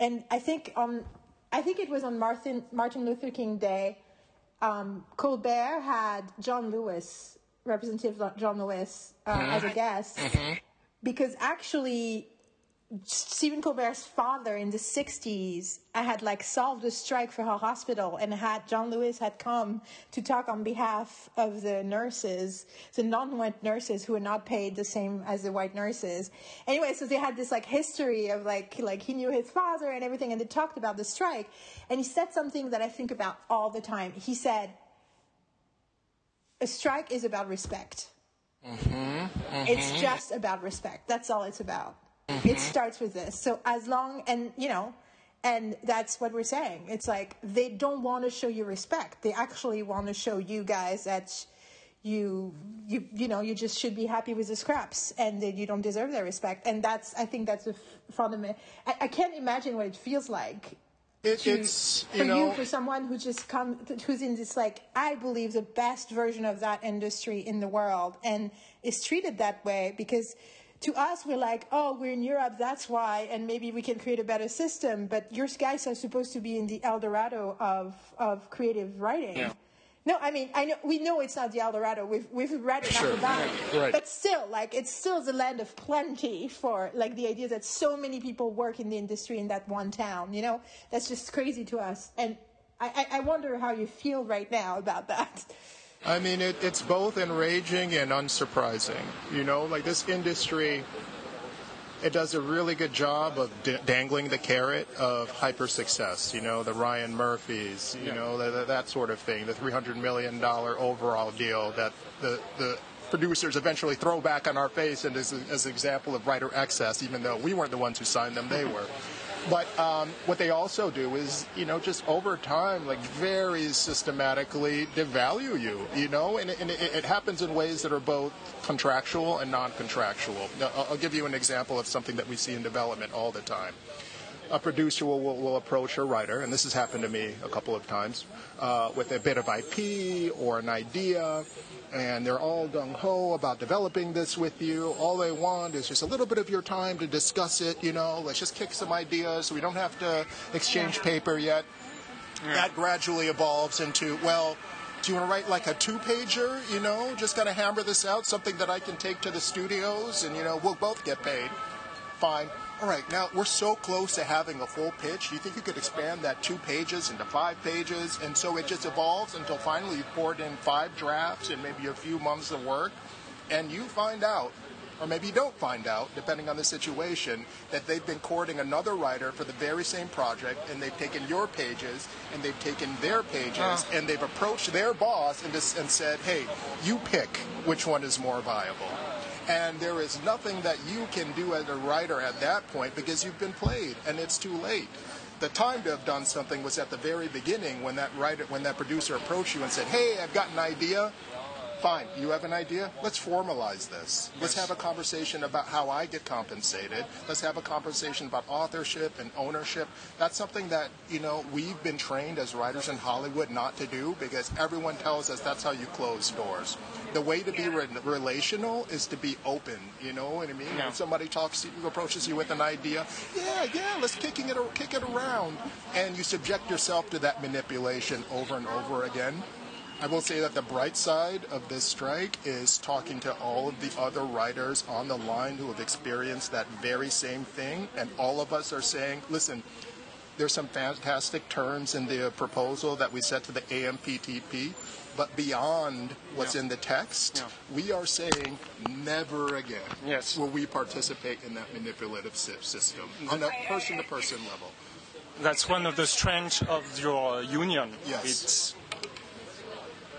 And I think on I think it was on Martin Martin Luther King Day. Um, Colbert had John Lewis, Representative John Lewis, uh, as a guest because actually Stephen Colbert's father in the 60s had like solved a strike for her hospital and had John Lewis had come to talk on behalf of the nurses, the non-white nurses who were not paid the same as the white nurses. Anyway, so they had this like history of like like he knew his father and everything and they talked about the strike and he said something that I think about all the time. He said a strike is about respect. Mm-hmm. Mm-hmm. It's just about respect. That's all it's about. It mm-hmm. starts with this. So as long and you know, and that's what we're saying. It's like they don't want to show you respect. They actually want to show you guys that you you you know you just should be happy with the scraps and that you don't deserve their respect. And that's I think that's a fundamental. I, I can't imagine what it feels like It, to, it's for you know for someone who just come who's in this like I believe the best version of that industry in the world and is treated that way because to us we're like oh we're in Europe that's why and maybe we can create a better system but your guys are supposed to be in the El Dorado of of creative writing. Yeah. No, I mean, I know we know it's not the El Dorado. We've we've read enough Sure. about it, Right. but still, like it's still the land of plenty for like the idea that so many people work in the industry in that one town. You know, that's just crazy to us, and I, I, I wonder how you feel right now about that. I mean, it, it's both enraging and unsurprising. You know, like this industry, it does a really good job of d- dangling the carrot of hyper success. You know, the Ryan Murphys, you know, the, the, that sort of thing, the $300 million overall deal that the, the producers eventually throw back on our face and as, as an example of writer excess, even though we weren't the ones who signed them, they were. But um, what they also do is, you know, just over time, like very systematically devalue you, you know, and, it- and it, it happens in ways that are both contractual and non-contractual. I'll, I'll give you an example of something that we see in development all the time. A producer will, will, will approach a writer, and this has happened to me a couple of times, uh, with a bit of IP or an idea, and they're all gung ho about developing this with you. All they want is just a little bit of your time to discuss it. You know, let's just kick some ideas. We don't have to exchange paper yet. That gradually evolves into well. Do you want to write like a two-pager? You know, just kind of hammer this out, something that I can take to the studios, and you know, we'll both get paid. Fine. All right, now we're so close to having a full pitch. Do you think you could expand that two pages into five pages? And so it just evolves until finally you've poured in five drafts and maybe a few months of work, and you find out, or maybe you don't find out, depending on the situation, that they've been courting another writer for the very same project, and they've taken your pages and they've taken their pages, and they've approached their boss and, just, and said, "Hey, you pick which one is more viable." And there is nothing that you can do as a writer at that point because you've been played and it's too late. the time to have done something was at the very beginning when that writer, when that producer approached you and said, "Hey, I've got an idea." Fine, you have an idea? Let's formalize this. Let's have a conversation about how I get compensated. Let's have a conversation about authorship and ownership. That's something that, you know, we've been trained as writers in Hollywood not to do because everyone tells us that's how you close doors. The way to be re- relational is to be open, you know what I mean? Yeah. When somebody talks to you, approaches you with an idea, yeah, yeah, let's kicking it, kick it around. And you subject yourself to that manipulation over and over again. I will say that the bright side of this strike is talking to all of the other writers on the line who have experienced that very same thing, and all of us are saying, listen, there's some fantastic terms in the proposal that we set to the AMPTP, but beyond what's Yeah. in the text, Yeah. we are saying never again Yes. will we participate in that manipulative system on a person-to-person level. That's one of the strengths of your union. Yes. It's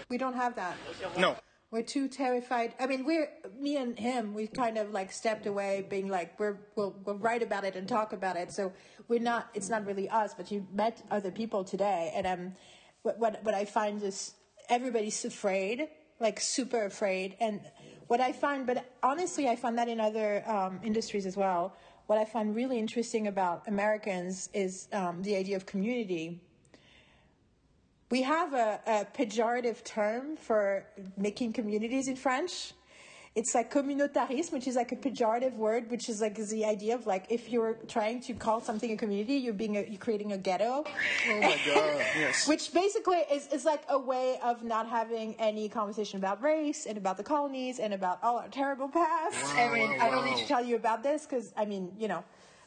We don't have that. no. We're too terrified. I mean, we're me and him. We kind of like stepped away, being like, we're we'll, we'll write about it and talk about it. So we're not. It's not really us. But you met other people today, and um, what what, what I find is everybody's afraid, like super afraid. And what I find, but honestly, I find that in other um, industries as well. What I find really interesting about Americans is um, the idea of community we have a, a pejorative term for making communities in French. It's like communautarisme, which is like a pejorative word, which is like the idea of like if you're trying to call something a community, you're being a, you're creating a ghetto. Oh my God. Yes. Which basically is, is like a way of not having any conversation about race and about the colonies and about all our terrible past. I mean, I don't need to tell you about this because I mean, you know.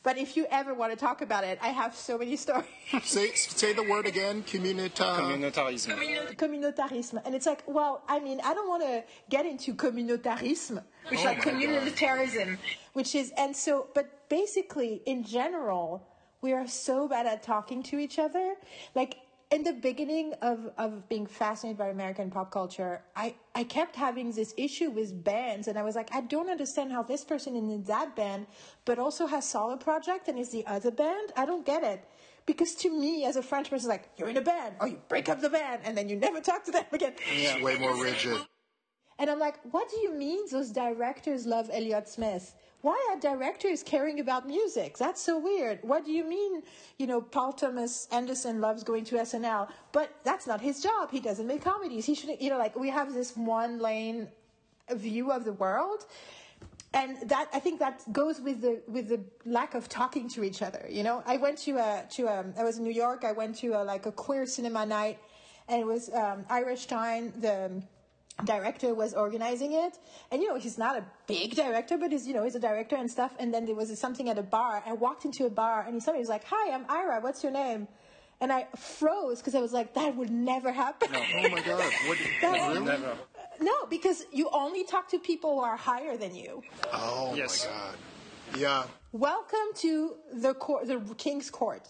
But if you ever want to talk about it, I have so many stories. Say, say the word again, communita. Communitarism. communautarisme. And it's like, well, I mean, I don't want to get into communautarisme, which is oh like communitarism, which is, and so, but basically, in general, we are so bad at talking to each other. Like, in the beginning of, of being fascinated by American pop culture, I, I kept having this issue with bands, and I was like, I don't understand how this person is in that band, but also has solo project and is the other band. I don't get it. Because to me, as a French person, it's like, you're in a band, or you break up the band, and then you never talk to them again. It's way more rigid. And I'm like, what do you mean those directors love Elliott Smith? Why are directors caring about music? That's so weird. What do you mean, you know, Paul Thomas Anderson loves going to SNL, but that's not his job. He doesn't make comedies. He should, you know, like we have this one lane view of the world. And that I think that goes with the with the lack of talking to each other. You know, I went to a to a I was in New York. I went to a, like a queer cinema night, and it was um, Irish Stein, the director was organizing it and you know he's not a big director but he's you know he's a director and stuff and then there was something at a bar i walked into a bar and he somebody was like hi i'm ira what's your name and i froze because i was like that would never happen Oh my God. What, That- really? Never. no because you only talk to people who are higher than you Oh Yes. my God. Yeah. Welcome to the court, the King's Court.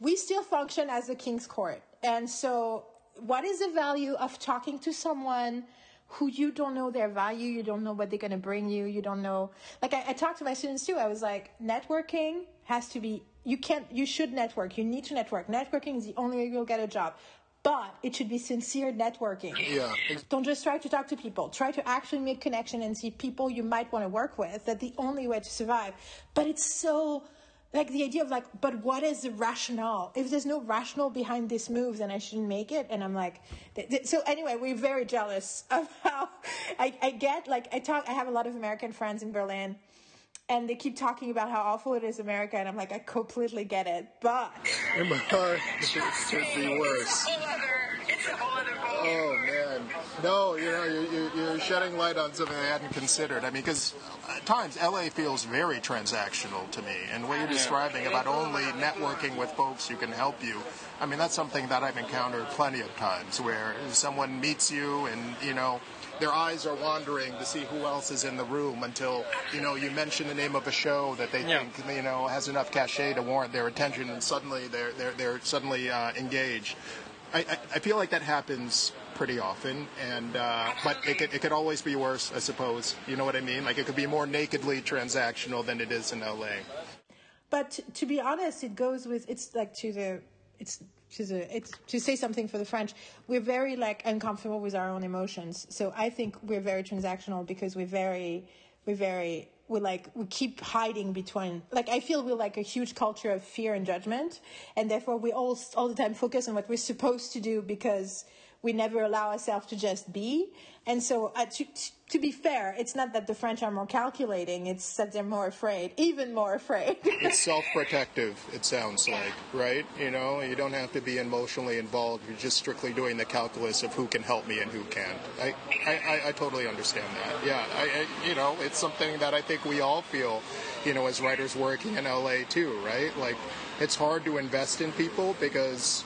We still function as the King's Court, and so what is the value of talking to someone who you don't know their value, you don't know what they're going to bring you, you don't know. Like I, I talked to my students too. I was like, networking has to be. You can't. You should network. You need to network. Networking is the only way you'll get a job. But it should be sincere networking. Yeah. Don't just try to talk to people. Try to actually make connection and see people you might want to work with. That's the only way to survive. But it's so like the idea of like, but what is the rationale? If there's no rationale behind this move, then I shouldn't make it. And I'm like, th- th- so anyway, we're very jealous of how I, I get like I talk. I have a lot of American friends in Berlin. And they keep talking about how awful it is America, and I'm like, I completely get it. But Oh my God. It should be worse. Oh man, no, you know, you're, you're, you're shedding light on something I hadn't considered. I mean, because at times LA feels very transactional to me, and what you're describing about only networking with folks who can help you. I mean, that's something that I've encountered plenty of times, where someone meets you, and you know. Their eyes are wandering to see who else is in the room until you know you mention the name of a show that they Yeah. think you know has enough cachet to warrant their attention, and suddenly they're they're they're suddenly uh, engaged. I, I, feel like that happens pretty often, and uh, but it could, it could always be worse, I suppose. You know what I mean? Like it could be more nakedly transactional than it is in LA. but to be honest, it goes with it's like to the it's to the it's to say something for the French. We're very like uncomfortable with our own emotions. So I think we're very transactional because we're very we're very we like we keep hiding between like I feel we're like a huge culture of fear and judgment, and therefore we all all the time focus on what we're supposed to do because we never allow ourselves to just be. And so, uh, to, to be fair, it's not that the French are more calculating, it's that they're more afraid, even more afraid. it's self protective, it sounds like, right? You know, you don't have to be emotionally involved. You're just strictly doing the calculus of who can help me and who can't. I, I, I totally understand that. Yeah, I, I, you know, it's something that I think we all feel, you know, as writers working in LA too, right? Like, it's hard to invest in people because.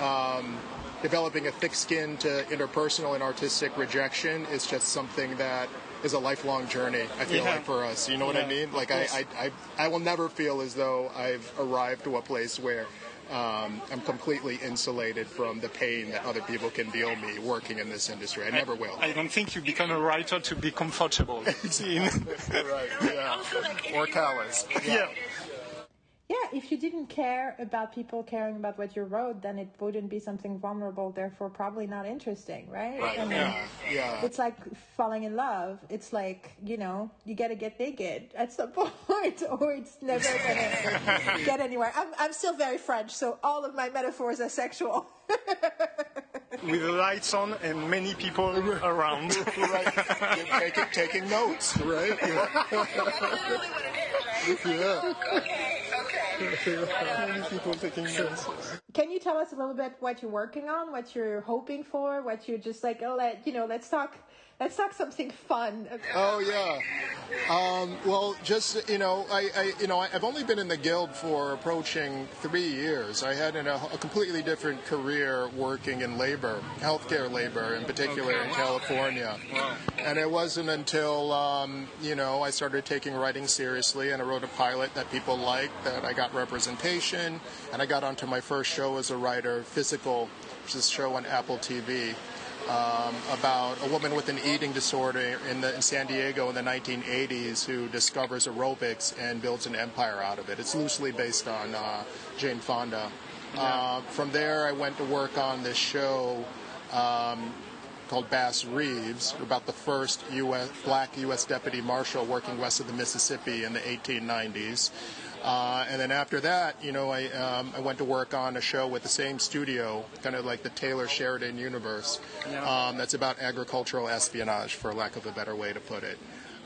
Um, developing a thick skin to interpersonal and artistic rejection is just something that is a lifelong journey. I feel yeah. like for us, you know yeah. what I mean? Like I, I, I, I, will never feel as though I've arrived to a place where um, I'm completely insulated from the pain that other people can deal me working in this industry. I, I never will. I don't think you become a writer to be comfortable. right? Yeah. or callous. yeah. Yeah yeah, if you didn't care about people caring about what you wrote, then it wouldn't be something vulnerable, therefore probably not interesting, right? Right. I mean, yeah. yeah. It's like falling in love. It's like, you know, you gotta get naked at some point or it's never gonna get anywhere. I'm, I'm still very French, so all of my metaphors are sexual. With the lights on and many people around. right. Taking, taking notes, right? Yeah. yeah. Okay. Can you tell us a little bit what you're working on, what you're hoping for, what you're just like, oh, let you know, let's talk let's talk something fun. Oh yeah. Um, well, just you know, I, I, you know I've only been in the guild for approaching three years. I had a, a completely different career working in labor, healthcare labor, in particular okay. in California. Wow. And it wasn't until um, you know I started taking writing seriously, and I wrote a pilot that people liked, that I got representation, and I got onto my first show as a writer, Physical, which is a show on Apple TV um, about a woman with an eating disorder in, the, in San Diego in the 1980s who discovers aerobics and builds an empire out of it. It's loosely based on uh, Jane Fonda. Uh, from there, I went to work on this show um, called Bass Reeves, about the first US, black U.S. deputy marshal working west of the Mississippi in the 1890s. Uh, and then after that, you know, I, um, I went to work on a show with the same studio, kind of like the Taylor Sheridan universe. Um, that's about agricultural espionage, for lack of a better way to put it.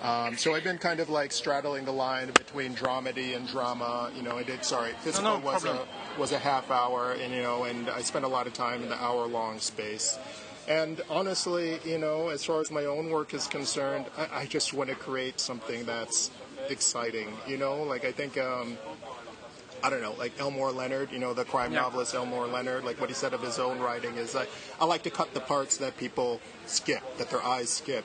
Um, so I've been kind of like straddling the line between dramedy and drama. You know, I did sorry, physical no, no was a was a half hour, and you know, and I spent a lot of time in the hour long space. And honestly, you know, as far as my own work is concerned, I, I just want to create something that's exciting. You know, like I think. Um, I don't know, like Elmore Leonard, you know, the crime yeah. novelist Elmore Leonard, like what he said of his own writing is that I like to cut the parts that people skip, that their eyes skip.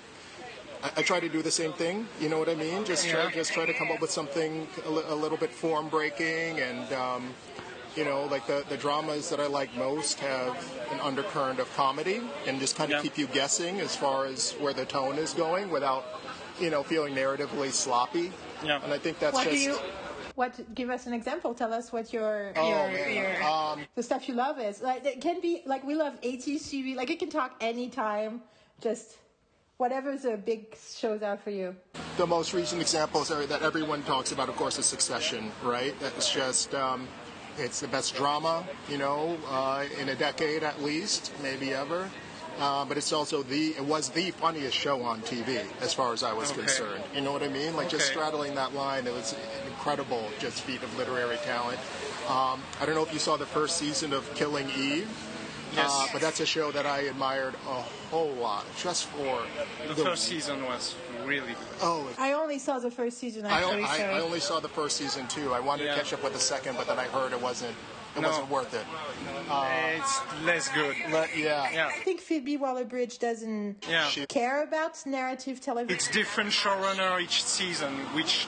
I, I try to do the same thing, you know what I mean? Just yeah. try, just try to come up with something a, li- a little bit form breaking and, um, you know, like the, the dramas that I like most have an undercurrent of comedy and just kind of yeah. keep you guessing as far as where the tone is going without you know, feeling narratively sloppy. Yeah. And I think that's what just. Do you, what? Give us an example. Tell us what your oh, your, man. your um, the stuff you love is. Like it can be like we love 80s TV. Like it can talk anytime. Just whatever the big shows out for you. The most recent examples are that everyone talks about, of course, is Succession, right? It's just. Um, it's the best drama, you know, uh, in a decade at least, maybe ever. Uh, but it's also the it was the funniest show on TV as far as I was okay. concerned. You know what I mean? Like okay. just straddling that line, it was an incredible just feat of literary talent. Um, I don't know if you saw the first season of Killing Eve. Yes. Uh, but that's a show that I admired a whole lot, just for the, the first season was really good. Oh, I only saw the first season. Actually, I, I, I only saw the first season too. I wanted yeah. to catch up with the second, but then I heard it wasn't it no. wasn't worth it. Uh, it's less good. yeah. yeah. I think Phoebe Waller-Bridge doesn't yeah. care about narrative television. It's different showrunner each season, which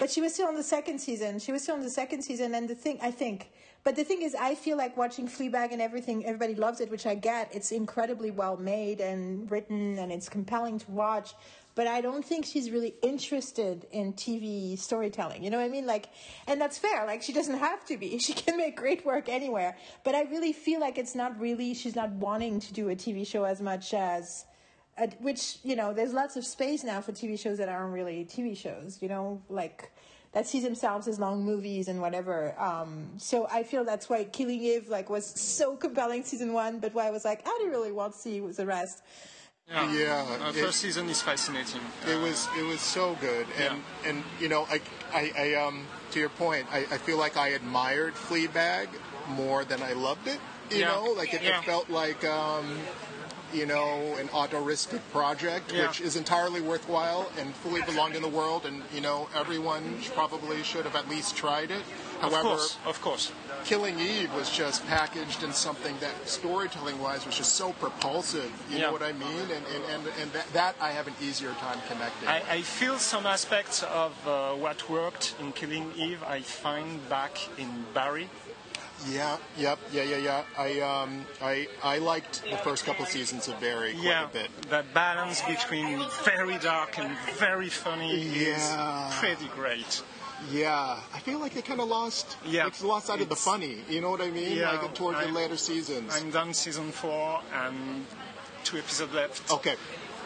But she was still on the second season. She was still on the second season, and the thing I think. But the thing is, I feel like watching Fleabag and everything. Everybody loves it, which I get. It's incredibly well made and written, and it's compelling to watch. But I don't think she's really interested in TV storytelling. You know what I mean? Like, and that's fair. Like, she doesn't have to be. She can make great work anywhere. But I really feel like it's not really. She's not wanting to do a TV show as much as which you know there's lots of space now for tv shows that aren't really tv shows you know like that see themselves as long movies and whatever um, so i feel that's why killing eve like was so compelling season one but why i was like i didn't really want to see the rest Yeah, Yeah, it- first season is fascinating. It was it was so good, and and you know, I, I, I um to your point, I, I feel like I admired Fleabag more than I loved it. You Yeah. know, like it, Yeah. it felt like um, you know, an autoristic project, Yeah. which is entirely worthwhile and fully belonged in the world, and you know, everyone probably should have at least tried it. Of However, course, of course. Killing Eve was just packaged in something that storytelling wise was just so propulsive. You Yeah. know what I mean? And and, and, and that, that I have an easier time connecting. I, I feel some aspects of uh, what worked in Killing Eve I find back in Barry. Yeah, yep, yeah, yeah, yeah. I um, I I liked the first couple seasons of Barry quite yeah, a bit. The balance between very dark and very funny Yeah. is pretty great. Yeah, I feel like they kind of lost. Yeah, it's lost out of the funny. You know what I mean? Yeah, like towards the I'm- later seasons. I'm done season four and two episodes left. okay.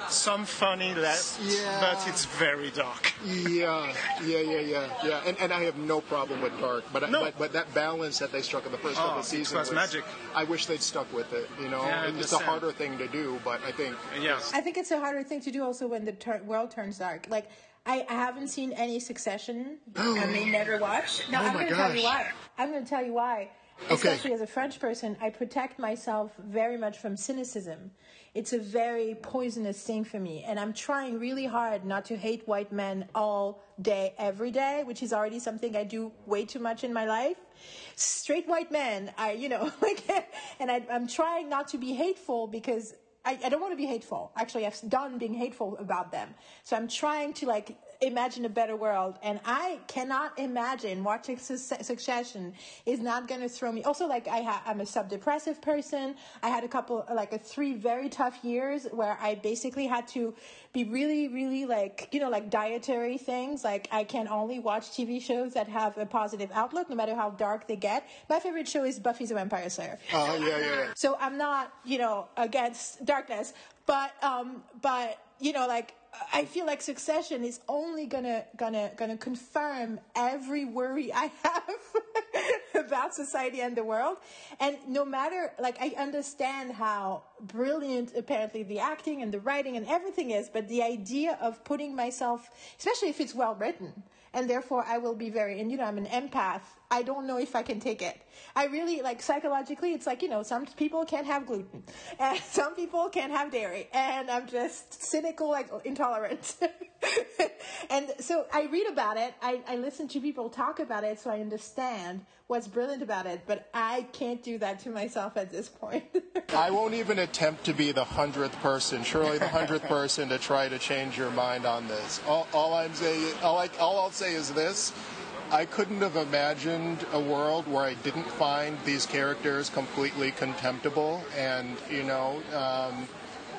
Some funny left, Yeah. but it's very dark. Yeah, yeah, yeah, yeah, yeah. And and I have no problem with dark, but I- but, but that balance that they struck in the first Oh, couple it seasons was magic. I wish they'd stuck with it. You know, Yeah, it's a understand. harder thing to do, but I think Yeah. I think it's a harder thing to do also when the tur- world turns dark. Like, I, I haven't seen any Succession. I may never watch. No, Oh I'm my going to tell you gosh. why. I'm going to tell you why. Okay. Especially as a French person, I protect myself very much from cynicism. It's a very poisonous thing for me. And I'm trying really hard not to hate white men all day, every day, which is already something I do way too much in my life. Straight white men, I, you know, like, and I, I'm trying not to be hateful because I, I don't want to be hateful. Actually, I've done being hateful about them. So I'm trying to like imagine a better world, and I cannot imagine watching Su- Succession is not going to throw me. Also, like I ha- I'm a subdepressive person. I had a couple, like a three very tough years where I basically had to be really, really like you know like dietary things. Like I can only watch TV shows that have a positive outlook, no matter how dark they get. My favorite show is Buffy the Vampire Slayer. uh, yeah, yeah, yeah. So I'm not, you know, against darkness, but um, but you know, like I feel like Succession is only gonna gonna gonna confirm every worry I have about society and the world. And no matter, like, I understand how brilliant apparently the acting and the writing and everything is, but the idea of putting myself, especially if it's well written, and therefore I will be very, and you know, I'm an empath. I don't know if I can take it. I really like psychologically. It's like you know, some people can't have gluten, and some people can't have dairy, and I'm just cynical, like intolerant. and so I read about it. I, I listen to people talk about it, so I understand what's brilliant about it. But I can't do that to myself at this point. I won't even attempt to be the hundredth person, surely the hundredth person to try to change your mind on this. All, all I'm saying, all, I, all I'll say is this: I couldn't have imagined a world where I didn't find these characters completely contemptible, and you know. Um,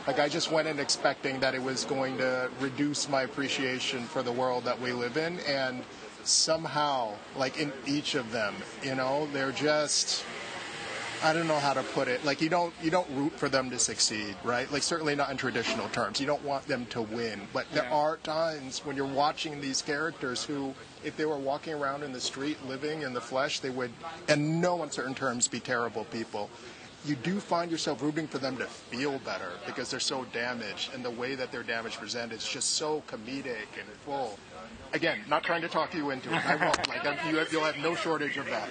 like I just went in expecting that it was going to reduce my appreciation for the world that we live in, and somehow, like in each of them, you know, they're just I don't know how to put it. Like you don't you don't root for them to succeed, right? Like certainly not in traditional terms. You don't want them to win. But there Yeah. are times when you're watching these characters who if they were walking around in the street living in the flesh, they would in no uncertain terms be terrible people. You do find yourself rooting for them to feel better because they're so damaged and the way that their damage presented is just so comedic and full. Again, not trying to talk you into it. I won't. Like you have, you'll have no shortage of that.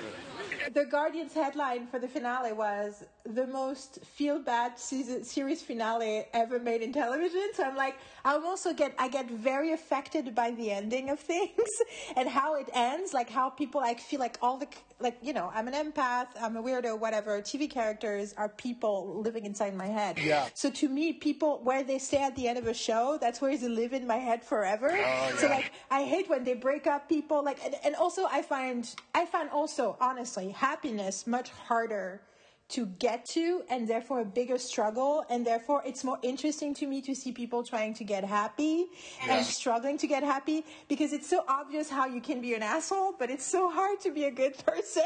the Guardian's headline for the finale was the most feel bad season, series finale ever made in television. So I'm like, I'm also get I get very affected by the ending of things and how it ends, like how people like feel like all the like you know I'm an empath, I'm a weirdo, whatever. TV characters are people living inside my head. Yeah. So to me, people where they stay at the end of a show, that's where they live in my head forever. Oh, yeah. So like I hate when they break up people. Like and, and also I find I find also honestly happiness much harder to get to and therefore a bigger struggle and therefore it's more interesting to me to see people trying to get happy and struggling to get happy because it's so obvious how you can be an asshole but it's so hard to be a good person.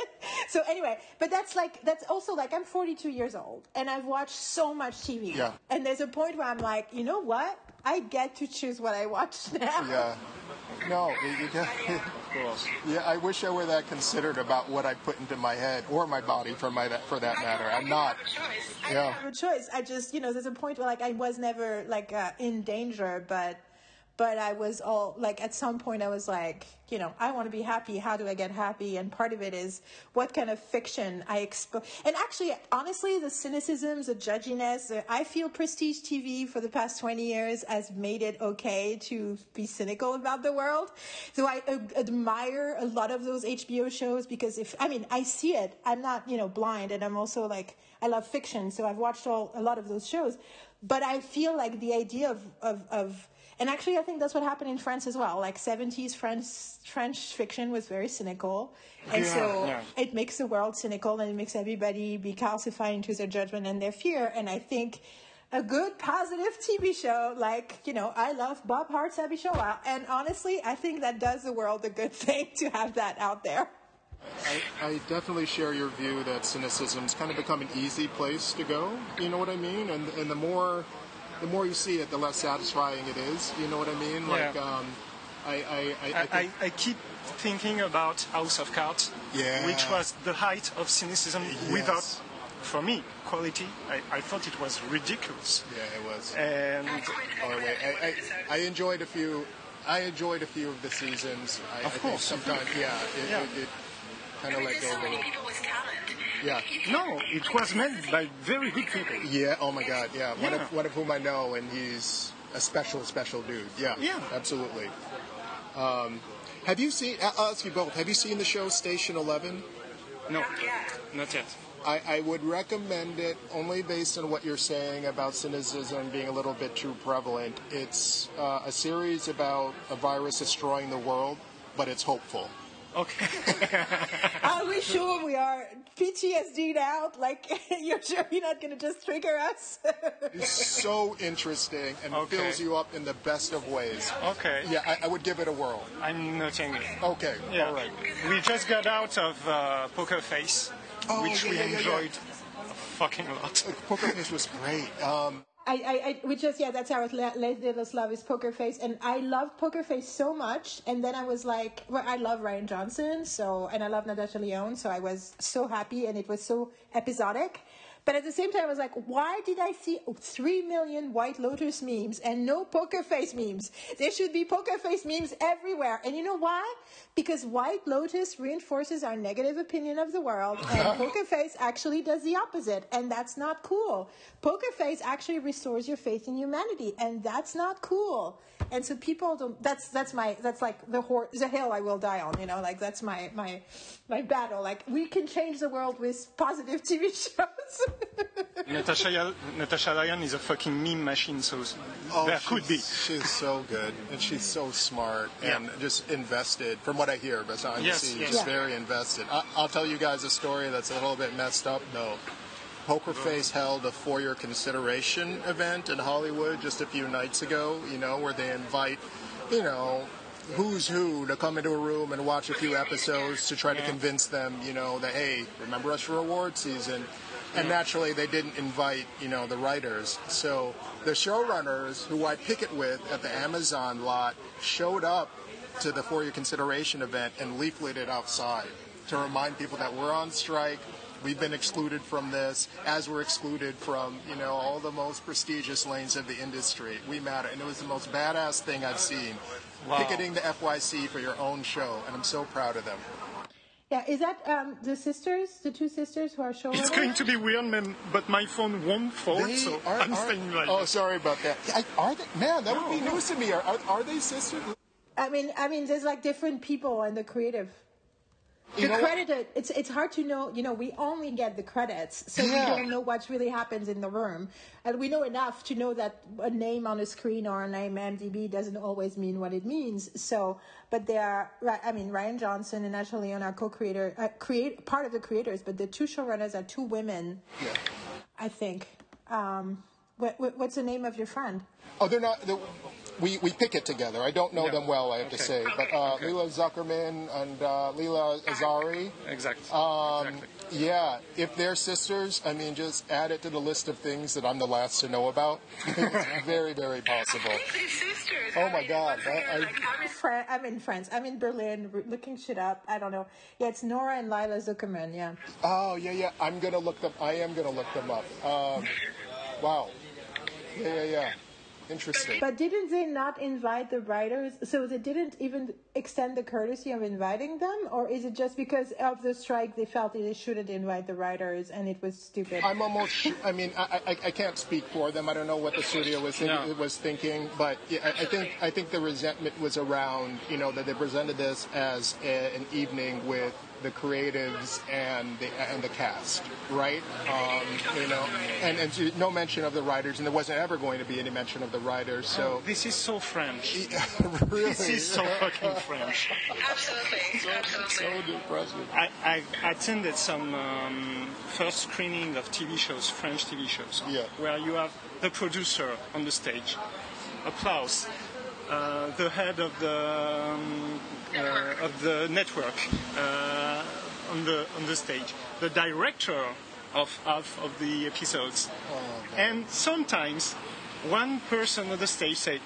So anyway but that's like that's also like i'm 42 years old and i've watched so much tv Yeah. and there's a point where i'm like you know what i get to choose what i watch now Yeah. No, you- you get- yeah, I wish I were that considered about what I put into my head or my body for my for that matter. I'm not. choice. I Yeah. don't have a choice. I just, you know, there's a point where like I was never like uh, in danger, but but I was all like at some point I was like, you know, I want to be happy. How do I get happy? And part of it is what kind of fiction I expose. And actually, honestly, the cynicisms, the judginess. uh, I feel prestige TV for the past 20 years has made it okay to be cynical about the world. So I uh, admire a lot of those HBO shows because if I mean I see it, I'm not you know blind, and I'm also like I love fiction, so I've watched all a lot of those shows. But I feel like the idea of of, of and actually I think that's what happened in France as well. Like 70s French French fiction was very cynical, and so yeah. it makes the world cynical and it makes everybody be calcifying to their judgment and their fear. And I think a good positive TV show, like, you know, I love Bob Hearts Abishola. And honestly, I think that does the world a good thing to have that out there. I, I definitely share your view that cynicism's kind of become an easy place to go. You know what I mean? And and the more the more you see it, the less satisfying it is. You know what I mean? Like Yeah. um, I I, I, I, I, I, I keep thinking about House of Cards, Yeah. which was the height of cynicism Yes. without, for me, quality. I, I thought it was ridiculous. yeah, it was. And Oh wait, I, I, I enjoyed a few. I enjoyed a few of the seasons. I, Of I think course. sometimes, yeah, it, Yeah. it, it kind of I mean, let there's go so a Yeah. No, it was made by very good people. Yeah. Oh my God. Yeah. One Yeah. of one of whom I know, and he's a special, special dude. Yeah. Yeah. Absolutely. Um, have you seen? I'll ask you both. Have you seen the show Station Eleven? No, Not yet. not yet. I, I would recommend it only based on what you're saying about cynicism being a little bit too prevalent. It's uh, a series about a virus destroying the world, but it's hopeful. Okay. Are we sure we are PTSD'd out? Like, you're sure you're not going to just trigger us? It's so interesting and Okay. fills you up in the best of ways. okay. Yeah, I, I would give it a whirl. I'm noting it. Okay, Yeah. all right. We just got out of uh, Poker Face, Oh, which yeah, we yeah, yeah, yeah. enjoyed a fucking lot. Poker Face was great. Um, I, I, I, we just, yeah, that's our la- latest love is Poker Face. And I loved Poker Face so much. And then I was like, well, I love Rian Johnson. So, and I love Natasha Lyonne. So I was so happy and it was so episodic. But at the same time, I was like, why did I see 3 million White Lotus memes and no Poker Face memes? There should be Poker Face memes everywhere. And you know why? Because White Lotus reinforces our negative opinion of the world, and Poker Face actually does the opposite. And that's not cool. Poker Face actually restores your faith in humanity, and that's not cool. And so people don't. That's that's my that's like the hor- the hill I will die on. You know, like that's my my my battle. Like we can change the world with positive TV shows. Natasha, Natasha Lyonne is a fucking meme machine, so oh, there could be. she's- She's so good, and she's so smart, and just invested. From what I hear, behind Yes, the scenes, yes. just Yeah. very invested. I, I'll tell you guys a story that's a little bit messed up, though. Poker Face held a for-your consideration event in Hollywood just a few nights ago. You know, where they invite, you know, who's who to come into a room and watch a few episodes to try to convince them, you know, that hey, remember us for award season. And naturally, they didn't invite, you know, the writers. So the showrunners, who I picket with at the Amazon lot, showed up to the For Your Consideration event and leafleted outside to remind people that we're on strike. We've been excluded from this, as we're excluded from, you know, all the most prestigious lanes of the industry. We matter. And it was the most badass thing I've seen. Wow. Picketing the FYC for your own show, and I'm so proud of them. yeah, is that um, the sisters, the two sisters who are showrunners? It's going to be weird, man, but my phone won't fold, They so are- I'm are- staying like Oh, sorry about that. I, are they? Man, that would be news to me. Are, are, are they sisters? I mean, I mean, there's like different people in the creative. the You know what? credited it's it's hard to know you know we only get the credits so Yeah. we don't know what really happens in the room and we know enough to know that a name on a screen or a name mdb doesn't always mean what it means so but they are. I mean rian johnson and natasha lyonne are co-creator uh, create part of the creators but the two showrunners are two women Yeah. i think um what, what, what's the name of your friend Oh, they're not. They're, we we pick it together. I don't know Yeah. them well, I have to say. But uh, Lilla Zuckerman and uh, Leela Azari. Exactly. Um, exactly. Yeah, if they're sisters, I mean, just add it to the list of things that I'm the last to know about. it's very, very possible. Sisters. Oh my God, I- again, I- like, how is- Fran- I'm in France. I'm in Berlin, r- looking shit up. I don't know. Yeah, it's Nora and Lilla Zuckerman. Yeah. Oh yeah, yeah. I'm gonna look them. I am gonna look them up. Um, wow. Yeah, yeah, yeah. Interesting. But didn't they not invite the writers? So they didn't even extend the courtesy of inviting them, or is it just because of the strike they felt they shouldn't invite the writers and it was stupid? I'm almost. Sure, I mean, I, I, I can't speak for them. I don't know what the studio was think, No. was thinking, but yeah, I, I think I think the resentment was around. You know that they presented this as a, an evening with the creatives and the and the cast, right? Um, you know, and and no mention of the writers, and there wasn't ever going to be any mention of the writers. So This is so French. really, This is so fucking French. Absolutely. so Absolutely. depressing. I, I attended some um, first screening of TV shows, French TV shows, Yeah. where you have the producer on the stage, applause, uh, the head of the um, uh, of the network uh, on the on the stage, the director of half of the episodes, and sometimes one person on the stage say,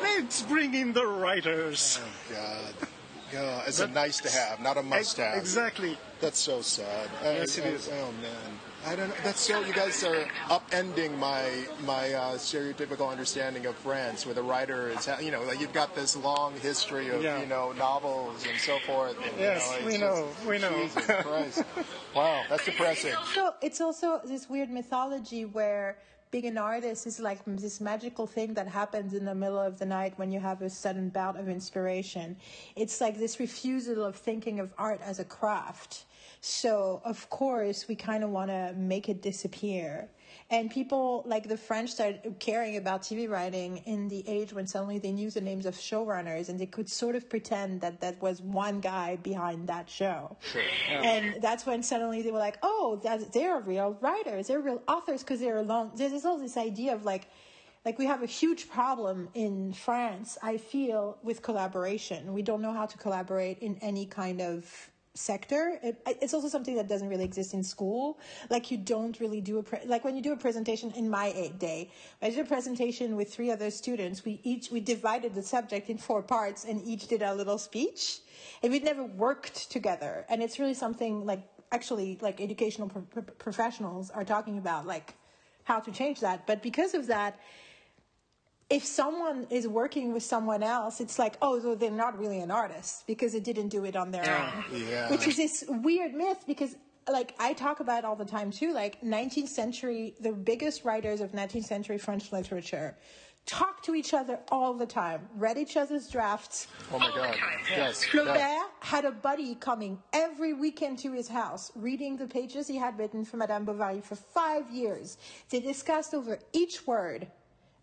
"Let's bring in the writers." Oh God. Yeah, it's a nice to have, not a must have. Exactly. That's so sad. Yes, I- it I- is. Oh man, I don't know. That's so. You guys are upending my my uh, stereotypical understanding of France, where the writer is, you know, like you've got this long history of Yeah. you know novels and so forth. And, you Yes, know, it's we just- know, we know. Jesus Christ! Wow, that's depressing. So it's also this weird mythology where being an artist is like this magical thing that happens in the middle of the night when you have a sudden bout of inspiration. It's like this refusal of thinking of art as a craft. So of course we kind of want to make it disappear. And people like the French started caring about TV writing in the age when suddenly they knew the names of showrunners and they could sort of pretend that that was one guy behind that show. And that's when suddenly they were like, oh, they're real writers, they're real authors because they're alone. There's all this idea of like, like we have a huge problem in France, I feel, with collaboration. We don't know how to collaborate in any kind of sector. It, it's also something that doesn't really exist in school. Like you don't really do a pre- like when you do a presentation in my eight day. I did a presentation with three other students. We each we divided the subject in four parts and each did a little speech, and we'd never worked together. And it's really something like actually like educational pro- pro- professionals are talking about like how to change that. But because of that if someone is working with someone else, it's like, oh, so they're not really an artist because they didn't do it on their own. Yeah. Which is this weird myth because, like, I talk about it all the time too. Like, 19th century, the biggest writers of 19th century French literature talk to each other all the time, read each other's drafts. Oh my God. Yes. Flaubert yes. had a buddy coming every weekend to his house, reading the pages he had written for Madame Bovary for five years. They discussed over each word.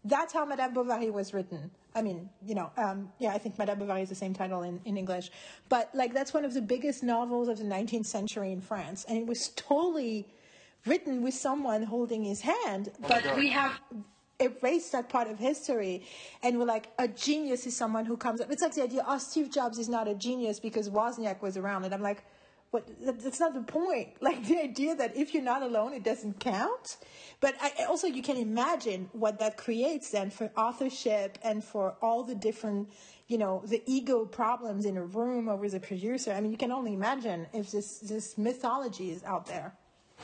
That's how Madame Bovary was written. I mean, you know, um, yeah, I think Madame Bovary is the same title in, in English. But, like, that's one of the biggest novels of the 19th century in France. And it was totally written with someone holding his hand. But God. we have erased that part of history and we're like a genius is someone who comes up it's like the idea oh steve jobs is not a genius because wozniak was around and i'm like what that's not the point. Like the idea that if you're not alone it doesn't count. But I, also you can imagine what that creates then for authorship and for all the different you know the ego problems in a room over the producer. I mean you can only imagine if this this mythology is out there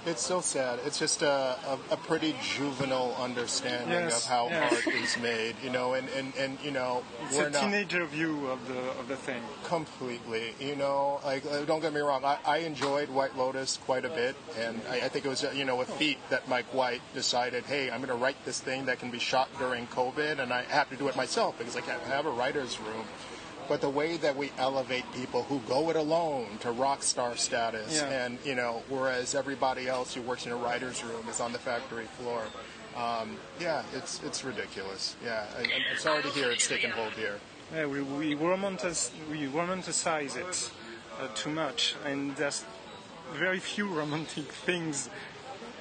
It's so sad. It's just a, a, a pretty juvenile understanding Yes, of how yes. art is made, you know, and, and, and you know, It's we're a teenager view of the of the thing. completely, you know, like, uh, don't get me wrong, I, I enjoyed White Lotus quite a bit, and I, I think it was, uh, you know, a feat that Mike White decided, hey, I'm going to write this thing that can be shot during COVID, and I have to do it myself because I can't have a writer's room. But the way that we elevate people who go it alone to rock star status, Yeah. and you know, whereas everybody else who works in a writer's room is on the factory floor. Um, yeah, it's it's ridiculous. Yeah, I, I'm- I'm sorry to hear it's taken hold here. Yeah, we, we, romanticize, we romanticize it uh, too much, and there's very few romantic things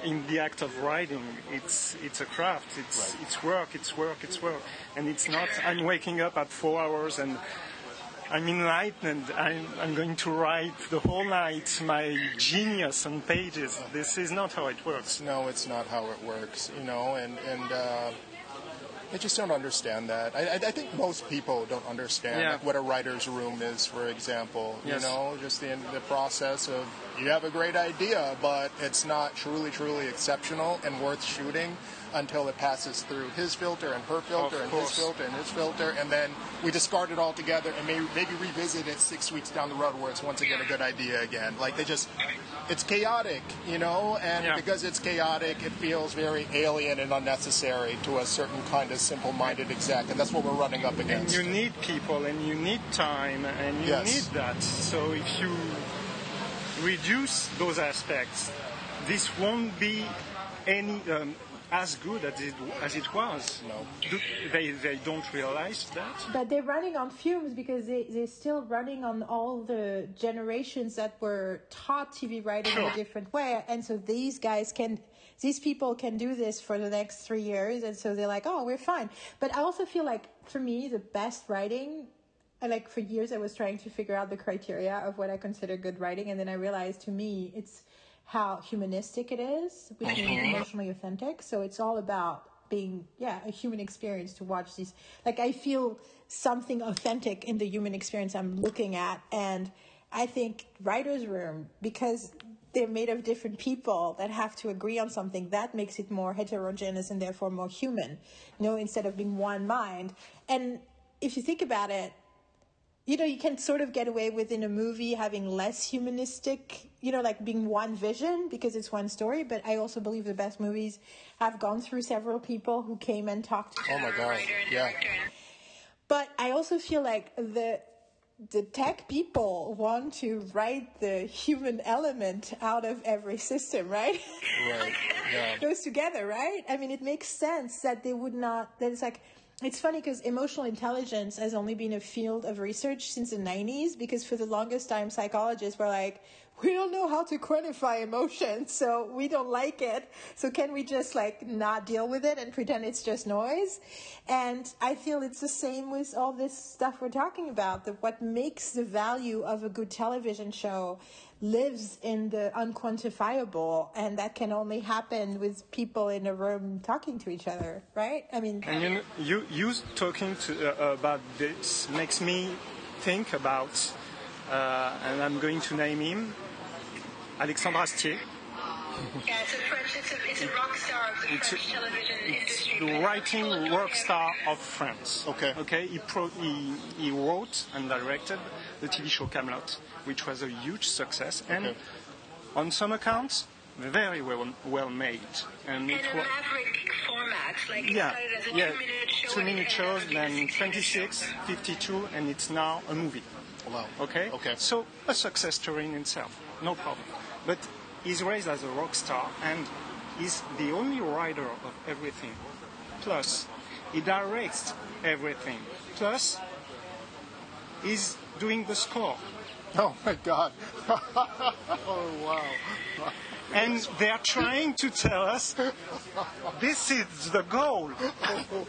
in the act of writing. It's it's a craft. It's it's work. It's work. It's work, and it's not. I'm waking up at four hours and. I'm enlightened. I'm, I'm going to write the whole night my genius on pages. This is not how it works. No, it's not how it works, you know, and and uh, I just don't understand that. I, I, I think most people don't understand Yeah. like, what a writer's room is, for example. Yes. You know, just the the process of you have a great idea, but it's not truly, truly exceptional and worth shooting until it passes through his filter and her filter and his filter and his filter, and then we discard it all together and maybe maybe revisit it six weeks down the road where it's once again a good idea again. Like they just, it's chaotic, you know, and Yeah. because it's chaotic, it feels very alien and unnecessary to a certain kind of simple-minded exec, and that's what we're running up against. And you need people and you need time and you Yes. need that. So if you reduce those aspects, this won't be any um, as good as it, as it was. No. Do, they, they don't realize that. But they're running on fumes because they, they're still running on all the generations that were taught TV writing in a different way. And so these guys can, these people can do this for the next three years. And so they're like, oh, we're fine. But I also feel like for me, the best writing, I like for years I was trying to figure out the criteria of what I consider good writing. And then I realized to me, it's how humanistic it is, which means emotionally authentic. So it's all about being, yeah, a human experience to watch these. Like I feel something authentic in the human experience I'm looking at. And I think writer's room, because they're made of different people that have to agree on something, that makes it more heterogeneous and therefore more human, you know, instead of being one mind. And if you think about it, you know, you can sort of get away with in a movie having less humanistic, you know, like being one vision because it's one story. But I also believe the best movies have gone through several people who came and talked. To oh my God! Writer Yeah. But I also feel like the the tech people want to write the human element out of every system, right? Right. Yeah. goes together, right? I mean, it makes sense that they would not. That it's like it's funny because emotional intelligence has only been a field of research since the '90s. Because for the longest time, psychologists were like, we don't know how to quantify emotion, so we don't like it. So can we just like not deal with it and pretend it's just noise? And I feel it's the same with all this stuff we're talking about. That what makes the value of a good television show lives in the unquantifiable, and that can only happen with people in a room talking to each other, right? I mean, And you, you, you talking to, uh, about this makes me think about, uh, and I'm going to name him, Alexandre Astier. Yeah, it's a French, it's a, it's a rock star of the It's French television It's industry. the writing Philadelphia- rock star of France. Okay. Okay. He, pro- he, he wrote and directed the TV show Kaamelott, which was a huge success, and Okay. on some accounts, very well well made. And And it was maverick like yeah, as a yeah, two-minute show. two-minute shows, up being a then 26, 52, and it's now a movie. Wow. Okay? Okay. So a success story in itself, no problem. But he's raised as a rock star and he's the only writer of everything. Plus, he directs everything. Plus, he's doing the score. Oh my God. oh wow. And they're trying to tell us this is the goal. Oh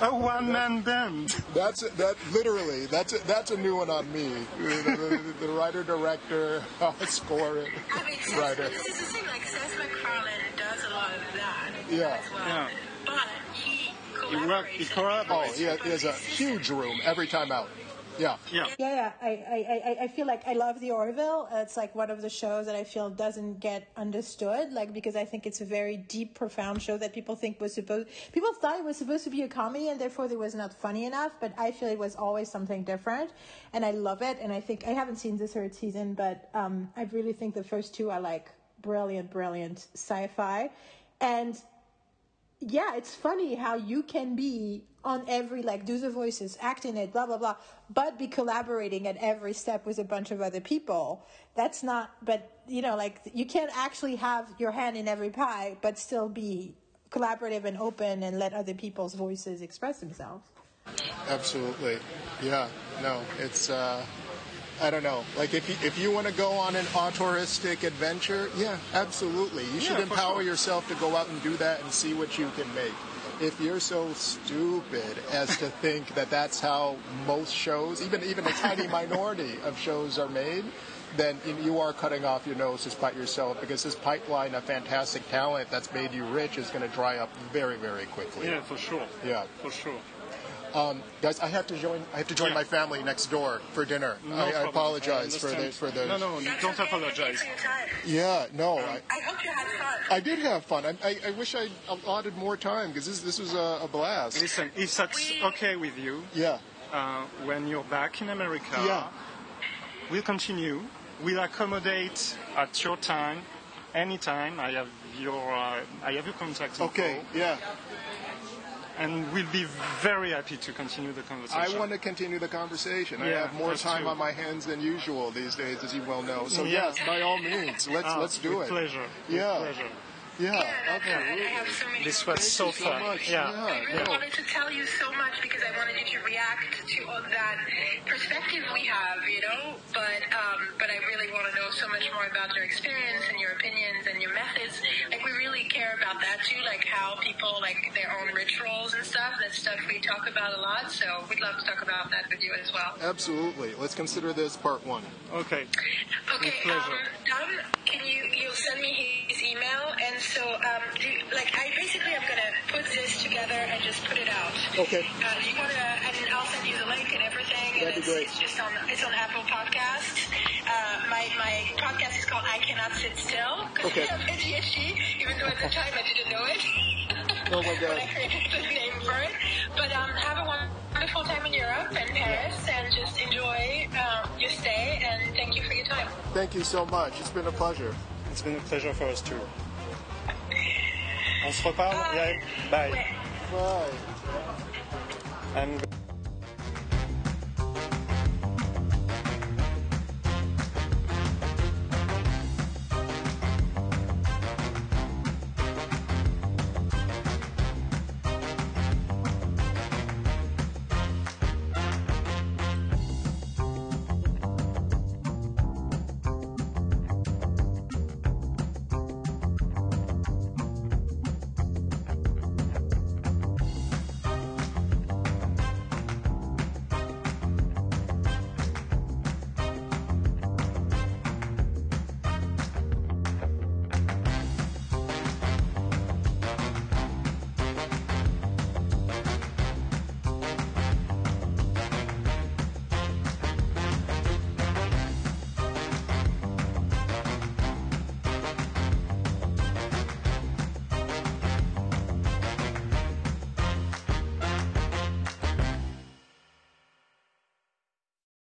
A one-man band. That's that literally. That's a, that's a new one on me. The, the, the writer, director, score, I mean, Seth, writer. this is the thing, like Seth MacFarlane does a lot of that Yeah. as well. Yeah. But he He work- he collaborates. Oh, collaborates. he has, he has a huge room every time out. Yeah. Yeah. Yeah, yeah. I, I, I, I feel like I love The Orville. It's like one of the shows that I feel doesn't get understood, like because I think it's a very deep, profound show that people think was supposed. People thought it was supposed to be a comedy, and therefore it was not funny enough. But I feel it was always something different, and I love it. And I think I haven't seen the third season, but um, I really think the first two are like brilliant, brilliant sci-fi, and yeah, it's funny how you can be on every like do the voices, act in it, blah blah blah, but be collaborating at every step with a bunch of other people. That's not. But you know, like you can't actually have your hand in every pie, but still be collaborative and open and let other people's voices express themselves. Absolutely. Yeah. No, it's. Uh, I don't know. Like if you, if you want to go on an auteuristic adventure, yeah, absolutely. You should Yeah, empower sure. yourself to go out and do that and see what you can make. If you're so stupid as to think that that's how most shows, even even a tiny minority of shows are made, then you- you are cutting off your nose to spite yourself because this pipeline of fantastic talent that's made you rich is going to dry up very very quickly. Yeah, for sure. Yeah. For sure. Guys, I have to join. I have to join Yeah. my family next door for dinner. No I, I apologize I for the understand. for the. No, no, That's don't okay. apologize. Thank you for your time. Yeah, no. I, I hope you had fun. I did have fun. I, I, I wish I allotted more time because this this was a, a blast. Listen, if that's okay with you, Yeah, uh, when you're back in America, Yeah. we'll continue. We'll accommodate at your time, anytime. I have your uh, I have your contact info, Okay. Yeah, and we'll be very happy to continue the conversation. I want to continue the conversation. I have more time true. on my hands than usual these days, as you well know. So Yeah. yes, by all means, let's Ah, let's do it. Pleasure. Yeah. With pleasure. Yeah, Yeah, that's right. I have so many. This was Thank so you so fun. Yeah. I really no. wanted to tell you so much because I wanted you to react to all that perspective we have, you know. But um, but I really want to know so much more about your experience and your opinions and your methods. Like we really care about that too, like how people like their own rituals and stuff. That's stuff we talk about a lot. So we'd love to talk about that with you as well. Absolutely. Let's consider this part one. Okay. Okay, With um, pleasure. Dom, can you you'll send me his email, and so um, do you, like I basically I'm gonna put this together and just put it out. Okay. Uh, do you wanna? And I'll send you the link and everything. That'd be it's, great. It's just on it's on Apple Podcasts. Uh, my my podcast is called I Cannot Sit Still. 'cause Okay. I have ADHD, even though at the time I didn't know it. Oh my God. when I created the name for it. But um, have a wonderful time in Europe and Paris, and just enjoy um, your stay. And thank you for your time. Thank you so much. It's been a pleasure. It's been a pleasure for us too. On se reparle. Bye. Bye.